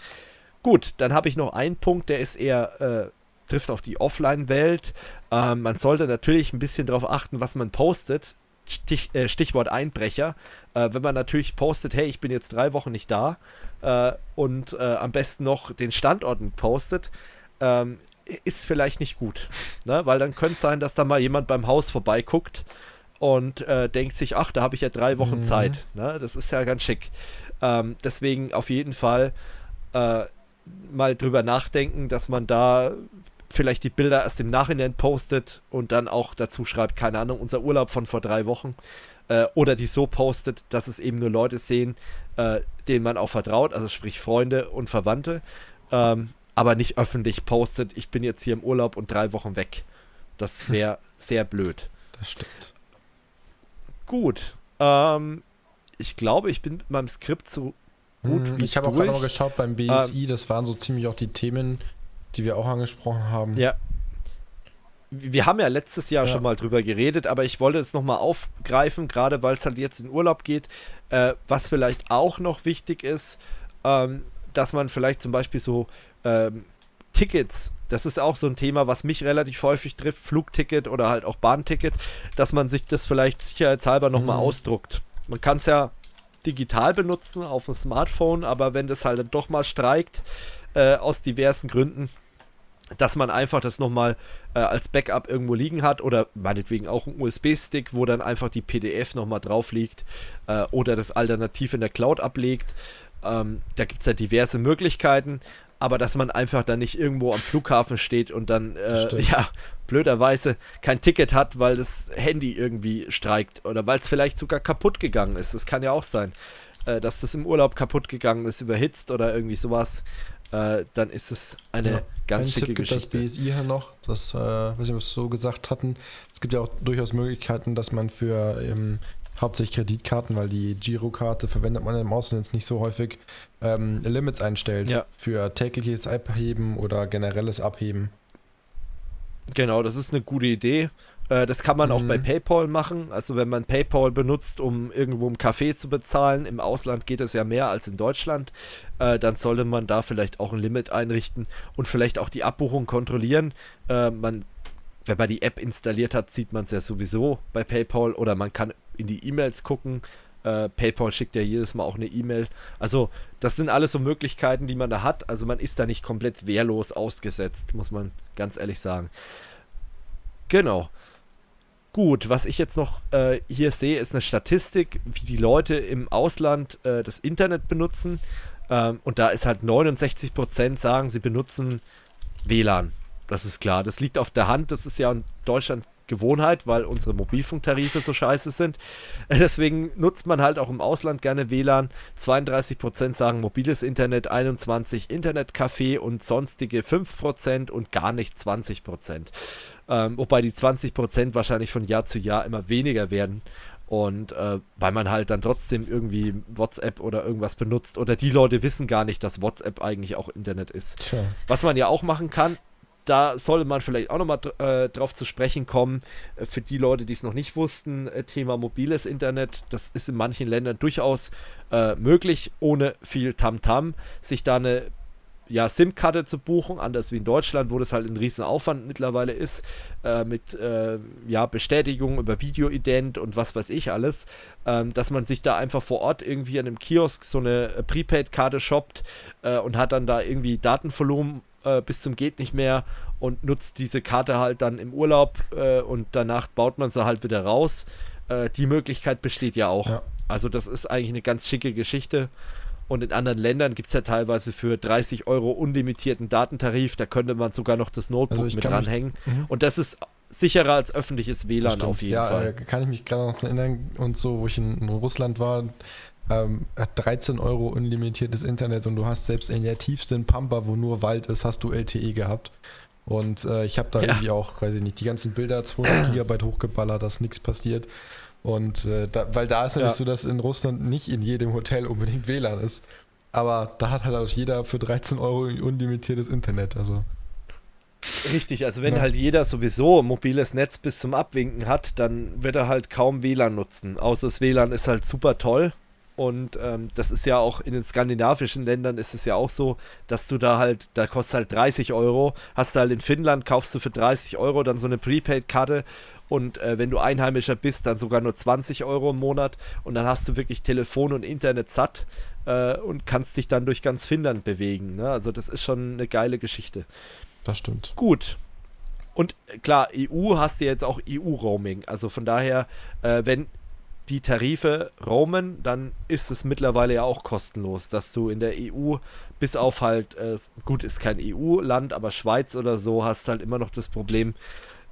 Gut, dann habe ich noch einen Punkt, der ist eher, äh, trifft auf die Offline-Welt. Ähm, man sollte natürlich ein bisschen darauf achten, was man postet. Stich, äh, Stichwort Einbrecher. Äh, wenn man natürlich postet, hey, ich bin jetzt drei Wochen nicht da äh, und äh, am besten noch den Standorten postet, ähm, ist vielleicht nicht gut. Ne? Weil dann könnte es sein, dass da mal jemand beim Haus vorbeiguckt und äh, denkt sich, ach, da habe ich ja drei Wochen mhm. Zeit. Ne? Das ist ja ganz schick. Ähm, deswegen auf jeden Fall äh, mal drüber nachdenken, dass man da vielleicht die Bilder erst im Nachhinein postet und dann auch dazu schreibt, keine Ahnung, unser Urlaub von vor drei Wochen. Äh, oder die so postet, dass es eben nur Leute sehen, äh, denen man auch vertraut, also sprich Freunde und Verwandte, ähm, aber nicht öffentlich postet, ich bin jetzt hier im Urlaub und drei Wochen weg. Das wäre sehr blöd. Das stimmt. Gut. Ähm, ich glaube, ich bin mit meinem Skript so gut hm, wie Ich habe auch gerade mal geschaut beim BSI, ähm, das waren so ziemlich auch die Themen, die wir auch angesprochen haben. Ja. Wir haben ja letztes Jahr ja. schon mal drüber geredet, aber ich wollte es nochmal aufgreifen, gerade weil es halt jetzt in Urlaub geht. Äh, was vielleicht auch noch wichtig ist, ähm, dass man vielleicht zum Beispiel so ähm, Tickets, das ist auch so ein Thema, was mich relativ häufig trifft, Flugticket oder halt auch Bahnticket, dass man sich das vielleicht sicherheitshalber nochmal mhm. ausdruckt. Man kann es ja digital benutzen auf dem Smartphone, aber wenn das halt dann doch mal streikt, äh, aus diversen Gründen, dass man einfach das nochmal äh, als Backup irgendwo liegen hat oder meinetwegen auch ein USB-Stick, wo dann einfach die PDF nochmal drauf liegt äh, oder das alternativ in der Cloud ablegt. Ähm, da gibt es ja diverse Möglichkeiten, aber dass man einfach dann nicht irgendwo am Flughafen steht und dann, äh, ja, blöderweise kein Ticket hat, weil das Handy irgendwie streikt oder weil es vielleicht sogar kaputt gegangen ist. Das kann ja auch sein, äh, dass das im Urlaub kaputt gegangen ist, überhitzt oder irgendwie sowas. Äh, dann ist es eine ja, ganz schicke Tipp Geschichte. das BSI hier noch, das, äh, weiß ich, was so gesagt hatten. Es gibt ja auch durchaus Möglichkeiten, dass man für ähm, hauptsächlich Kreditkarten, weil die Girokarte verwendet man im Ausland jetzt nicht so häufig, ähm, Limits einstellt ja. für tägliches Abheben oder generelles Abheben. Genau, das ist eine gute Idee. Äh, das kann man mhm. auch bei PayPal machen. Also wenn man PayPal benutzt, um irgendwo im Café zu bezahlen, im Ausland geht es ja mehr als in Deutschland, äh, dann sollte man da vielleicht auch ein Limit einrichten und vielleicht auch die Abbuchung kontrollieren. Äh, man, wenn man die App installiert hat, sieht man es ja sowieso bei PayPal oder man kann in die E-Mails gucken. Äh, PayPal schickt ja jedes Mal auch eine E-Mail. Also das sind alles so Möglichkeiten, die man da hat. Also man ist da nicht komplett wehrlos ausgesetzt, muss man ganz ehrlich sagen. Genau. Gut, was ich jetzt noch äh, hier sehe, ist eine Statistik, wie die Leute im Ausland äh, das Internet benutzen. Ähm, und da ist halt 69% sagen, sie benutzen WLAN. Das ist klar. Das liegt auf der Hand. Das ist ja in Deutschland Gewohnheit, weil unsere Mobilfunktarife so scheiße sind. (laughs) Deswegen nutzt man halt auch im Ausland gerne WLAN. 32% sagen mobiles Internet, 21% Internetcafé und sonstige 5% und gar nicht 20%. Ähm, wobei die 20% wahrscheinlich von Jahr zu Jahr immer weniger werden. Und äh, weil man halt dann trotzdem irgendwie WhatsApp oder irgendwas benutzt oder die Leute wissen gar nicht, dass WhatsApp eigentlich auch Internet ist. Tja. Was man ja auch machen kann, da sollte man vielleicht auch nochmal äh, drauf zu sprechen kommen. Äh, für die Leute, die es noch nicht wussten, äh, Thema mobiles Internet, das ist in manchen Ländern durchaus äh, möglich, ohne viel Tamtam, -Tam, sich da eine ja, SIM-Karte zu buchen, anders wie in Deutschland, wo das halt ein riesen Aufwand mittlerweile ist, äh, mit äh, ja, Bestätigung über Videoident und was weiß ich alles, ähm, dass man sich da einfach vor Ort irgendwie an einem Kiosk so eine äh, Prepaid-Karte shoppt äh, und hat dann da irgendwie Datenvolumen äh, bis zum geht nicht mehr und nutzt diese Karte halt dann im Urlaub äh, und danach baut man sie halt wieder raus. die Möglichkeit besteht ja auch. Ja. Also das ist eigentlich eine ganz schicke Geschichte. Und in anderen Ländern gibt es ja teilweise für 30 Euro unlimitierten Datentarif. Da könnte man sogar noch das Notebook also mit dranhängen. Mhm. Und das ist sicherer als öffentliches WLAN auf jeden ja, Fall. Ja, kann ich mich gerade noch erinnern. Und so, wo ich in, in Russland war, ähm, 13 Euro unlimitiertes Internet und du hast selbst in der tiefsten Pampa, wo nur Wald ist, hast du LTE gehabt. Und äh, ich habe da ja. irgendwie auch, weiß ich nicht, die ganzen Bilder 200 (clears throat) Gigabyte hochgeballert, dass nichts passiert. Und äh, da, weil da ist nämlich ja. so, dass in Russland nicht in jedem Hotel unbedingt WLAN ist. Aber da hat halt auch jeder für 13 Euro unlimitiertes Internet. Also. Richtig, also wenn ja. halt jeder sowieso ein mobiles Netz bis zum Abwinken hat, dann wird er halt kaum WLAN nutzen. Außer das WLAN ist halt super toll. Und ähm, das ist ja auch in den skandinavischen Ländern ist es ja auch so, dass du da halt, da kostet halt 30 Euro, hast du halt in Finnland, kaufst du für 30 Euro dann so eine Prepaid-Karte und äh, wenn du Einheimischer bist, dann sogar nur 20 Euro im Monat und dann hast du wirklich Telefon und Internet satt äh, und kannst dich dann durch ganz Finnland bewegen. Ne? Also das ist schon eine geile Geschichte. Das stimmt. Gut. Und äh, klar, EU hast du jetzt auch EU-Roaming. Also von daher, äh, wenn die Tarife roamen, dann ist es mittlerweile ja auch kostenlos, dass du in der EU bis auf halt, äh, gut, ist kein EU-Land, aber Schweiz oder so, hast halt immer noch das Problem,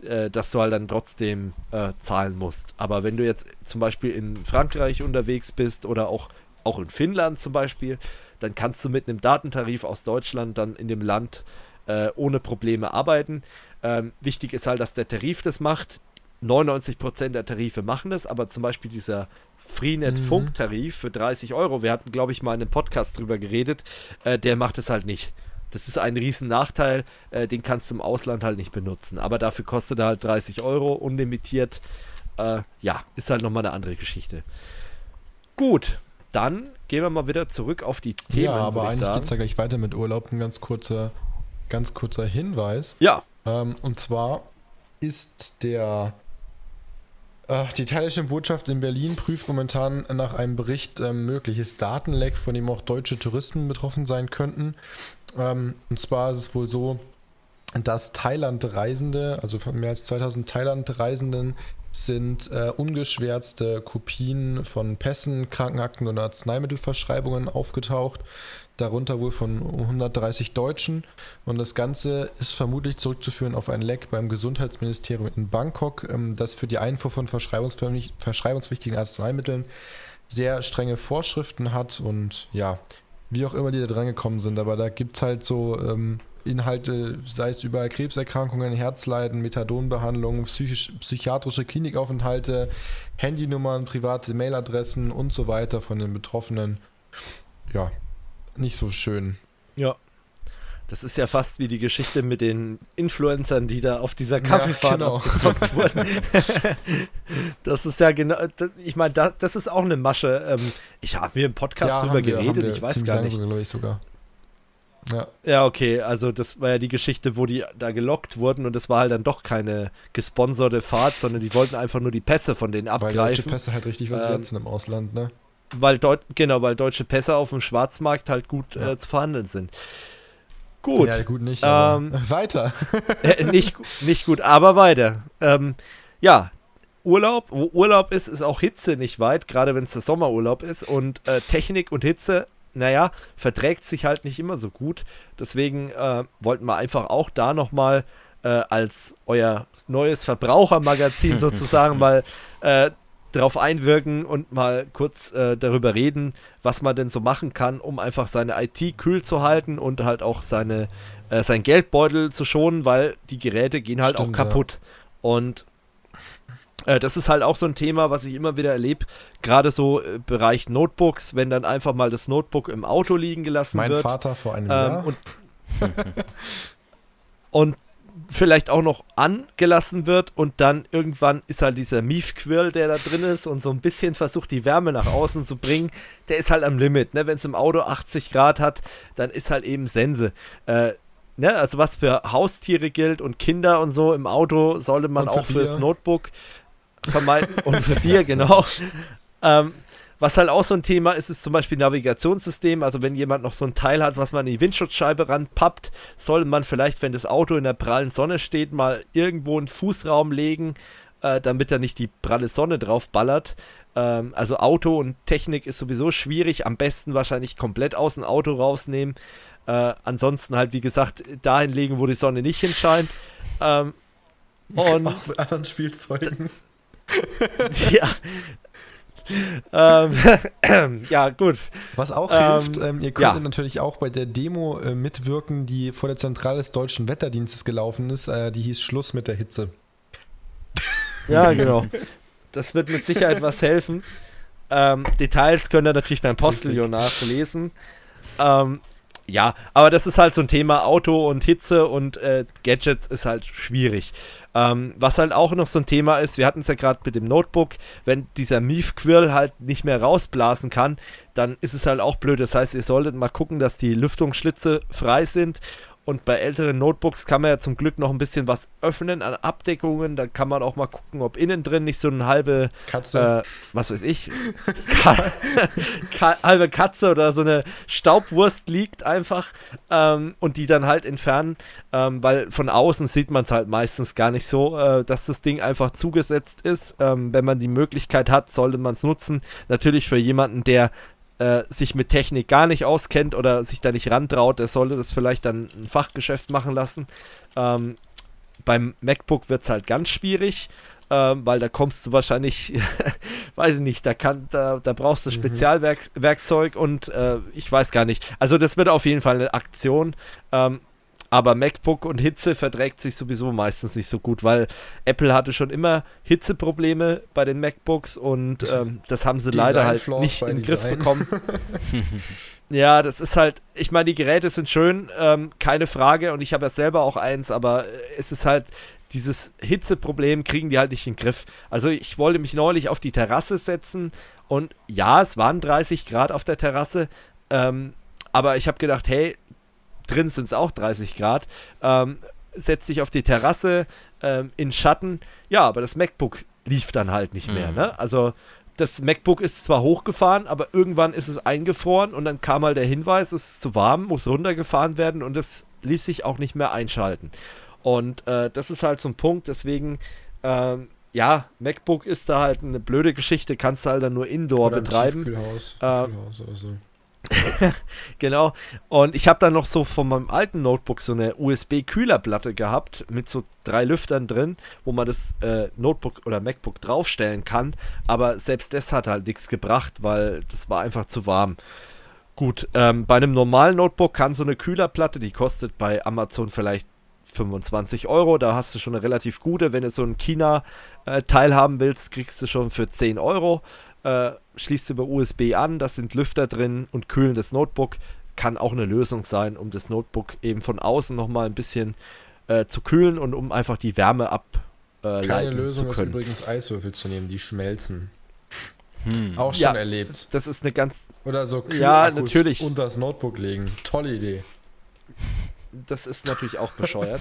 äh, dass du halt dann trotzdem äh, zahlen musst. Aber wenn du jetzt zum Beispiel in Frankreich unterwegs bist oder auch, auch in Finnland zum Beispiel, dann kannst du mit einem Datentarif aus Deutschland dann in dem Land äh, ohne Probleme arbeiten. Ähm, wichtig ist halt, dass der Tarif das macht. 99% der Tarife machen das, aber zum Beispiel dieser Freenet-Funktarif mhm. für 30 Euro, wir hatten, glaube ich, mal in einem Podcast drüber geredet, äh, der macht es halt nicht. Das ist ein riesen Nachteil, äh, den kannst du im Ausland halt nicht benutzen. Aber dafür kostet er halt 30 Euro, unlimitiert. Äh, ja, ist halt nochmal eine andere Geschichte. Gut, dann gehen wir mal wieder zurück auf die Themen. Ja, aber eigentlich geht es ja gleich weiter mit Urlaub. Ein ganz kurzer ganz kurzer Hinweis. Ja. Ähm, und zwar ist der die italienische Botschaft in Berlin prüft momentan nach einem Bericht ähm, mögliches Datenleck, von dem auch deutsche Touristen betroffen sein könnten. Ähm, und zwar ist es wohl so, dass Thailand-Reisende, also mehr als 2000 Thailand-Reisenden, sind äh, ungeschwärzte Kopien von Pässen, Krankenakten und Arzneimittelverschreibungen aufgetaucht darunter wohl von 130 Deutschen. Und das Ganze ist vermutlich zurückzuführen auf ein Leck beim Gesundheitsministerium in Bangkok, ähm, das für die Einfuhr von verschreibungspflichtigen Arzneimitteln sehr strenge Vorschriften hat und ja, wie auch immer die da dran gekommen sind. Aber da gibt es halt so ähm, Inhalte, sei es über Krebserkrankungen, Herzleiden, Methadonbehandlung, psychisch, psychiatrische Klinikaufenthalte, Handynummern, private Mailadressen und so weiter von den Betroffenen. Ja, nicht so schön. Ja. Das ist ja fast wie die Geschichte mit den Influencern, die da auf dieser Kaffeefahrt ja, genau. abgezockt wurden. (laughs) das ist ja genau, das, ich meine, da, das ist auch eine Masche. Ähm, ich habe mir im Podcast ja, drüber wir, geredet, ich weiß gar nicht. Sogar, ich sogar. Ja. ja, okay, also das war ja die Geschichte, wo die da gelockt wurden und es war halt dann doch keine gesponserte Fahrt, sondern die wollten einfach nur die Pässe von denen abgreifen. Weil deutsche Pässe halt richtig was ähm, wert sind im Ausland, ne? Weil Deut genau, weil deutsche Pässe auf dem Schwarzmarkt halt gut ja. äh, zu verhandeln sind. Gut. Ja, gut nicht. Ähm, (laughs) weiter. (laughs) äh, nicht, nicht gut, aber weiter. Ähm, ja, Urlaub, wo Urlaub ist, ist auch Hitze nicht weit, gerade wenn es der Sommerurlaub ist. Und äh, Technik und Hitze, naja, verträgt sich halt nicht immer so gut. Deswegen äh, wollten wir einfach auch da nochmal äh, als euer neues Verbrauchermagazin (laughs) sozusagen mal darauf einwirken und mal kurz äh, darüber reden, was man denn so machen kann, um einfach seine IT kühl zu halten und halt auch seine, äh, sein Geldbeutel zu schonen, weil die Geräte gehen halt Stimmt, auch kaputt. Ja. Und äh, das ist halt auch so ein Thema, was ich immer wieder erlebe, gerade so im äh, Bereich Notebooks, wenn dann einfach mal das Notebook im Auto liegen gelassen mein wird. Mein Vater vor einem ähm, Jahr. Und, (laughs) und vielleicht auch noch angelassen wird und dann irgendwann ist halt dieser Miefquirl, der da drin ist und so ein bisschen versucht, die Wärme nach außen zu bringen, der ist halt am Limit. Ne? Wenn es im Auto 80 Grad hat, dann ist halt eben Sense. Äh, ne? Also was für Haustiere gilt und Kinder und so im Auto sollte man auch Bier. fürs Notebook vermeiden und für Bier, (laughs) genau. ähm, was halt auch so ein Thema ist, ist zum Beispiel Navigationssystem. Also wenn jemand noch so ein Teil hat, was man in die Windschutzscheibe ranpappt, sollte man vielleicht, wenn das Auto in der prallen Sonne steht, mal irgendwo einen Fußraum legen, äh, damit da nicht die pralle Sonne drauf ballert. Ähm, also Auto und Technik ist sowieso schwierig. Am besten wahrscheinlich komplett aus dem Auto rausnehmen. Äh, ansonsten halt, wie gesagt, dahin legen, wo die Sonne nicht hinscheint. Ähm, (laughs) und auch mit anderen Spielzeugen. (laughs) ja, ähm, (clears throat) ja, gut. Was auch ähm, hilft, ähm, ihr könnt ja. natürlich auch bei der Demo äh, mitwirken, die vor der Zentrale des Deutschen Wetterdienstes gelaufen ist. Äh, die hieß Schluss mit der Hitze. Ja, genau. Das wird mit Sicherheit was helfen. Ähm, Details könnt ihr natürlich beim Postillon nachlesen. Ja, aber das ist halt so ein Thema Auto und Hitze und äh, Gadgets ist halt schwierig. Ähm, was halt auch noch so ein Thema ist, wir hatten es ja gerade mit dem Notebook, wenn dieser Mief-Quirl halt nicht mehr rausblasen kann, dann ist es halt auch blöd. Das heißt, ihr solltet mal gucken, dass die Lüftungsschlitze frei sind und bei älteren Notebooks kann man ja zum Glück noch ein bisschen was öffnen an Abdeckungen. Da kann man auch mal gucken, ob innen drin nicht so eine halbe Katze, äh, was weiß ich, Ka (laughs) Ka halbe Katze oder so eine Staubwurst liegt einfach ähm, und die dann halt entfernen, ähm, weil von außen sieht man es halt meistens gar nicht so, äh, dass das Ding einfach zugesetzt ist. Ähm, wenn man die Möglichkeit hat, sollte man es nutzen. Natürlich für jemanden, der äh, sich mit Technik gar nicht auskennt oder sich da nicht rantraut, der sollte das vielleicht dann ein Fachgeschäft machen lassen. Ähm, beim MacBook wird es halt ganz schwierig, ähm, weil da kommst du wahrscheinlich, (laughs) weiß ich nicht, da, kann, da, da brauchst du mhm. Spezialwerkzeug und äh, ich weiß gar nicht. Also das wird auf jeden Fall eine Aktion. Ähm, aber MacBook und Hitze verträgt sich sowieso meistens nicht so gut, weil Apple hatte schon immer Hitzeprobleme bei den MacBooks und ähm, das haben sie leider halt nicht in den Griff bekommen. (laughs) ja, das ist halt, ich meine, die Geräte sind schön, ähm, keine Frage und ich habe ja selber auch eins, aber es ist halt, dieses Hitzeproblem kriegen die halt nicht in den Griff. Also ich wollte mich neulich auf die Terrasse setzen und ja, es waren 30 Grad auf der Terrasse, ähm, aber ich habe gedacht, hey, drin sind es auch 30 Grad, ähm, setzt sich auf die Terrasse ähm, in Schatten. Ja, aber das MacBook lief dann halt nicht mehr. Mhm. Ne? Also das MacBook ist zwar hochgefahren, aber irgendwann ist es eingefroren und dann kam halt der Hinweis, es ist zu warm, muss runtergefahren werden und es ließ sich auch nicht mehr einschalten. Und äh, das ist halt so ein Punkt, deswegen, ähm, ja, MacBook ist da halt eine blöde Geschichte, kannst du halt dann nur Indoor oder betreiben. Tiefkühlhaus, Tiefkühlhaus äh, oder so. (laughs) genau. Und ich habe dann noch so von meinem alten Notebook so eine USB-Kühlerplatte gehabt mit so drei Lüftern drin, wo man das äh, Notebook oder MacBook draufstellen kann. Aber selbst das hat halt nichts gebracht, weil das war einfach zu warm. Gut, ähm, bei einem normalen Notebook kann so eine Kühlerplatte, die kostet bei Amazon vielleicht 25 Euro. Da hast du schon eine relativ gute. Wenn du so ein China-Teil äh, haben willst, kriegst du schon für 10 Euro äh, schließt über USB an, da sind Lüfter drin und kühlen das Notebook. Kann auch eine Lösung sein, um das Notebook eben von außen nochmal ein bisschen äh, zu kühlen und um einfach die Wärme ableiten äh, Keine Lösung ist übrigens Eiswürfel zu nehmen, die schmelzen. Hm. Auch schon ja, erlebt. Das ist eine ganz. Oder so Kühlakkus ja, natürlich. unter das Notebook legen. Tolle Idee. Das ist natürlich auch bescheuert.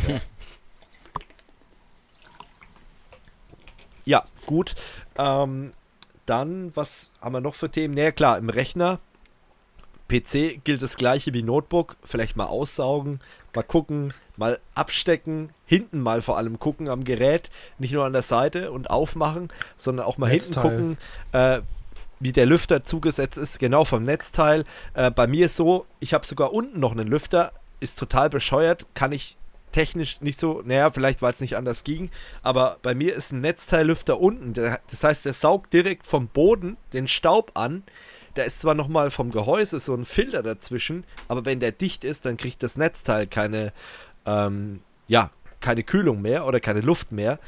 ja, (laughs) gut. Ähm, dann, was haben wir noch für Themen? Naja, klar, im Rechner. PC gilt das gleiche wie Notebook. Vielleicht mal aussaugen, mal gucken, mal abstecken, hinten mal vor allem gucken am Gerät, nicht nur an der Seite und aufmachen, sondern auch mal Netzteil. hinten gucken, äh, wie der Lüfter zugesetzt ist, genau vom Netzteil. Äh, bei mir ist so, ich habe sogar unten noch einen Lüfter, ist total bescheuert, kann ich technisch nicht so, naja, vielleicht weil es nicht anders ging, aber bei mir ist ein Netzteillüfter unten. Der, das heißt, der saugt direkt vom Boden den Staub an. Da ist zwar nochmal vom Gehäuse so ein Filter dazwischen, aber wenn der dicht ist, dann kriegt das Netzteil keine, ähm, ja, keine Kühlung mehr oder keine Luft mehr.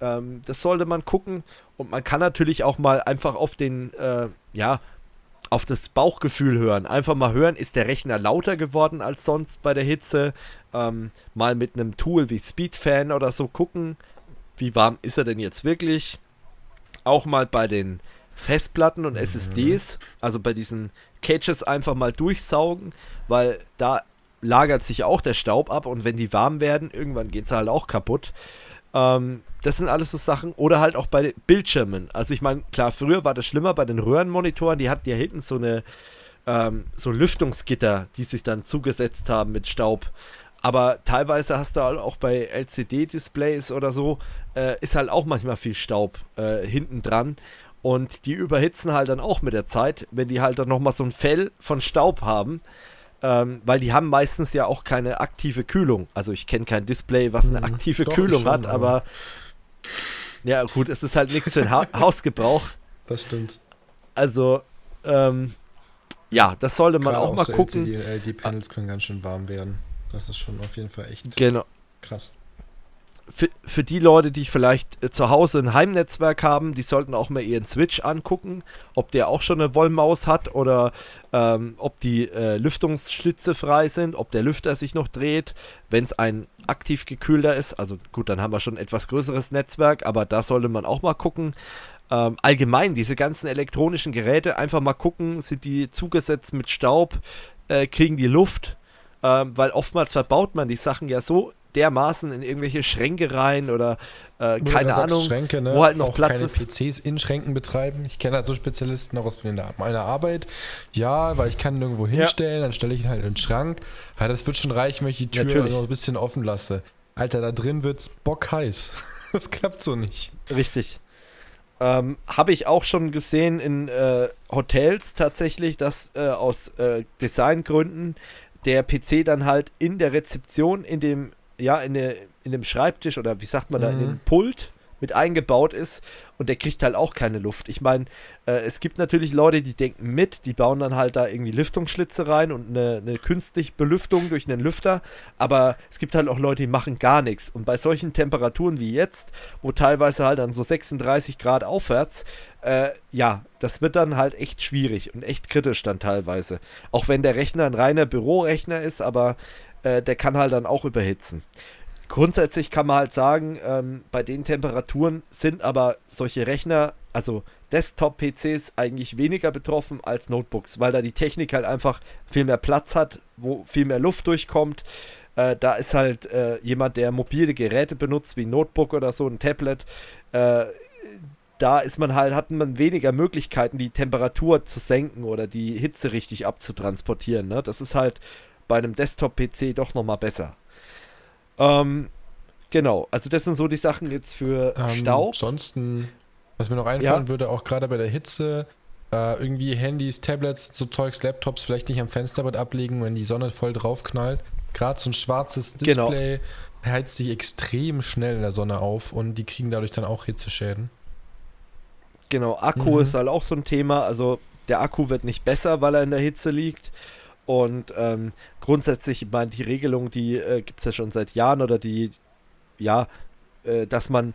Ähm, das sollte man gucken und man kann natürlich auch mal einfach auf den, äh, ja, auf das Bauchgefühl hören. Einfach mal hören, ist der Rechner lauter geworden als sonst bei der Hitze? Ähm, mal mit einem Tool wie Speedfan oder so gucken, wie warm ist er denn jetzt wirklich? Auch mal bei den Festplatten und SSDs, also bei diesen Caches einfach mal durchsaugen, weil da lagert sich auch der Staub ab und wenn die warm werden, irgendwann geht es halt auch kaputt. Ähm, das sind alles so Sachen. Oder halt auch bei Bildschirmen. Also ich meine, klar, früher war das schlimmer bei den Röhrenmonitoren. Die hatten ja hinten so eine ähm, so Lüftungsgitter, die sich dann zugesetzt haben mit Staub. Aber teilweise hast du halt auch bei LCD-Displays oder so, äh, ist halt auch manchmal viel Staub äh, hinten dran. Und die überhitzen halt dann auch mit der Zeit, wenn die halt dann nochmal so ein Fell von Staub haben. Ähm, weil die haben meistens ja auch keine aktive Kühlung. Also ich kenne kein Display, was eine mhm. aktive Doch, Kühlung schon, hat, aber, ja gut, es ist halt nichts für den ha (laughs) Hausgebrauch. Das stimmt. Also ähm, ja, das sollte man Gerade auch mal so gucken. Die LED-Panels können ganz schön warm werden. Das ist schon auf jeden Fall echt genau. krass für, für die Leute, die vielleicht äh, zu Hause ein Heimnetzwerk haben, die sollten auch mal ihren Switch angucken, ob der auch schon eine Wollmaus hat oder ähm, ob die äh, Lüftungsschlitze frei sind, ob der Lüfter sich noch dreht. Wenn es ein aktiv gekühlter ist, also gut, dann haben wir schon ein etwas größeres Netzwerk, aber da sollte man auch mal gucken. Ähm, allgemein, diese ganzen elektronischen Geräte, einfach mal gucken, sind die zugesetzt mit Staub, äh, kriegen die Luft, ähm, weil oftmals verbaut man die Sachen ja so dermaßen in irgendwelche Schränke rein oder äh, keine Ahnung, Schränke, ne? wo halt noch auch Platz keine ist. PCs in Schränken betreiben. Ich kenne halt so Spezialisten auch aus meiner Arbeit. Ja, weil ich kann ihn irgendwo hinstellen, ja. dann stelle ich ihn halt in den Schrank. Ja, das wird schon reichen, wenn ich die Tür Natürlich. noch ein bisschen offen lasse. Alter, da drin wird's bockheiß. (laughs) das klappt so nicht. Richtig. Ähm, Habe ich auch schon gesehen in äh, Hotels tatsächlich, dass äh, aus äh, Designgründen der PC dann halt in der Rezeption in dem ja, in, der, in dem Schreibtisch oder wie sagt man da, in dem mhm. Pult mit eingebaut ist und der kriegt halt auch keine Luft. Ich meine, äh, es gibt natürlich Leute, die denken mit, die bauen dann halt da irgendwie Lüftungsschlitze rein und eine, eine künstliche Belüftung durch einen Lüfter, aber es gibt halt auch Leute, die machen gar nichts. Und bei solchen Temperaturen wie jetzt, wo teilweise halt dann so 36 Grad aufwärts, äh, ja, das wird dann halt echt schwierig und echt kritisch dann teilweise. Auch wenn der Rechner ein reiner Bürorechner ist, aber äh, der kann halt dann auch überhitzen. Grundsätzlich kann man halt sagen, ähm, bei den Temperaturen sind aber solche Rechner also Desktop-PCs eigentlich weniger betroffen als Notebooks, weil da die Technik halt einfach viel mehr Platz hat, wo viel mehr Luft durchkommt. Äh, da ist halt äh, jemand, der mobile Geräte benutzt, wie ein Notebook oder so, ein Tablet. Äh, da ist man halt, hat man weniger Möglichkeiten, die Temperatur zu senken oder die Hitze richtig abzutransportieren. Ne? Das ist halt bei einem Desktop-PC doch nochmal besser. Ähm, genau, also das sind so die Sachen jetzt für ähm, Stau. Ansonsten was mir noch einfallen ja. würde, auch gerade bei der Hitze, äh, irgendwie Handys, Tablets, so Zeugs, Laptops vielleicht nicht am Fensterbrett ablegen, wenn die Sonne voll drauf knallt. Gerade so ein schwarzes genau. Display genau. heizt sich extrem schnell in der Sonne auf und die kriegen dadurch dann auch Hitzeschäden. Genau, Akku mhm. ist halt auch so ein Thema. Also der Akku wird nicht besser, weil er in der Hitze liegt. Und ähm, grundsätzlich, ich meine, die Regelung, die äh, gibt es ja schon seit Jahren oder die, ja, äh, dass man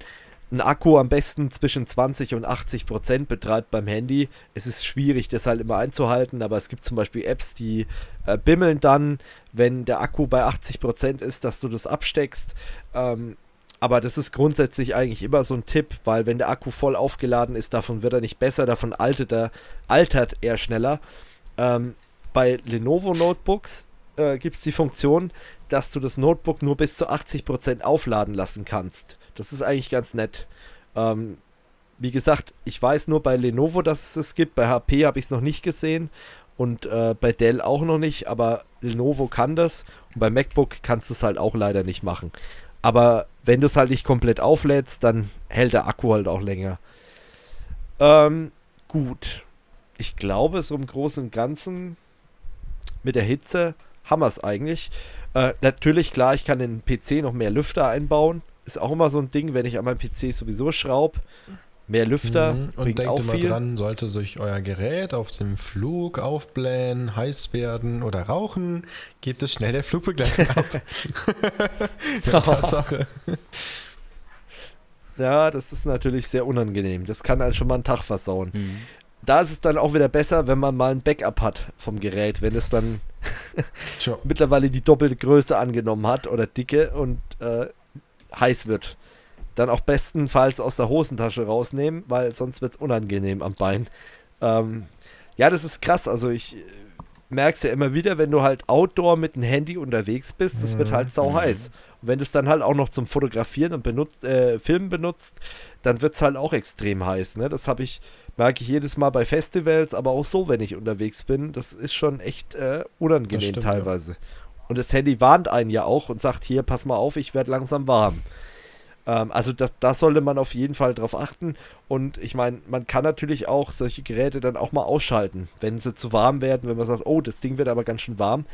ein Akku am besten zwischen 20 und 80 Prozent betreibt beim Handy. Es ist schwierig, das halt immer einzuhalten, aber es gibt zum Beispiel Apps, die äh, bimmeln dann, wenn der Akku bei 80 Prozent ist, dass du das absteckst. Ähm, aber das ist grundsätzlich eigentlich immer so ein Tipp, weil wenn der Akku voll aufgeladen ist, davon wird er nicht besser, davon altert er, altert er schneller. Ähm, bei Lenovo Notebooks äh, gibt es die Funktion, dass du das Notebook nur bis zu 80% aufladen lassen kannst. Das ist eigentlich ganz nett. Ähm, wie gesagt, ich weiß nur bei Lenovo, dass es es gibt. Bei HP habe ich es noch nicht gesehen und äh, bei Dell auch noch nicht, aber Lenovo kann das und bei MacBook kannst du es halt auch leider nicht machen. Aber wenn du es halt nicht komplett auflädst, dann hält der Akku halt auch länger. Ähm, gut. Ich glaube, so im Großen und Ganzen mit der Hitze haben wir es eigentlich. Äh, natürlich, klar, ich kann in den PC noch mehr Lüfter einbauen ist auch immer so ein Ding, wenn ich an meinem PC sowieso schraube. Mehr Lüfter mhm. und bringt denkt auch immer viel. dran, sollte sich euer Gerät auf dem Flug aufblähen, heiß werden oder rauchen, geht es schnell der Flugbegleitung ab. (laughs) ja, Tatsache. Ja, das ist natürlich sehr unangenehm. Das kann einen schon mal einen Tag versauen. Mhm. Da ist es dann auch wieder besser, wenn man mal ein Backup hat vom Gerät, wenn es dann (laughs) mittlerweile die doppelte Größe angenommen hat oder Dicke und äh, heiß wird. Dann auch bestenfalls aus der Hosentasche rausnehmen, weil sonst wird es unangenehm am Bein. Ähm, ja, das ist krass. Also ich merke es ja immer wieder, wenn du halt outdoor mit dem Handy unterwegs bist, das wird halt sau mhm. heiß. Und wenn du es dann halt auch noch zum Fotografieren und benutzt, äh, Filmen benutzt, dann wird es halt auch extrem heiß. Ne? Das habe ich, merke ich jedes Mal bei Festivals, aber auch so, wenn ich unterwegs bin. Das ist schon echt äh, unangenehm stimmt, teilweise. Ja. Und das Handy warnt einen ja auch und sagt, hier, pass mal auf, ich werde langsam warm. Ähm, also das, das sollte man auf jeden Fall drauf achten. Und ich meine, man kann natürlich auch solche Geräte dann auch mal ausschalten, wenn sie zu warm werden, wenn man sagt, oh, das Ding wird aber ganz schön warm.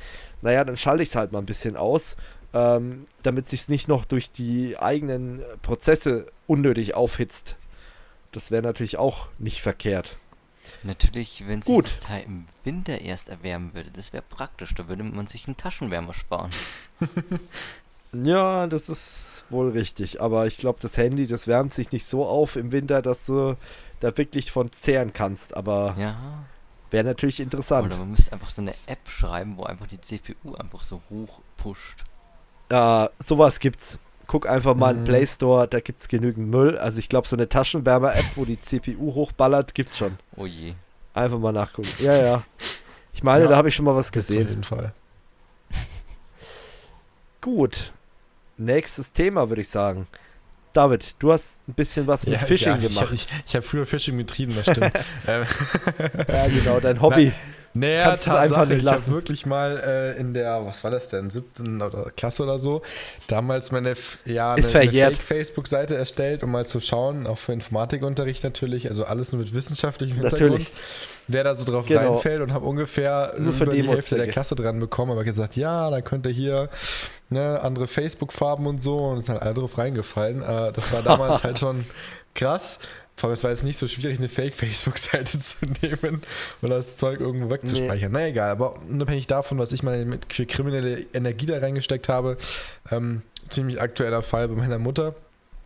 Naja, dann schalte ich es halt mal ein bisschen aus, ähm, damit sich nicht noch durch die eigenen Prozesse unnötig aufhitzt. Das wäre natürlich auch nicht verkehrt. Natürlich, wenn sich das Teil im Winter erst erwärmen würde, das wäre praktisch, da würde man sich einen Taschenwärmer sparen. (laughs) ja, das ist wohl richtig, aber ich glaube, das Handy, das wärmt sich nicht so auf im Winter, dass du da wirklich von zehren kannst, aber ja. wäre natürlich interessant. Oder man müsste einfach so eine App schreiben, wo einfach die CPU einfach so hoch pusht. Ja, sowas gibt's guck einfach mal mhm. in den Play Store, da gibt es genügend Müll. Also ich glaube, so eine Taschenwärmer-App, wo die CPU hochballert, gibt's schon. Oh je. Einfach mal nachgucken. Ja, ja. Ich meine, ja, da habe ich schon mal was gesehen. Auf jeden Fall. Gut. Nächstes Thema, würde ich sagen. David, du hast ein bisschen was mit ja, Phishing ja, gemacht. Ich, ich, ich habe früher Phishing betrieben, das stimmt. (laughs) Ähm. ja, genau, dein Hobby. (laughs) Na, naja, Kannst Tatsache, einfach nicht lassen. ich habe wirklich mal äh, in der, was war das denn, siebten oder Klasse oder so, damals meine, ja, eine, eine Fake-Facebook-Seite erstellt, um mal zu schauen, auch für Informatikunterricht natürlich, also alles nur mit wissenschaftlichem Hintergrund. Natürlich. Wer da so drauf genau. reinfällt und habe ungefähr nur über die Hälfte der Klasse dran bekommen, aber gesagt, ja, dann könnt ihr hier ne, andere Facebook-Farben und so und es sind halt alle drauf reingefallen. Äh, das war damals (laughs) halt schon krass. Vor allem, es war jetzt nicht so schwierig, eine Fake-Facebook-Seite (laughs) zu nehmen und das Zeug irgendwo wegzuspeichern. Nee. Na egal, aber unabhängig davon, was ich mal mit für kriminelle Energie da reingesteckt habe, ähm, ziemlich aktueller Fall bei meiner Mutter.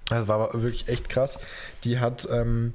Das war wirklich echt krass. Die hat ähm,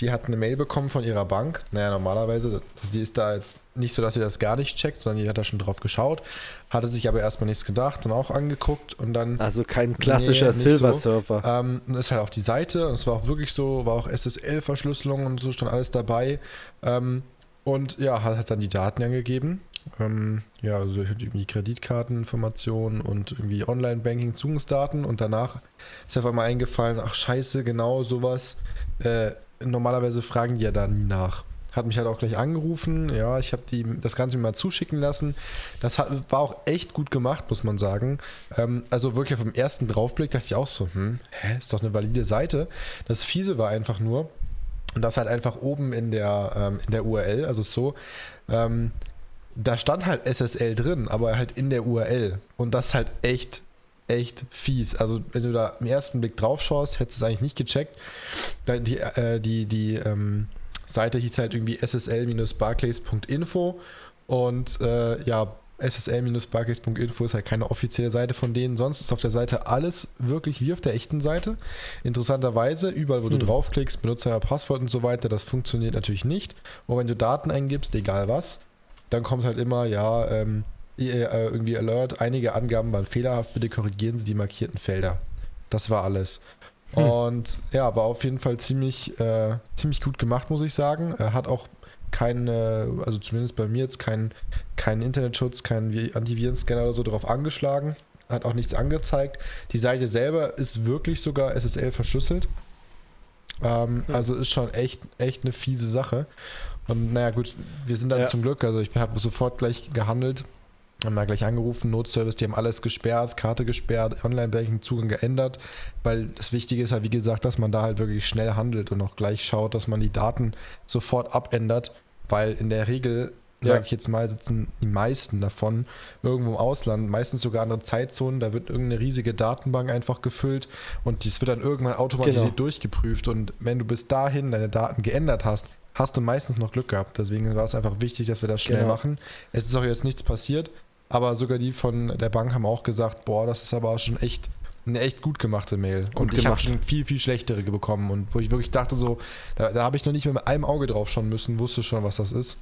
die hat eine Mail bekommen von ihrer Bank. Naja, normalerweise, also die ist da jetzt nicht so, dass sie das gar nicht checkt, sondern die hat da schon drauf geschaut, hatte sich aber erstmal nichts gedacht und auch angeguckt und dann. Also kein klassischer nee, Silver-Server. So. Ähm, ist halt auf die Seite und es war auch wirklich so, war auch SSL-Verschlüsselung und so stand alles dabei. Ähm, und ja, hat, hat dann die Daten angegeben. Ähm, ja, also irgendwie Kreditkarteninformationen und irgendwie Online-Banking, Zugangsdaten und danach ist einfach mal eingefallen, ach scheiße, genau sowas. Äh, normalerweise fragen die ja da nie nach. Hat mich halt auch gleich angerufen. Ja, ich habe das Ganze mir mal zuschicken lassen. Das hat, war auch echt gut gemacht, muss man sagen. Ähm, also wirklich auf dem ersten Draufblick dachte ich auch so, hm, hä, ist doch eine valide Seite. Das Fiese war einfach nur, dass halt einfach oben in der, ähm, in der URL, also so, ähm, da stand halt SSL drin, aber halt in der URL. Und das halt echt echt fies. Also, wenn du da im ersten Blick drauf schaust, hättest du es eigentlich nicht gecheckt. Die, äh, die, die ähm, Seite hieß halt irgendwie ssl-barclays.info und äh, ja, ssl-barclays.info ist halt keine offizielle Seite von denen. Sonst ist auf der Seite alles wirklich wie auf der echten Seite. Interessanterweise, überall, wo hm. du draufklickst, Benutzer, Passwort und so weiter, das funktioniert natürlich nicht. Und wenn du Daten eingibst, egal was, dann kommt halt immer, ja, ähm, äh, irgendwie Alert, einige Angaben waren fehlerhaft, bitte korrigieren Sie die markierten Felder. Das war alles. Hm. Und ja, war auf jeden Fall ziemlich, äh, ziemlich gut gemacht, muss ich sagen. Er hat auch keinen, also zumindest bei mir jetzt keinen kein Internetschutz, keinen Antivirenscanner oder so drauf angeschlagen. Hat auch nichts angezeigt. Die Seite selber ist wirklich sogar SSL verschlüsselt. Ähm, ja. Also ist schon echt, echt eine fiese Sache. Und naja, gut, wir sind dann ja. zum Glück, also ich habe sofort gleich gehandelt, haben da gleich angerufen, Notservice, die haben alles gesperrt, Karte gesperrt, Online-Banking-Zugang geändert, weil das Wichtige ist halt, wie gesagt, dass man da halt wirklich schnell handelt und auch gleich schaut, dass man die Daten sofort abändert, weil in der Regel, sage ich jetzt mal, sitzen die meisten davon irgendwo im Ausland, meistens sogar andere Zeitzonen, da wird irgendeine riesige Datenbank einfach gefüllt und dies wird dann irgendwann automatisiert genau. durchgeprüft und wenn du bis dahin deine Daten geändert hast, hast du meistens noch Glück gehabt. Deswegen war es einfach wichtig, dass wir das schnell genau. machen. Es ist auch jetzt nichts passiert. Aber sogar die von der Bank haben auch gesagt, boah, das ist aber auch schon echt eine echt gut gemachte Mail. Gut und ich habe schon viel, viel schlechtere bekommen. Und wo ich wirklich dachte, so, da, da habe ich noch nicht mit einem Auge drauf schauen müssen, wusste schon, was das ist.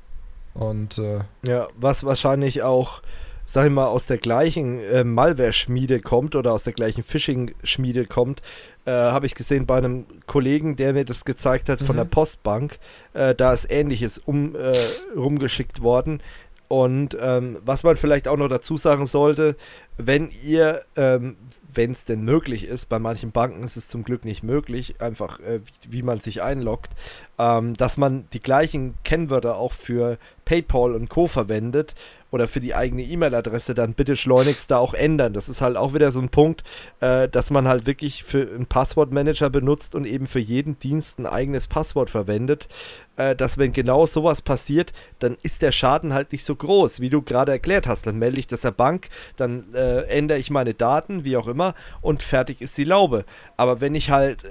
Und äh, ja, was wahrscheinlich auch, sag ich mal, aus der gleichen äh, Malware-Schmiede kommt oder aus der gleichen Phishing-Schmiede kommt, äh, habe ich gesehen bei einem Kollegen, der mir das gezeigt hat von mhm. der Postbank. Äh, da ist ähnliches um, äh, rumgeschickt worden. Und ähm, was man vielleicht auch noch dazu sagen sollte, wenn ihr, ähm, wenn es denn möglich ist, bei manchen Banken ist es zum Glück nicht möglich, einfach äh, wie, wie, man sich einloggt, ähm, dass man die gleichen Kennwörter auch für PayPal und Co. verwendet, oder für die eigene E-Mail-Adresse, dann bitte schleunigst da auch ändern. Das ist halt auch wieder so ein Punkt, äh, dass man halt wirklich für einen Passwortmanager benutzt und eben für jeden Dienst ein eigenes Passwort verwendet. Äh, dass wenn genau sowas passiert, dann ist der Schaden halt nicht so groß, wie du gerade erklärt hast. Dann melde ich das der Bank, dann äh, ändere ich meine Daten, wie auch immer, und fertig ist die Laube. Aber wenn ich halt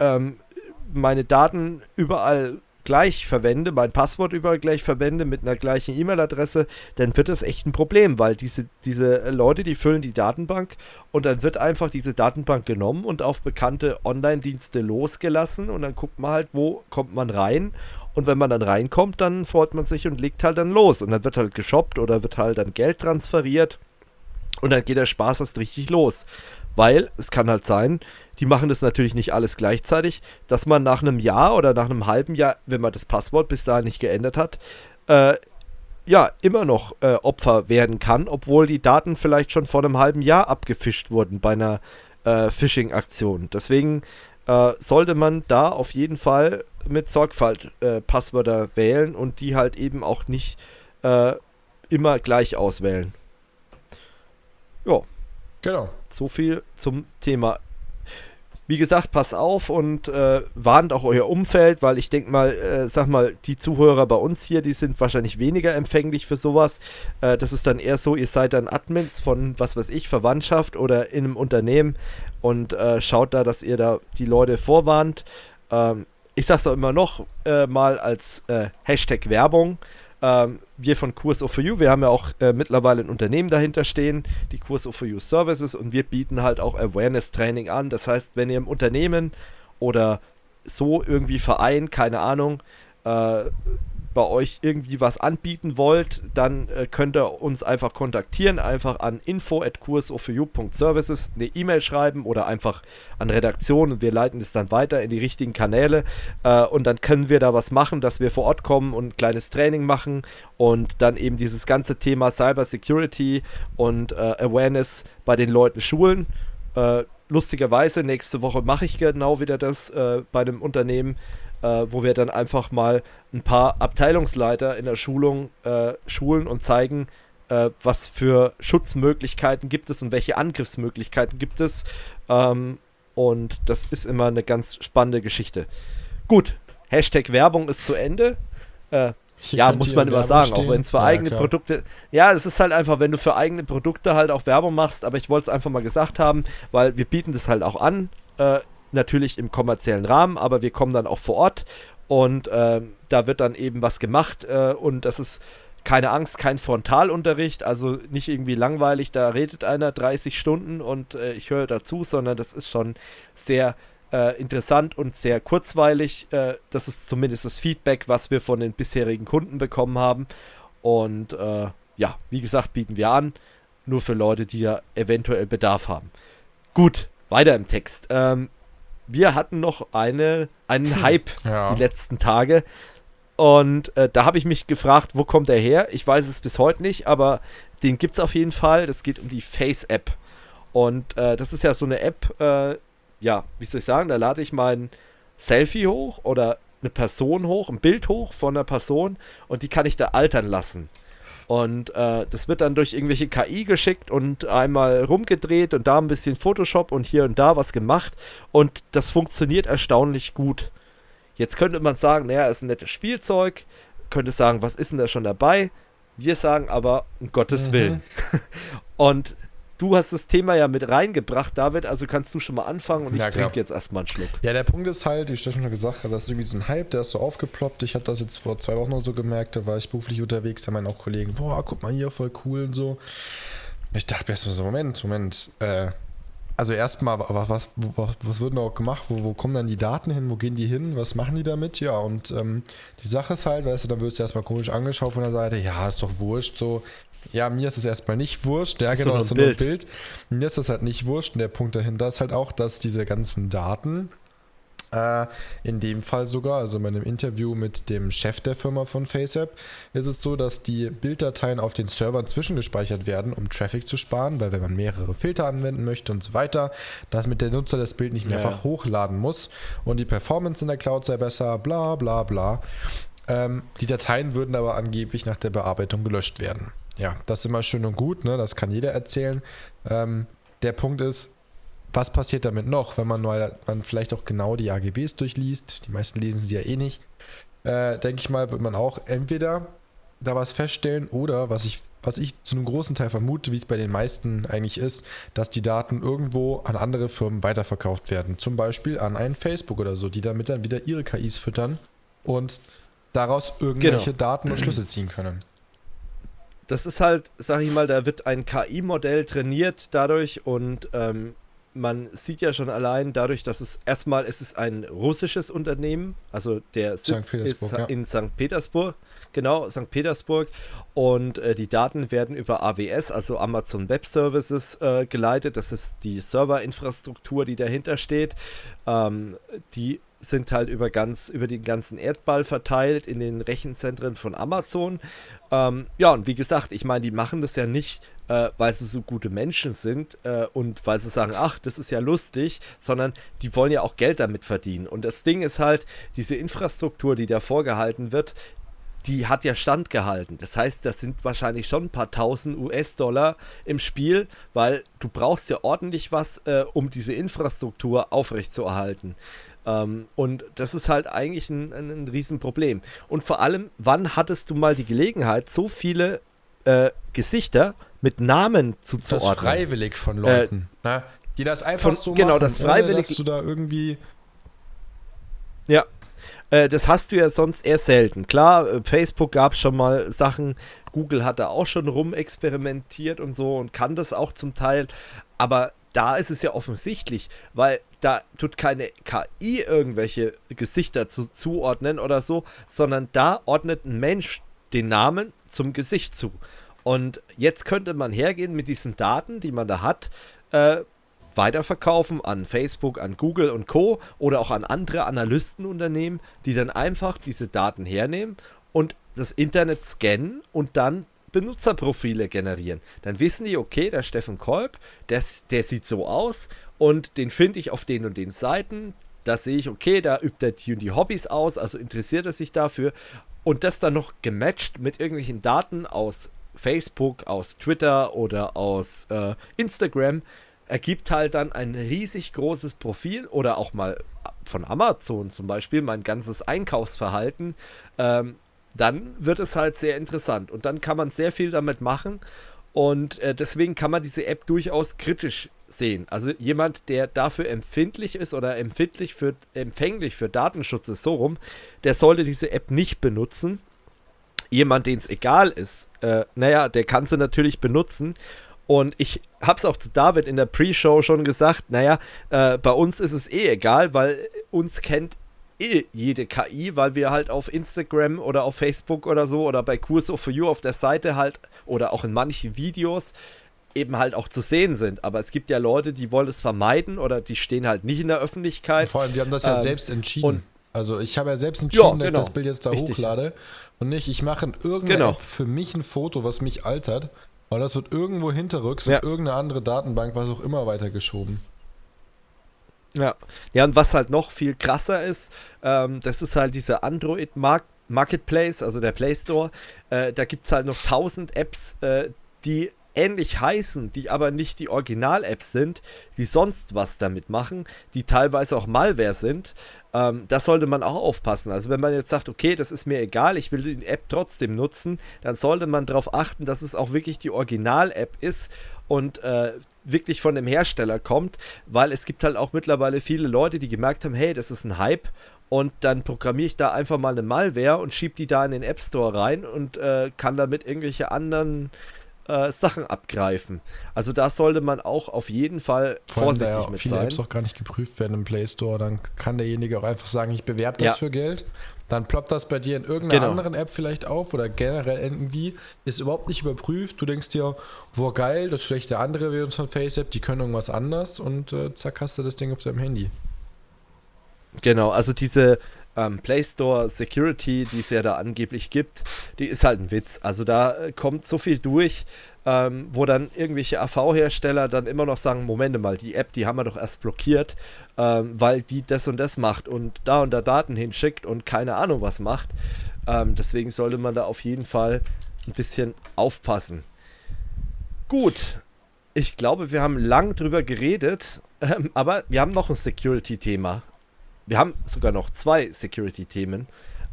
ähm, meine Daten überall gleich verwende, mein Passwort überall gleich verwende mit einer gleichen E-Mail-Adresse, dann wird das echt ein Problem, weil diese, diese Leute, die füllen die Datenbank und dann wird einfach diese Datenbank genommen und auf bekannte Online-Dienste losgelassen und dann guckt man halt, wo kommt man rein und wenn man dann reinkommt, dann freut man sich und legt halt dann los und dann wird halt geshoppt oder wird halt dann Geld transferiert und dann geht der Spaß erst richtig los. Weil es kann halt sein, die machen das natürlich nicht alles gleichzeitig, dass man nach einem Jahr oder nach einem halben Jahr, wenn man das Passwort bis dahin nicht geändert hat, äh, ja, immer noch äh, Opfer werden kann, obwohl die Daten vielleicht schon vor einem halben Jahr abgefischt wurden bei einer äh, Phishing-Aktion. Deswegen äh, sollte man da auf jeden Fall mit Sorgfalt äh, Passwörter wählen und die halt eben auch nicht äh, immer gleich auswählen. Ja. Genau. So viel zum Thema wie gesagt, pass auf und äh, warnt auch euer Umfeld, weil ich denke mal, äh, sag mal, die Zuhörer bei uns hier, die sind wahrscheinlich weniger empfänglich für sowas. Äh, das ist dann eher so, ihr seid dann Admins von, was weiß ich, Verwandtschaft oder in einem Unternehmen und äh, schaut da, dass ihr da die Leute vorwarnt. Ähm, ich sag's auch immer noch äh, mal als äh, Hashtag Werbung. Ähm, wir von Kurs of You, wir haben ja auch äh, mittlerweile ein Unternehmen dahinter stehen, die Kurs of You Services und wir bieten halt auch Awareness Training an. Das heißt, wenn ihr im Unternehmen oder so irgendwie Verein, keine Ahnung, äh, bei euch irgendwie was anbieten wollt, dann äh, könnt ihr uns einfach kontaktieren, einfach an info@kursoforyou.services eine E-Mail schreiben oder einfach an Redaktion und wir leiten es dann weiter in die richtigen Kanäle äh, und dann können wir da was machen, dass wir vor Ort kommen und ein kleines Training machen und dann eben dieses ganze Thema Cyber Security und äh, Awareness bei den Leuten schulen. Äh, lustigerweise, nächste Woche mache ich genau wieder das äh, bei einem Unternehmen äh, wo wir dann einfach mal ein paar Abteilungsleiter in der Schulung äh, schulen und zeigen, äh, was für Schutzmöglichkeiten gibt es und welche Angriffsmöglichkeiten gibt es. Ähm, und das ist immer eine ganz spannende Geschichte. Gut, Hashtag Werbung ist zu Ende. Äh, ja, muss man immer sagen, stehen. auch wenn es für ja, eigene klar. Produkte. Ja, es ist halt einfach, wenn du für eigene Produkte halt auch Werbung machst, aber ich wollte es einfach mal gesagt haben, weil wir bieten das halt auch an. Äh, natürlich im kommerziellen Rahmen, aber wir kommen dann auch vor Ort und äh, da wird dann eben was gemacht äh, und das ist keine Angst, kein Frontalunterricht, also nicht irgendwie langweilig, da redet einer 30 Stunden und äh, ich höre dazu, sondern das ist schon sehr äh, interessant und sehr kurzweilig. Äh, das ist zumindest das Feedback, was wir von den bisherigen Kunden bekommen haben. Und äh, ja, wie gesagt, bieten wir an, nur für Leute, die ja eventuell Bedarf haben. Gut, weiter im Text. Ähm, wir hatten noch eine, einen hm. Hype ja. die letzten Tage. Und äh, da habe ich mich gefragt, wo kommt er her? Ich weiß es bis heute nicht, aber den gibt es auf jeden Fall. Das geht um die Face-App. Und äh, das ist ja so eine App, äh, ja, wie soll ich sagen, da lade ich mein Selfie hoch oder eine Person hoch, ein Bild hoch von einer Person und die kann ich da altern lassen. Und äh, das wird dann durch irgendwelche KI geschickt und einmal rumgedreht und da ein bisschen Photoshop und hier und da was gemacht. Und das funktioniert erstaunlich gut. Jetzt könnte man sagen, naja, ist ein nettes Spielzeug. Könnte sagen, was ist denn da schon dabei? Wir sagen aber, um Gottes mhm. Willen. (laughs) und Du hast das Thema ja mit reingebracht, David, also kannst du schon mal anfangen und ich ja, trinke jetzt erstmal einen Schluck. Ja, der Punkt ist halt, wie ich schon gesagt habe, das ist irgendwie so ein Hype, der ist so aufgeploppt. Ich hatte das jetzt vor zwei Wochen oder so gemerkt, da war ich beruflich unterwegs, da meinen auch Kollegen, boah, guck mal hier, voll cool und so. Und ich dachte erstmal so, Moment, Moment, äh, also erstmal, aber was, was, was wird denn auch gemacht? Wo, wo kommen dann die Daten hin? Wo gehen die hin? Was machen die damit? Ja, und ähm, die Sache ist halt, weißt du, dann wirst du erstmal komisch angeschaut von der Seite, ja, ist doch wurscht, so, ja, mir ist es erstmal nicht wurscht. Ja, genau, so ein Bild. Mir ist das halt nicht wurscht. Und der Punkt dahinter ist halt auch, dass diese ganzen Daten, äh, in dem Fall sogar, also in einem Interview mit dem Chef der Firma von FaceApp, ist es so, dass die Bilddateien auf den Servern zwischengespeichert werden, um Traffic zu sparen, weil wenn man mehrere Filter anwenden möchte und so weiter, damit der Nutzer das Bild nicht mehrfach ja. hochladen muss und die Performance in der Cloud sei besser, bla bla bla. Ähm, die Dateien würden aber angeblich nach der Bearbeitung gelöscht werden. Ja, das ist immer schön und gut, ne? das kann jeder erzählen. Ähm, der Punkt ist, was passiert damit noch, wenn man, mal, man vielleicht auch genau die AGBs durchliest? Die meisten lesen sie ja eh nicht. Äh, Denke ich mal, wird man auch entweder da was feststellen oder was ich, was ich zu einem großen Teil vermute, wie es bei den meisten eigentlich ist, dass die Daten irgendwo an andere Firmen weiterverkauft werden. Zum Beispiel an einen Facebook oder so, die damit dann wieder ihre KIs füttern und daraus irgendwelche genau. Daten und (clears throat) Schlüsse ziehen können das ist halt, sag ich mal, da wird ein KI-Modell trainiert dadurch und ähm, man sieht ja schon allein dadurch, dass es erstmal es ist ein russisches Unternehmen, also der Sitz ist ja. in St. Petersburg, genau, St. Petersburg und äh, die Daten werden über AWS, also Amazon Web Services äh, geleitet, das ist die Serverinfrastruktur, die dahinter steht. Ähm, die sind halt über ganz über den ganzen Erdball verteilt in den Rechenzentren von Amazon. Ähm, ja, und wie gesagt, ich meine, die machen das ja nicht, äh, weil sie so gute Menschen sind äh, und weil sie sagen, ach, das ist ja lustig, sondern die wollen ja auch Geld damit verdienen. Und das Ding ist halt, diese Infrastruktur, die da vorgehalten wird, die hat ja standgehalten. Das heißt, das sind wahrscheinlich schon ein paar tausend US-Dollar im Spiel, weil du brauchst ja ordentlich was, äh, um diese Infrastruktur aufrechtzuerhalten. Ähm, und das ist halt eigentlich ein, ein, ein Riesenproblem. Und vor allem, wann hattest du mal die Gelegenheit, so viele äh, Gesichter mit Namen zuzuordnen? Das freiwillig von Leuten, äh, ne? die das einfach von, so genau, machen. Genau, das freiwillig. Dass du da irgendwie... Ja, äh, das hast du ja sonst eher selten. Klar, äh, Facebook gab schon mal Sachen, Google hat da auch schon rumexperimentiert und so und kann das auch zum Teil, aber da ist es ja offensichtlich, weil da tut keine KI irgendwelche Gesichter zu, zuordnen oder so, sondern da ordnet ein Mensch den Namen zum Gesicht zu. Und jetzt könnte man hergehen mit diesen Daten, die man da hat, äh, weiterverkaufen an Facebook, an Google und Co. oder auch an andere Analystenunternehmen, die dann einfach diese Daten hernehmen und das Internet scannen und dann Benutzerprofile generieren. Dann wissen die, okay, der Steffen Kolb, der, der sieht so aus und den finde ich auf den und den Seiten. Da sehe ich, okay, da übt er die und die Hobbys aus, also interessiert er sich dafür. Und das dann noch gematcht mit irgendwelchen Daten aus Facebook, aus Twitter oder aus äh, Instagram, ergibt halt dann ein riesig großes Profil oder auch mal von Amazon zum Beispiel mein ganzes Einkaufsverhalten. Ähm, dann wird es halt sehr interessant und dann kann man sehr viel damit machen und äh, deswegen kann man diese App durchaus kritisch sehen. Also jemand, der dafür empfindlich ist oder empfindlich für, empfänglich für Datenschutz ist, so rum, der sollte diese App nicht benutzen. Jemand, den es egal ist, äh, naja, der kann sie natürlich benutzen. Und ich habe es auch zu David in der Pre-Show schon gesagt, naja, äh, bei uns ist es eh egal, weil uns kennt eh jede KI, weil wir halt auf Instagram oder auf Facebook oder so oder bei Curso for You auf der Seite halt oder auch in manchen Videos eben halt auch zu sehen sind. Aber es gibt ja Leute, die wollen es vermeiden oder die stehen halt nicht in der Öffentlichkeit. Vor allem, die haben das ja ähm, selbst entschieden. also ich habe ja selbst entschieden, ja, genau. dass ich genau. das Bild jetzt da Richtig. hochlade und nicht, ich mache in irgendeiner genau. App für mich ein Foto, was mich altert. Und das wird irgendwo hinterrücks ja. in irgendeine andere Datenbank, was auch immer, weitergeschoben. Ja. ja, und was halt noch viel krasser ist, ähm, das ist halt dieser Android Mark Marketplace, also der Play Store. Äh, da gibt es halt noch tausend Apps, äh, die ähnlich heißen, die aber nicht die Original-Apps sind, die sonst was damit machen, die teilweise auch Malware sind. Ähm, da sollte man auch aufpassen. Also wenn man jetzt sagt, okay, das ist mir egal, ich will die App trotzdem nutzen, dann sollte man darauf achten, dass es auch wirklich die Original-App ist und äh, wirklich von dem Hersteller kommt, weil es gibt halt auch mittlerweile viele Leute, die gemerkt haben, hey, das ist ein Hype und dann programmiere ich da einfach mal eine Malware und schiebe die da in den App Store rein und äh, kann damit irgendwelche anderen äh, Sachen abgreifen. Also da sollte man auch auf jeden Fall Vor vorsichtig ja mit viele sein. Apps auch gar nicht geprüft werden im Play Store, dann kann derjenige auch einfach sagen, ich bewerbe das ja. für Geld. Dann ploppt das bei dir in irgendeiner genau. anderen App vielleicht auf oder generell irgendwie. Ist überhaupt nicht überprüft. Du denkst dir, wo geil, das ist vielleicht der andere Version von FaceApp, die können irgendwas anders und äh, zack hast du das Ding auf deinem Handy. Genau, also diese ähm, Play Store Security, die es ja da angeblich gibt, die ist halt ein Witz. Also da äh, kommt so viel durch, ähm, wo dann irgendwelche AV-Hersteller dann immer noch sagen, Moment mal, die App, die haben wir doch erst blockiert, ähm, weil die das und das macht und da und da Daten hinschickt und keine Ahnung was macht. Ähm, deswegen sollte man da auf jeden Fall ein bisschen aufpassen. Gut, ich glaube, wir haben lang drüber geredet, (laughs) ähm, aber wir haben noch ein Security-Thema wir haben sogar noch zwei Security-Themen.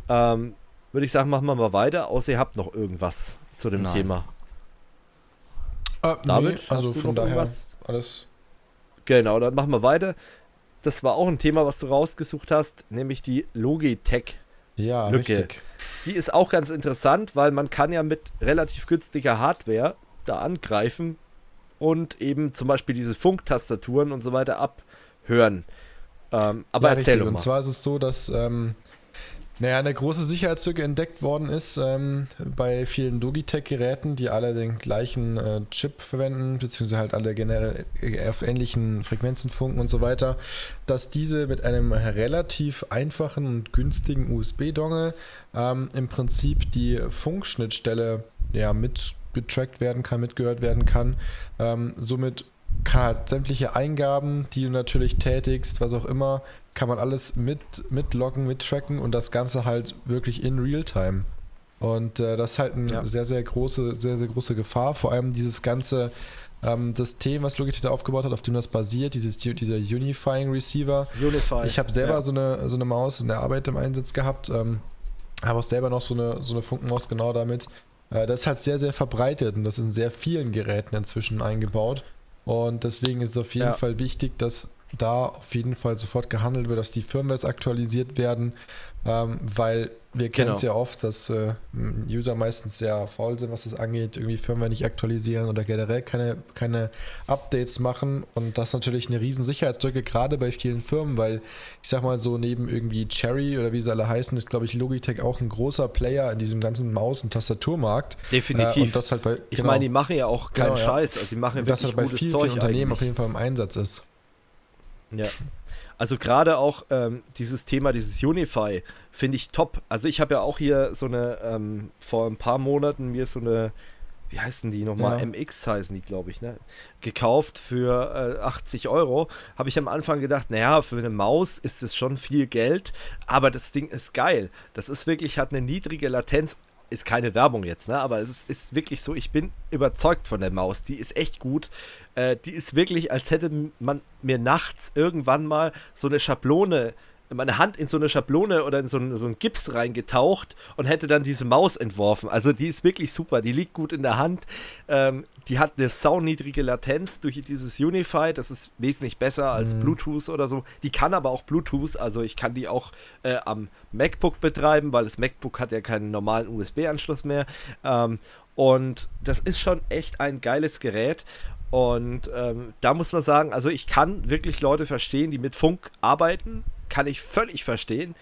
Ähm, Würde ich sagen, machen wir mal weiter, außer ihr habt noch irgendwas zu dem Nein. Thema. Äh, David, nee, also von daher irgendwas? alles. Genau, dann machen wir weiter. Das war auch ein Thema, was du rausgesucht hast, nämlich die Logitech. Ja, Lücke. richtig. Die ist auch ganz interessant, weil man kann ja mit relativ günstiger Hardware da angreifen und eben zum Beispiel diese Funktastaturen und so weiter abhören. Ähm, aber ja, erzähl richtig. Und zwar ist es so, dass ähm, naja, eine große Sicherheitslücke entdeckt worden ist ähm, bei vielen Logitech-Geräten, die alle den gleichen äh, Chip verwenden, beziehungsweise halt alle generell äh, auf ähnlichen Frequenzen funken und so weiter, dass diese mit einem relativ einfachen und günstigen USB-Dongle ähm, im Prinzip die Funkschnittstelle ja, mit getrackt werden kann, mitgehört werden kann, ähm, somit kann halt sämtliche Eingaben, die du natürlich tätigst, was auch immer, kann man alles mit, mitloggen, mittracken und das Ganze halt wirklich in Realtime. Und äh, das ist halt eine ja. sehr, sehr große, sehr, sehr große Gefahr. Vor allem dieses ganze ähm, System, was Logitech da aufgebaut hat, auf dem das basiert, dieses, dieser Unifying Receiver. Unify. Ich habe selber ja. so, eine, so eine Maus in der Arbeit im Einsatz gehabt. Ähm, habe auch selber noch so eine, so eine Funkenmaus genau damit. Äh, das ist halt sehr, sehr verbreitet und das ist in sehr vielen Geräten inzwischen eingebaut. Und deswegen ist es auf jeden ja. Fall wichtig, dass da auf jeden Fall sofort gehandelt wird, dass die Firmwares aktualisiert werden, ähm, weil wir kennen es genau. ja oft, dass äh, User meistens sehr faul sind, was das angeht, irgendwie Firmware nicht aktualisieren oder generell keine, keine Updates machen. Und das ist natürlich eine riesen Sicherheitslücke, gerade bei vielen Firmen, weil ich sag mal so, neben irgendwie Cherry oder wie sie alle heißen, ist, glaube ich, Logitech auch ein großer Player in diesem ganzen Maus- und Tastaturmarkt. Definitiv. Äh, und das halt bei, ich genau, meine, die machen ja auch keinen genau, Scheiß. Also die machen wirklich das halt bei vielen, vielen Unternehmen eigentlich. auf jeden Fall im Einsatz ist. Ja. Also gerade auch ähm, dieses Thema, dieses Unify, finde ich top. Also ich habe ja auch hier so eine, ähm, vor ein paar Monaten mir so eine, wie heißen die nochmal? Ja. MX heißen die, glaube ich, ne? Gekauft für äh, 80 Euro. Habe ich am Anfang gedacht, naja, für eine Maus ist es schon viel Geld, aber das Ding ist geil. Das ist wirklich, hat eine niedrige Latenz ist keine Werbung jetzt, ne? aber es ist, ist, wirklich so, ich bin überzeugt von der Maus. Die ist echt gut. Äh, die ist wirklich, als hätte man mir nachts irgendwann mal so eine Schablone meine Hand in so eine Schablone oder in so einen, so einen Gips reingetaucht und hätte dann diese Maus entworfen. Also die ist wirklich super, die liegt gut in der Hand. Ähm, die hat eine sauniedrige Latenz durch dieses Unify, das ist wesentlich besser als mhm. Bluetooth oder so. Die kann aber auch Bluetooth, also ich kann die auch äh, am MacBook betreiben, weil das MacBook hat ja keinen normalen USB-Anschluss mehr. Ähm, und das ist schon echt ein geiles Gerät. Und ähm, da muss man sagen, also ich kann wirklich Leute verstehen, die mit Funk arbeiten kann ich völlig verstehen.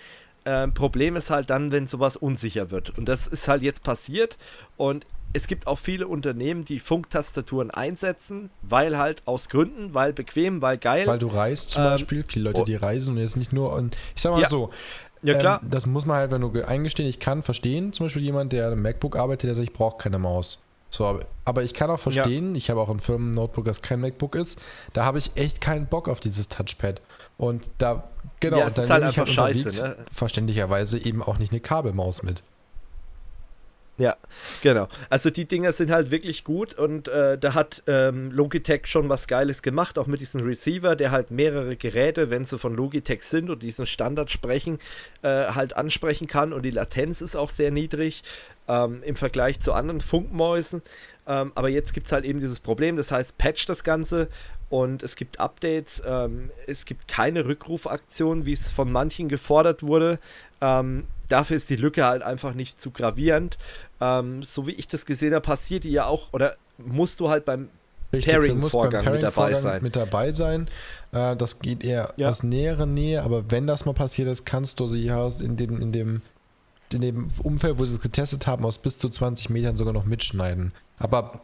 Ähm, Problem ist halt dann, wenn sowas unsicher wird. Und das ist halt jetzt passiert. Und es gibt auch viele Unternehmen, die Funktastaturen einsetzen, weil halt aus Gründen, weil bequem, weil geil. Weil du reist zum ähm, Beispiel, viele Leute, die reisen und jetzt nicht nur. Und ich sag mal ja. so. Ja, klar. Ähm, das muss man halt, wenn du eingestehen, ich kann verstehen, zum Beispiel jemand, der am MacBook arbeitet, der sagt, ich brauche keine Maus. So, aber ich kann auch verstehen, ja. ich habe auch ein Firmen-Notebook, das kein MacBook ist, da habe ich echt keinen Bock auf dieses Touchpad. Und da Genau, ja, es dann ist halt einfach halt scheiße, ne? verständlicherweise eben auch nicht eine Kabelmaus mit. Ja, genau. Also die Dinger sind halt wirklich gut und äh, da hat ähm, Logitech schon was Geiles gemacht, auch mit diesem Receiver, der halt mehrere Geräte, wenn sie von Logitech sind und diesen Standard sprechen, äh, halt ansprechen kann und die Latenz ist auch sehr niedrig ähm, im Vergleich zu anderen Funkmäusen. Ähm, aber jetzt gibt es halt eben dieses Problem, das heißt, patch das Ganze und es gibt Updates. Ähm, es gibt keine Rückrufaktion, wie es von manchen gefordert wurde. Ähm, dafür ist die Lücke halt einfach nicht zu gravierend. Ähm, so wie ich das gesehen habe, passiert die ja auch, oder musst du halt beim Pairing-Vorgang Pairing mit dabei sein. Mit dabei sein. Äh, das geht eher ja. aus näherer Nähe, aber wenn das mal passiert ist, kannst du sie aus in dem, in dem in dem Umfeld, wo sie es getestet haben, aus bis zu 20 Metern sogar noch mitschneiden. Aber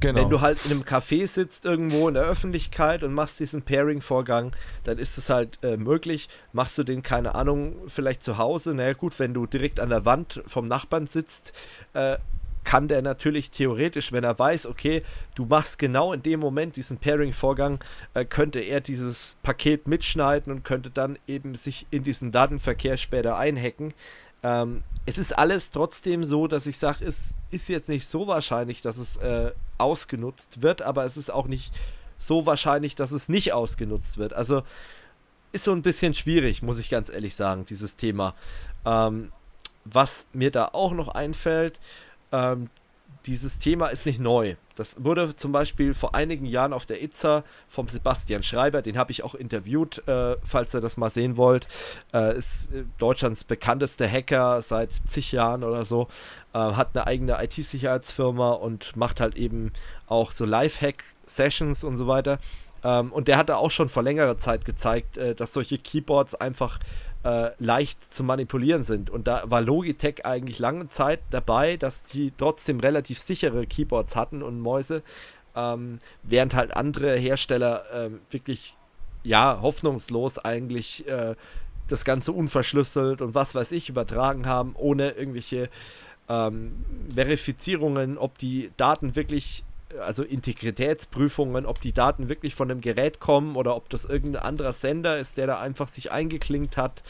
Genau. Wenn du halt in einem Café sitzt irgendwo in der Öffentlichkeit und machst diesen Pairing-Vorgang, dann ist es halt äh, möglich. Machst du den, keine Ahnung, vielleicht zu Hause, na naja, gut, wenn du direkt an der Wand vom Nachbarn sitzt, äh, kann der natürlich theoretisch, wenn er weiß, okay, du machst genau in dem Moment diesen Pairing-Vorgang, äh, könnte er dieses Paket mitschneiden und könnte dann eben sich in diesen Datenverkehr später einhacken. Ähm, es ist alles trotzdem so, dass ich sage, es ist jetzt nicht so wahrscheinlich, dass es äh, ausgenutzt wird, aber es ist auch nicht so wahrscheinlich, dass es nicht ausgenutzt wird. Also ist so ein bisschen schwierig, muss ich ganz ehrlich sagen, dieses Thema. Ähm, was mir da auch noch einfällt, ähm, dieses Thema ist nicht neu. Das wurde zum Beispiel vor einigen Jahren auf der ITSA vom Sebastian Schreiber, den habe ich auch interviewt, äh, falls ihr das mal sehen wollt. Äh, ist äh, Deutschlands bekanntester Hacker seit zig Jahren oder so. Äh, hat eine eigene IT-Sicherheitsfirma und macht halt eben auch so Live-Hack-Sessions und so weiter. Ähm, und der hatte auch schon vor längerer Zeit gezeigt, äh, dass solche Keyboards einfach äh, leicht zu manipulieren sind. Und da war Logitech eigentlich lange Zeit dabei, dass die trotzdem relativ sichere Keyboards hatten und Mäuse, ähm, während halt andere Hersteller äh, wirklich, ja, hoffnungslos eigentlich äh, das Ganze unverschlüsselt und was weiß ich übertragen haben, ohne irgendwelche ähm, Verifizierungen, ob die Daten wirklich also Integritätsprüfungen, ob die Daten wirklich von dem Gerät kommen oder ob das irgendein anderer Sender ist, der da einfach sich eingeklinkt hat.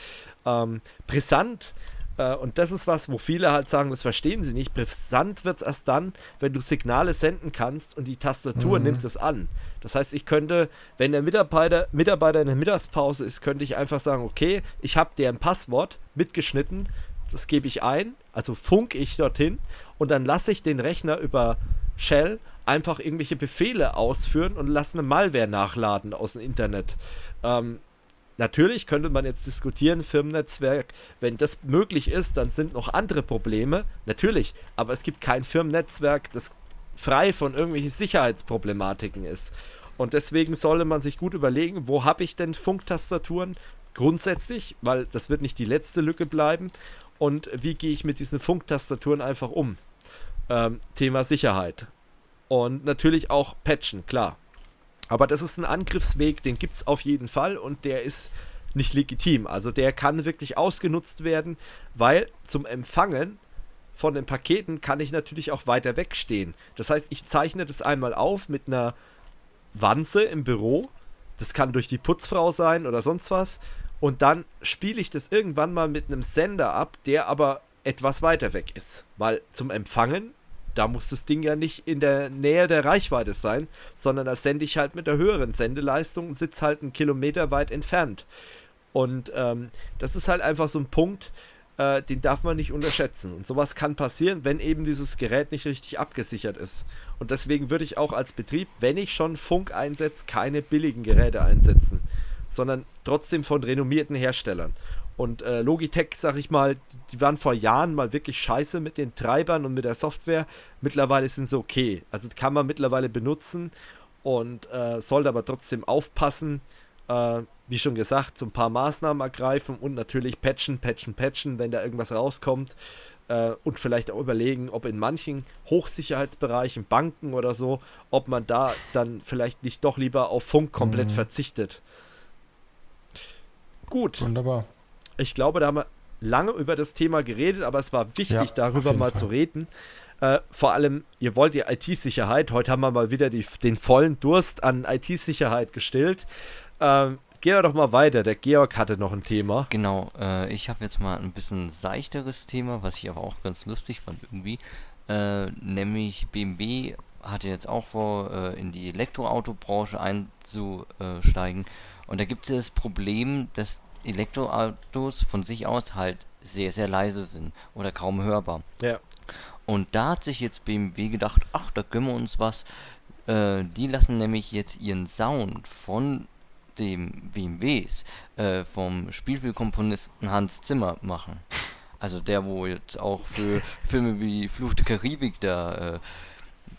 Ähm, brisant. Äh, und das ist was, wo viele halt sagen, das verstehen sie nicht. Brisant wird es erst dann, wenn du Signale senden kannst und die Tastatur mhm. nimmt es an. Das heißt, ich könnte, wenn der Mitarbeiter, Mitarbeiter in der Mittagspause ist, könnte ich einfach sagen, okay, ich habe deren Passwort mitgeschnitten, das gebe ich ein, also funk ich dorthin und dann lasse ich den Rechner über Shell einfach irgendwelche Befehle ausführen und lassen eine Malware nachladen aus dem Internet. Ähm, natürlich könnte man jetzt diskutieren, Firmennetzwerk, wenn das möglich ist, dann sind noch andere Probleme, natürlich, aber es gibt kein Firmennetzwerk, das frei von irgendwelchen Sicherheitsproblematiken ist. Und deswegen sollte man sich gut überlegen, wo habe ich denn Funktastaturen grundsätzlich, weil das wird nicht die letzte Lücke bleiben. Und wie gehe ich mit diesen Funktastaturen einfach um? Ähm, Thema Sicherheit. Und natürlich auch Patchen, klar. Aber das ist ein Angriffsweg, den gibt es auf jeden Fall und der ist nicht legitim. Also der kann wirklich ausgenutzt werden, weil zum Empfangen von den Paketen kann ich natürlich auch weiter wegstehen. Das heißt, ich zeichne das einmal auf mit einer Wanze im Büro. Das kann durch die Putzfrau sein oder sonst was. Und dann spiele ich das irgendwann mal mit einem Sender ab, der aber etwas weiter weg ist. Weil zum Empfangen da muss das Ding ja nicht in der Nähe der Reichweite sein, sondern da sende ich halt mit der höheren Sendeleistung und sitze halt einen Kilometer weit entfernt. Und ähm, das ist halt einfach so ein Punkt, äh, den darf man nicht unterschätzen. Und sowas kann passieren, wenn eben dieses Gerät nicht richtig abgesichert ist. Und deswegen würde ich auch als Betrieb, wenn ich schon Funk einsetze, keine billigen Geräte einsetzen, sondern trotzdem von renommierten Herstellern. Und äh, Logitech, sag ich mal, die waren vor Jahren mal wirklich scheiße mit den Treibern und mit der Software. Mittlerweile sind sie okay. Also kann man mittlerweile benutzen und äh, sollte aber trotzdem aufpassen. Äh, wie schon gesagt, so ein paar Maßnahmen ergreifen und natürlich patchen, patchen, patchen, wenn da irgendwas rauskommt. Äh, und vielleicht auch überlegen, ob in manchen Hochsicherheitsbereichen, Banken oder so, ob man da dann vielleicht nicht doch lieber auf Funk komplett mhm. verzichtet. Gut. Wunderbar. Ich glaube, da haben wir lange über das Thema geredet, aber es war wichtig, ja, darüber mal Fall. zu reden. Äh, vor allem, ihr wollt die IT-Sicherheit. Heute haben wir mal wieder die, den vollen Durst an IT-Sicherheit gestillt. Ähm, gehen wir doch mal weiter. Der Georg hatte noch ein Thema. Genau, äh, ich habe jetzt mal ein bisschen seichteres Thema, was ich aber auch ganz lustig fand irgendwie. Äh, nämlich BMW hatte jetzt auch vor, äh, in die Elektroautobranche einzusteigen. Und da gibt es das Problem, dass Elektroautos von sich aus halt sehr, sehr leise sind oder kaum hörbar. Ja. Und da hat sich jetzt BMW gedacht, ach, da gönnen wir uns was. Äh, die lassen nämlich jetzt ihren Sound von dem BMWs äh, vom Spielfilmkomponisten Hans Zimmer machen. Also der, wo jetzt auch für (laughs) Filme wie Fluch der Karibik da äh,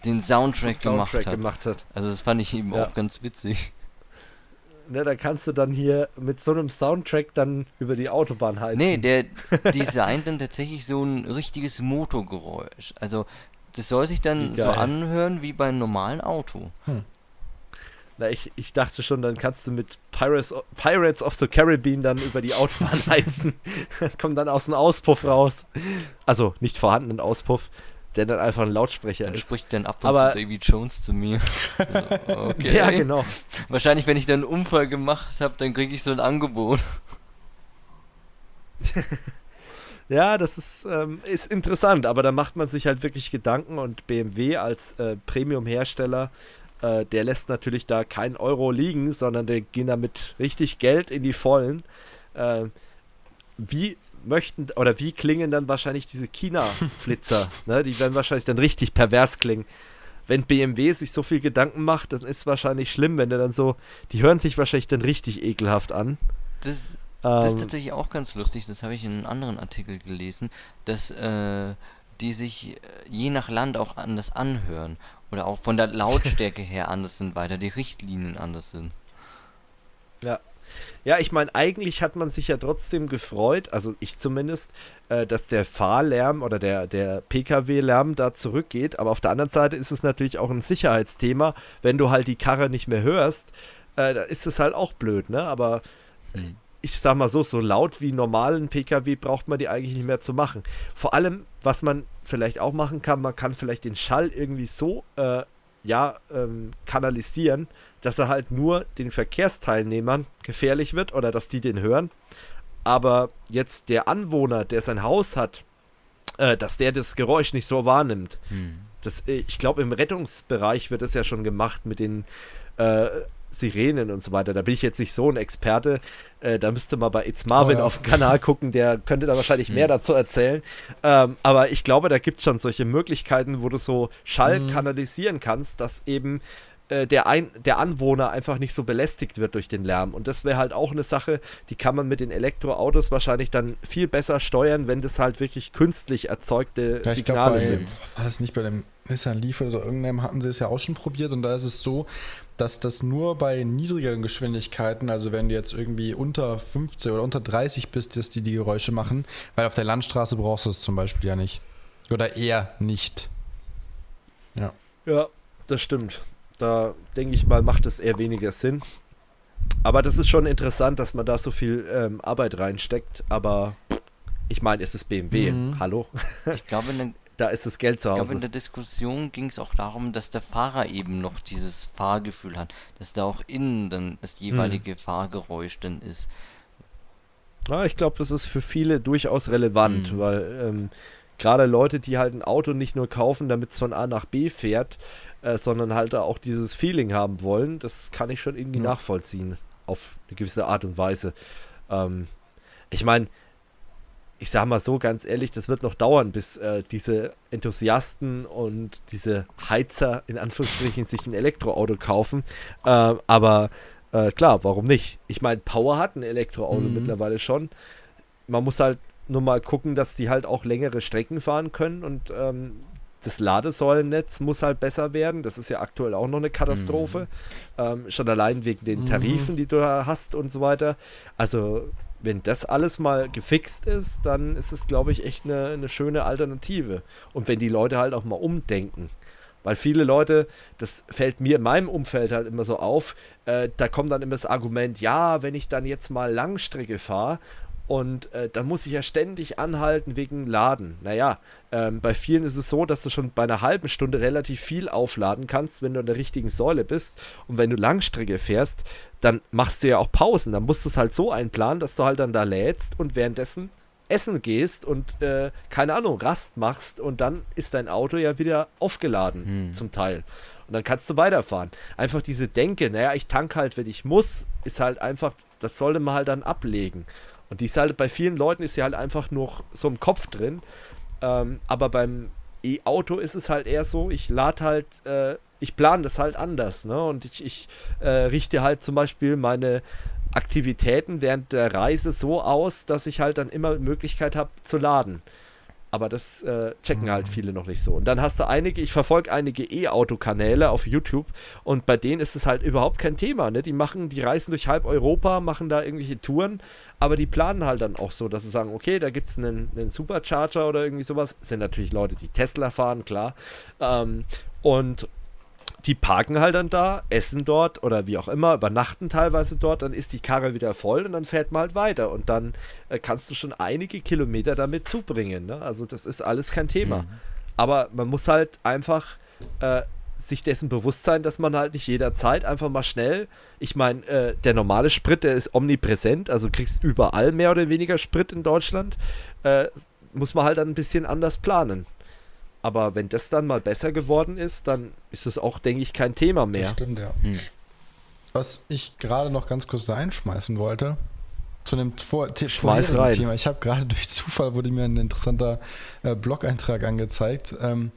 den Soundtrack, Soundtrack gemacht, hat. gemacht, hat. Also das fand ich eben ja. auch ganz witzig ne, da kannst du dann hier mit so einem Soundtrack dann über die Autobahn heizen. Nee, der (laughs) designt dann tatsächlich so ein richtiges Motorgeräusch. Also das soll sich dann so anhören wie beim normalen Auto. Hm. Na, ich, ich dachte schon, dann kannst du mit Pirates, Pirates of the Caribbean dann über die Autobahn (laughs) heizen. (laughs) Kommt dann aus dem Auspuff raus. Also nicht vorhandenen Auspuff der dann einfach ein Lautsprecher dann ist. spricht dann ab und Aber zu Davy Jones zu mir. (laughs) Okay. ja, genau. Wahrscheinlich, wenn ich dann einen Unfall gemacht habe, dann kriege ich so ein Angebot. (laughs) ja, das ist, ähm, ist interessant, aber da macht man sich halt wirklich Gedanken und BMW als äh, Premium-Hersteller, äh, der lässt natürlich da keinen Euro liegen, sondern der gehen damit richtig Geld in die Vollen. Äh, wie möchten oder wie klingen dann wahrscheinlich diese China-Flitzer? (laughs) ne? Die werden wahrscheinlich dann richtig pervers klingen. Wenn BMW sich so viel Gedanken macht, dann ist wahrscheinlich schlimm, wenn der dann so, die hören sich wahrscheinlich dann richtig ekelhaft an. Das, das ist ähm. tatsächlich auch ganz lustig, das habe ich in einem anderen Artikel gelesen, dass äh, die sich äh, je nach Land auch anders anhören. Oder auch von der Lautstärke (laughs) her anders sind, weiter die Richtlinien anders sind. Ja, ja, ich meine, eigentlich hat man sich ja trotzdem gefreut, also ich zumindest, äh, dass der Fahrlärm oder der, der Pkw-Lärm da zurückgeht. Aber auf der anderen Seite ist es natürlich auch ein Sicherheitsthema. Wenn du halt die Karre nicht mehr hörst, äh, dann ist es halt auch blöd, ne? Aber mhm. ich sag mal so, so laut wie normalen Pkw braucht man die eigentlich nicht mehr zu machen. Vor allem, was man vielleicht auch machen kann, man kann vielleicht den Schall irgendwie so, äh, ja, ähm, kanalisieren, dass er halt nur den Verkehrsteilnehmern gefährlich wird oder dass die den hören. Aber jetzt der Anwohner, der sein Haus hat, äh, dass der das Geräusch nicht so wahrnimmt. Hm. Das, äh, ich glaube, im Rettungsbereich wird das ja schon gemacht mit den äh, Sirenen und so weiter. Da bin ich jetzt nicht so ein Experte. Äh, da müsste man bei It's Marvin oh, ja. auf dem Kanal (laughs) gucken, der könnte da wahrscheinlich hm. mehr dazu erzählen. Ähm, aber ich glaube, da gibt es schon solche Möglichkeiten, wo du so Schall hm. kanalisieren kannst, dass eben äh, der, Ein der Anwohner einfach nicht so belästigt wird durch den Lärm. Und das wäre halt auch eine Sache, die kann man mit den Elektroautos wahrscheinlich dann viel besser steuern, wenn das halt wirklich künstlich erzeugte ja, Signale glaub, bei, sind. War das nicht bei dem Nissan Leaf oder irgendeinem hatten sie es ja auch schon probiert und da ist es so, dass das nur bei niedrigeren Geschwindigkeiten, also wenn du jetzt irgendwie unter 50 oder unter 30 bist, dass die die Geräusche machen, weil auf der Landstraße brauchst du es zum Beispiel ja nicht. Oder eher nicht. Ja. Ja, das stimmt. Da denke ich mal, macht es eher weniger Sinn. Aber das ist schon interessant, dass man da so viel ähm, Arbeit reinsteckt. Aber ich meine, es ist BMW. Mhm. Hallo? Ich glaube, (laughs) da ist das Geld zu Hause. Ich glaube, in der Diskussion ging es auch darum, dass der Fahrer eben noch dieses Fahrgefühl hat. Dass da auch innen dann das jeweilige mhm. Fahrgeräusch dann ist. Ja, ich glaube, das ist für viele durchaus relevant, mhm. weil ähm, gerade Leute, die halt ein Auto nicht nur kaufen, damit es von A nach B fährt, äh, sondern halt auch dieses Feeling haben wollen, das kann ich schon irgendwie ja. nachvollziehen. Auf eine gewisse Art und Weise. Ähm, ich meine, ich sag mal so ganz ehrlich, das wird noch dauern, bis äh, diese Enthusiasten und diese Heizer in Anführungsstrichen sich ein Elektroauto kaufen. Äh, aber äh, klar, warum nicht? Ich meine, Power hat ein Elektroauto mhm. mittlerweile schon. Man muss halt nur mal gucken, dass die halt auch längere Strecken fahren können und ähm, das Ladesäulennetz muss halt besser werden. Das ist ja aktuell auch noch eine Katastrophe. Mhm. Ähm, schon allein wegen den mhm. Tarifen, die du da hast und so weiter. Also, wenn das alles mal gefixt ist, dann ist es, glaube ich, echt eine, eine schöne Alternative. Und wenn die Leute halt auch mal umdenken. Weil viele Leute, das fällt mir in meinem Umfeld halt immer so auf, äh, da kommt dann immer das Argument, ja, wenn ich dann jetzt mal Langstrecke fahre und äh, dann muss ich ja ständig anhalten wegen Laden. Naja, ähm, bei vielen ist es so, dass du schon bei einer halben Stunde relativ viel aufladen kannst, wenn du an der richtigen Säule bist. Und wenn du Langstrecke fährst, dann machst du ja auch Pausen. Dann musst du es halt so einplanen, dass du halt dann da lädst und währenddessen essen gehst und äh, keine Ahnung, Rast machst und dann ist dein Auto ja wieder aufgeladen hm. zum Teil. Und dann kannst du weiterfahren. Einfach diese Denke, naja, ich tank halt, wenn ich muss, ist halt einfach, das sollte man halt dann ablegen. Und die ist halt bei vielen Leuten ist sie halt einfach nur so im Kopf drin. Ähm, aber beim E-Auto ist es halt eher so, ich lade halt, äh, ich plane das halt anders, ne? Und ich, ich äh, richte halt zum Beispiel meine Aktivitäten während der Reise so aus, dass ich halt dann immer Möglichkeit habe zu laden. Aber das äh, checken halt mhm. viele noch nicht so. Und dann hast du einige, ich verfolge einige E-Auto-Kanäle auf YouTube und bei denen ist es halt überhaupt kein Thema. Ne? Die machen, die reisen durch halb Europa, machen da irgendwelche Touren, aber die planen halt dann auch so, dass sie sagen, okay, da gibt es einen, einen Supercharger oder irgendwie sowas. Das sind natürlich Leute, die Tesla fahren, klar. Ähm, und die parken halt dann da, essen dort oder wie auch immer, übernachten teilweise dort, dann ist die Karre wieder voll und dann fährt man halt weiter und dann äh, kannst du schon einige Kilometer damit zubringen. Ne? Also das ist alles kein Thema. Mhm. Aber man muss halt einfach äh, sich dessen bewusst sein, dass man halt nicht jederzeit einfach mal schnell, ich meine, äh, der normale Sprit, der ist omnipräsent, also kriegst überall mehr oder weniger Sprit in Deutschland, äh, muss man halt dann ein bisschen anders planen. Aber wenn das dann mal besser geworden ist, dann ist es auch, denke ich, kein Thema mehr. Das stimmt, ja. Hm. Was ich gerade noch ganz kurz da einschmeißen wollte, zu einem Vor vorherigen Thema. Ich habe gerade (laughs) durch Zufall wurde mir ein interessanter äh, Blog-Eintrag angezeigt. Ähm,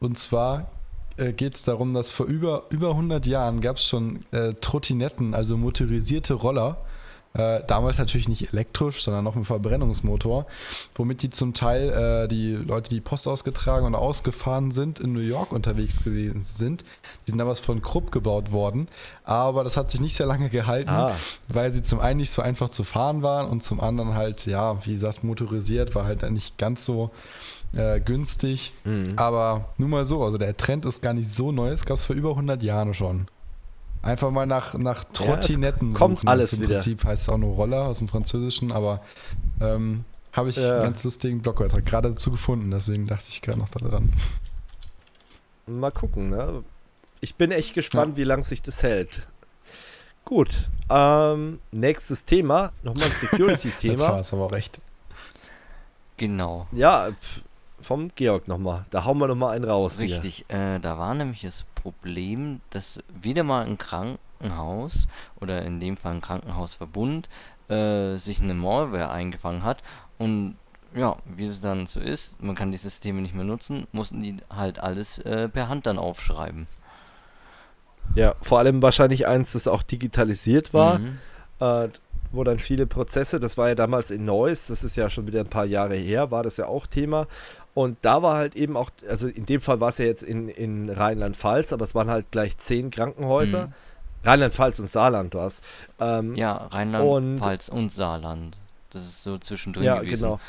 und zwar äh, geht es darum, dass vor über, über 100 Jahren gab es schon äh, Trottinetten, also motorisierte Roller, äh, damals natürlich nicht elektrisch, sondern noch mit Verbrennungsmotor, womit die zum Teil äh, die Leute, die Post ausgetragen und ausgefahren sind, in New York unterwegs gewesen sind. Die sind damals von Krupp gebaut worden, aber das hat sich nicht sehr lange gehalten, ah. weil sie zum einen nicht so einfach zu fahren waren und zum anderen halt, ja, wie gesagt, motorisiert, war halt nicht ganz so äh, günstig. Mhm. Aber nur mal so, also der Trend ist gar nicht so neu, es gab es vor über 100 Jahren schon. Einfach mal nach, nach Trottinetten ja, kommt suchen. alles Im wieder. Prinzip heißt es auch nur Roller aus dem Französischen, aber ähm, habe ich ja. einen ganz lustigen Blogbeitrag gerade dazu gefunden, deswegen dachte ich gerade noch daran. Mal gucken, ne? Ich bin echt gespannt, ja. wie lange sich das hält. Gut, ähm, nächstes Thema, nochmal ein (laughs) Security-Thema. Jetzt war es aber auch recht. Genau. Ja, vom Georg nochmal. Da hauen wir nochmal einen raus. Richtig, äh, da war nämlich das Problem, dass wieder mal ein Krankenhaus oder in dem Fall ein Krankenhausverbund äh, sich eine Malware eingefangen hat und ja, wie es dann so ist, man kann die Systeme nicht mehr nutzen, mussten die halt alles äh, per Hand dann aufschreiben. Ja, vor allem wahrscheinlich eins, das auch digitalisiert war, mhm. äh, wo dann viele Prozesse, das war ja damals in Neuss, das ist ja schon wieder ein paar Jahre her, war das ja auch Thema. Und da war halt eben auch, also in dem Fall war es ja jetzt in, in Rheinland-Pfalz, aber es waren halt gleich zehn Krankenhäuser. Mhm. Rheinland-Pfalz und Saarland war es. Ähm, ja, Rheinland-Pfalz und, und, Saarland. Das ist so zwischendrin ja, gewesen. Genau.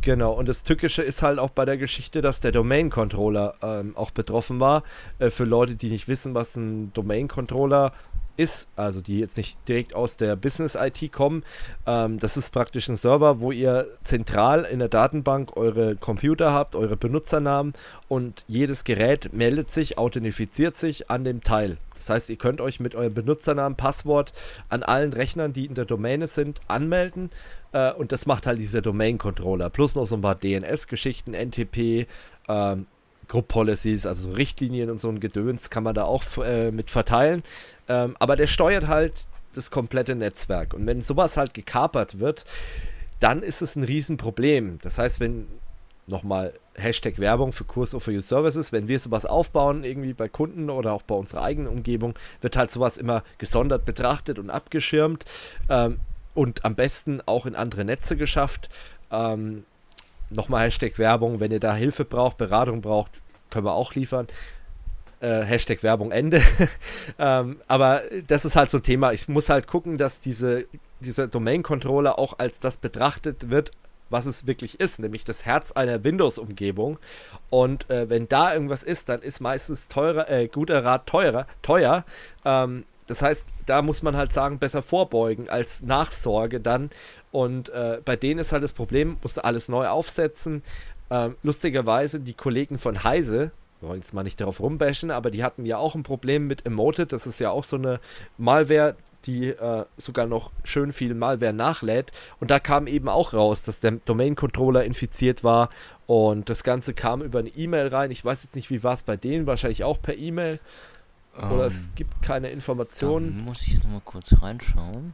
Genau, und das Tückische ist halt auch bei der Geschichte, dass der Domain-Controller ähm, auch betroffen war. Äh, für Leute, die nicht wissen, was ein Domain-Controller ist, also die jetzt nicht direkt aus der Business-IT kommen, ähm, das ist praktisch ein Server, wo ihr zentral in der Datenbank eure Computer habt, eure Benutzernamen und jedes Gerät meldet sich, authentifiziert sich an dem Teil. Das heißt, ihr könnt euch mit eurem Benutzernamen, Passwort an allen Rechnern, die in der Domäne sind, anmelden. Äh, und das macht halt dieser Domain-Controller. Plus noch so ein paar DNS-Geschichten, NTP, ähm, Group Policies, also so Richtlinien und so ein Gedöns kann man da auch äh, mit verteilen. Ähm, aber der steuert halt das komplette Netzwerk. Und wenn sowas halt gekapert wird, dann ist es ein Riesenproblem. Das heißt, wenn nochmal Hashtag Werbung für Kurs for Your Services, wenn wir sowas aufbauen, irgendwie bei Kunden oder auch bei unserer eigenen Umgebung, wird halt sowas immer gesondert betrachtet und abgeschirmt ähm, und am besten auch in andere Netze geschafft. Ähm, nochmal Hashtag Werbung, wenn ihr da Hilfe braucht, Beratung braucht, können wir auch liefern. Äh, Hashtag Werbung Ende. (laughs) ähm, aber das ist halt so ein Thema. Ich muss halt gucken, dass diese, dieser Domain-Controller auch als das betrachtet wird, was es wirklich ist, nämlich das Herz einer Windows-Umgebung. Und äh, wenn da irgendwas ist, dann ist meistens teurer, äh, guter Rat teurer, teuer. Ähm, das heißt, da muss man halt sagen, besser vorbeugen als Nachsorge dann. Und äh, bei denen ist halt das Problem, musste alles neu aufsetzen. Ähm, lustigerweise, die Kollegen von Heise, wir wollen jetzt mal nicht darauf rumbashen, aber die hatten ja auch ein Problem mit Emoted. Das ist ja auch so eine Malware, die äh, sogar noch schön viel Malware nachlädt. Und da kam eben auch raus, dass der Domain-Controller infiziert war. Und das Ganze kam über eine E-Mail rein. Ich weiß jetzt nicht, wie war es bei denen, wahrscheinlich auch per E-Mail. Um, Oder es ähm, gibt keine Informationen. muss ich nochmal kurz reinschauen.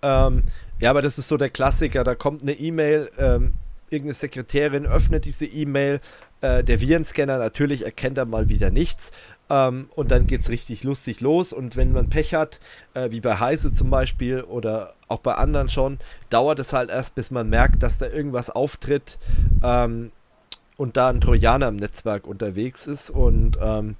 Ähm, ja, aber das ist so der Klassiker. Da kommt eine E-Mail, ähm, irgendeine Sekretärin öffnet diese E-Mail, äh, der Virenscanner natürlich erkennt er mal wieder nichts. Ähm, und dann geht es richtig lustig los. Und wenn man Pech hat, äh, wie bei Heise zum Beispiel oder auch bei anderen schon, dauert es halt erst, bis man merkt, dass da irgendwas auftritt ähm, und da ein Trojaner im Netzwerk unterwegs ist. Und ähm,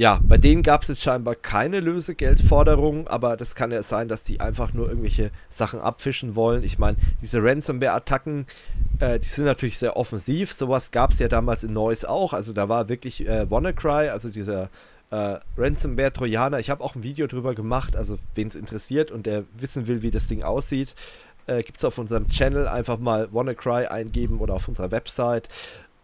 ja, bei denen gab es jetzt scheinbar keine Lösegeldforderungen, aber das kann ja sein, dass die einfach nur irgendwelche Sachen abfischen wollen. Ich meine, diese Ransomware-Attacken, äh, die sind natürlich sehr offensiv. Sowas gab es ja damals in Neuss auch. Also da war wirklich äh, WannaCry, also dieser äh, Ransomware-Trojaner. Ich habe auch ein Video drüber gemacht, also wen es interessiert und der wissen will, wie das Ding aussieht. Äh, Gibt es auf unserem Channel einfach mal WannaCry eingeben oder auf unserer Website.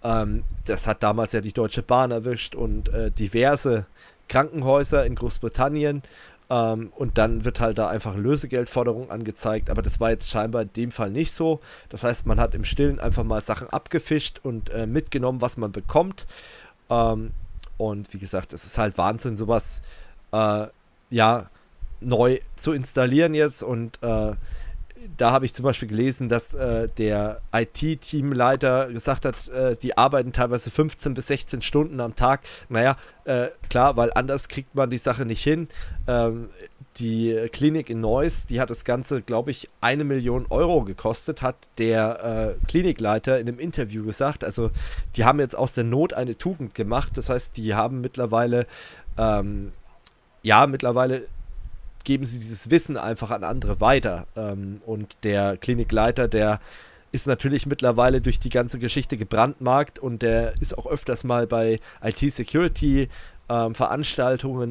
Ähm, das hat damals ja die Deutsche Bahn erwischt und äh, diverse Krankenhäuser in Großbritannien. Ähm, und dann wird halt da einfach Lösegeldforderung angezeigt. Aber das war jetzt scheinbar in dem Fall nicht so. Das heißt, man hat im Stillen einfach mal Sachen abgefischt und äh, mitgenommen, was man bekommt. Ähm, und wie gesagt, es ist halt Wahnsinn, sowas äh, ja neu zu installieren jetzt und äh, da habe ich zum Beispiel gelesen, dass äh, der IT-Teamleiter gesagt hat, äh, die arbeiten teilweise 15 bis 16 Stunden am Tag. Naja, äh, klar, weil anders kriegt man die Sache nicht hin. Ähm, die Klinik in Neuss, die hat das Ganze, glaube ich, eine Million Euro gekostet, hat der äh, Klinikleiter in einem Interview gesagt. Also die haben jetzt aus der Not eine Tugend gemacht. Das heißt, die haben mittlerweile, ähm, ja, mittlerweile geben sie dieses Wissen einfach an andere weiter. Ähm, und der Klinikleiter, der ist natürlich mittlerweile durch die ganze Geschichte gebrandmarkt und der ist auch öfters mal bei IT-Security ähm,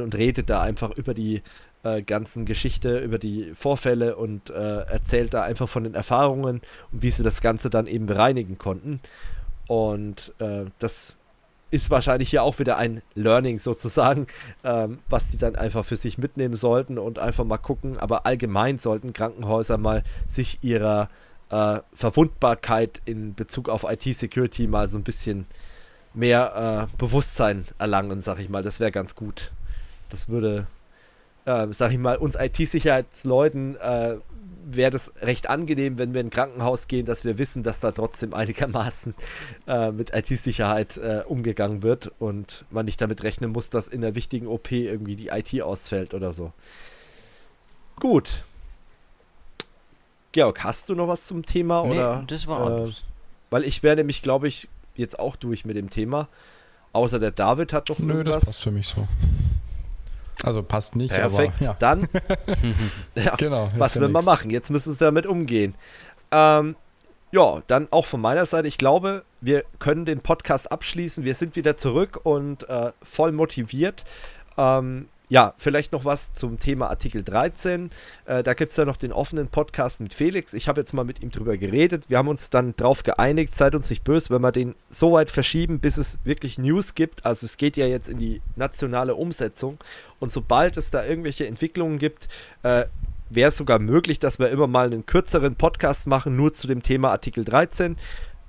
und redet da einfach über die äh, ganzen Geschichte, über die Vorfälle und äh, erzählt da einfach von den Erfahrungen und wie sie das Ganze dann eben bereinigen konnten. Und äh, das ist wahrscheinlich hier auch wieder ein Learning sozusagen, ähm, was die dann einfach für sich mitnehmen sollten und einfach mal gucken. Aber allgemein sollten Krankenhäuser mal sich ihrer äh, Verwundbarkeit in Bezug auf IT-Security mal so ein bisschen mehr äh, Bewusstsein erlangen, sag ich mal. Das wäre ganz gut. Das würde, äh, sag ich mal, uns IT-Sicherheitsleuten äh, wäre das recht angenehm, wenn wir in ein Krankenhaus gehen, dass wir wissen, dass da trotzdem einigermaßen äh, mit IT-Sicherheit äh, umgegangen wird und man nicht damit rechnen muss, dass in der wichtigen OP irgendwie die IT ausfällt oder so. Gut. Georg, hast du noch was zum Thema? Nee, oder, das war äh, alles. Weil ich wäre nämlich, glaube ich, jetzt auch durch mit dem Thema. Außer der David hat doch Nö, irgendwas. das passt für mich so. Also passt nicht, Perfekt. aber ja. Dann, (laughs) ja, genau, was will man machen? Jetzt müssen sie damit umgehen. Ähm, ja, dann auch von meiner Seite, ich glaube, wir können den Podcast abschließen. Wir sind wieder zurück und äh, voll motiviert. Ähm, ja, vielleicht noch was zum Thema Artikel 13. Äh, da gibt es ja noch den offenen Podcast mit Felix. Ich habe jetzt mal mit ihm drüber geredet. Wir haben uns dann darauf geeinigt, seid uns nicht böse, wenn wir den so weit verschieben, bis es wirklich News gibt. Also es geht ja jetzt in die nationale Umsetzung. Und sobald es da irgendwelche Entwicklungen gibt, äh, wäre es sogar möglich, dass wir immer mal einen kürzeren Podcast machen, nur zu dem Thema Artikel 13.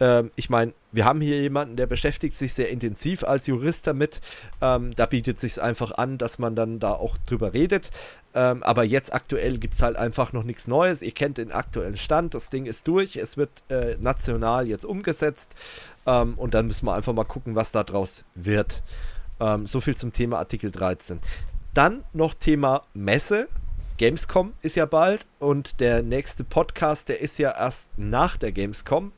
Ähm, ich meine, wir haben hier jemanden, der beschäftigt sich sehr intensiv als Jurist damit. Ähm, da bietet sich einfach an, dass man dann da auch drüber redet. Ähm, aber jetzt aktuell gibt es halt einfach noch nichts Neues. Ihr kennt den aktuellen Stand. Das Ding ist durch. Es wird äh, national jetzt umgesetzt. Ähm, und dann müssen wir einfach mal gucken, was daraus wird. Ähm, so viel zum Thema Artikel 13. Dann noch Thema Messe. Gamescom ist ja bald und der nächste Podcast, der ist ja erst nach der Gamescom.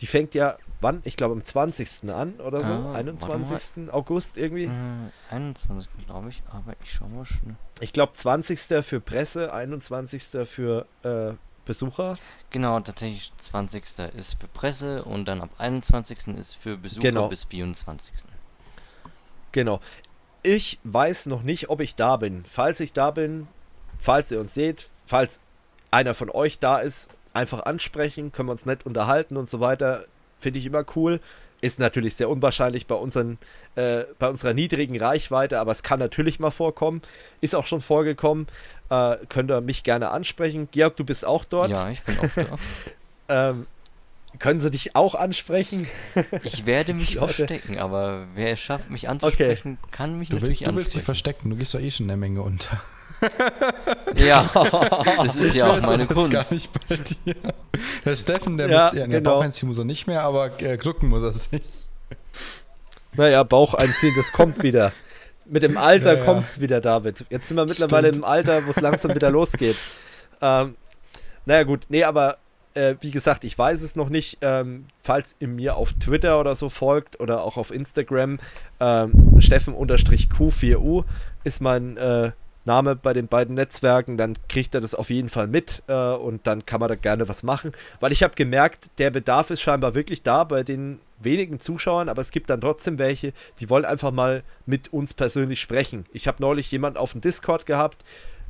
Die fängt ja, wann? Ich glaube am 20. an oder so. Ah, 21. August irgendwie. Äh, 21. glaube ich, aber ich schaue mal schnell. Ich glaube 20. für Presse, 21. für äh, Besucher. Genau, tatsächlich 20. ist für Presse und dann ab 21. ist für Besucher genau. bis 24. Genau. Ich weiß noch nicht, ob ich da bin. Falls ich da bin, falls ihr uns seht, falls einer von euch da ist einfach ansprechen, können wir uns nett unterhalten und so weiter. Finde ich immer cool. Ist natürlich sehr unwahrscheinlich bei, unseren, äh, bei unserer niedrigen Reichweite, aber es kann natürlich mal vorkommen. Ist auch schon vorgekommen. Äh, könnt ihr mich gerne ansprechen. Georg, du bist auch dort. Ja, ich bin auch da. (laughs) ähm, können sie dich auch ansprechen? (laughs) ich werde mich verstecken, aber wer es schafft, mich anzusprechen, okay. kann mich du natürlich will, Du willst dich verstecken, du gehst doch eh schon in der Menge unter. (laughs) ja, (laughs) das ist ja auch meine Kunst. gar nicht bei dir. Der Steffen, der ja, müsste ja, genau. Bauch einziehen muss er nicht mehr, aber äh, glucken muss er sich. Naja, Bauch einziehen, das kommt wieder. Mit dem Alter ja, kommt es wieder, David. Jetzt sind wir mittlerweile Stimmt. im Alter, wo es langsam wieder losgeht. Ähm, naja, gut, nee, aber äh, wie gesagt, ich weiß es noch nicht. Ähm, falls ihr mir auf Twitter oder so folgt oder auch auf Instagram, ähm, Steffen-Q4U ist mein äh, Name bei den beiden Netzwerken, dann kriegt er das auf jeden Fall mit äh, und dann kann man da gerne was machen. Weil ich habe gemerkt, der Bedarf ist scheinbar wirklich da bei den wenigen Zuschauern, aber es gibt dann trotzdem welche, die wollen einfach mal mit uns persönlich sprechen. Ich habe neulich jemand auf dem Discord gehabt,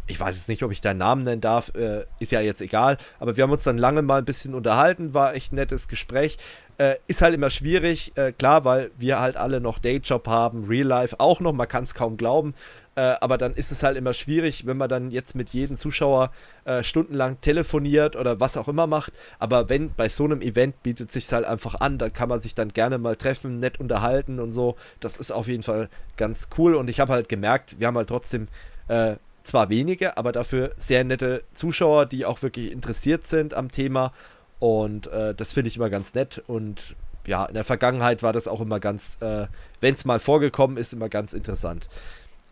ich weiß jetzt nicht, ob ich deinen Namen nennen darf, äh, ist ja jetzt egal, aber wir haben uns dann lange mal ein bisschen unterhalten, war echt ein nettes Gespräch. Äh, ist halt immer schwierig, äh, klar, weil wir halt alle noch Dayjob haben, Real Life auch noch, man kann es kaum glauben. Äh, aber dann ist es halt immer schwierig, wenn man dann jetzt mit jedem Zuschauer äh, stundenlang telefoniert oder was auch immer macht. Aber wenn bei so einem Event bietet sich halt einfach an, dann kann man sich dann gerne mal treffen, nett unterhalten und so. Das ist auf jeden Fall ganz cool. Und ich habe halt gemerkt, wir haben halt trotzdem äh, zwar wenige, aber dafür sehr nette Zuschauer, die auch wirklich interessiert sind am Thema. Und äh, das finde ich immer ganz nett. Und ja, in der Vergangenheit war das auch immer ganz, äh, wenn es mal vorgekommen ist, immer ganz interessant.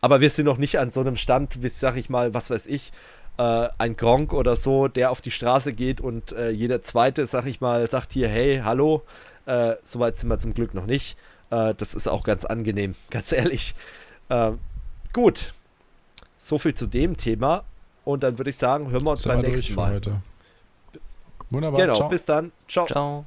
Aber wir sind noch nicht an so einem Stand, wie sag ich mal, was weiß ich, äh, ein Gronk oder so, der auf die Straße geht und äh, jeder zweite, sag ich mal, sagt hier, hey, hallo. Äh, Soweit sind wir zum Glück noch nicht. Äh, das ist auch ganz angenehm, (laughs) ganz ehrlich. Äh, gut. So viel zu dem Thema. Und dann würde ich sagen, hören wir uns beim nächsten Mal. Wunderbar. Genau, Ciao. bis dann. Ciao. Ciao.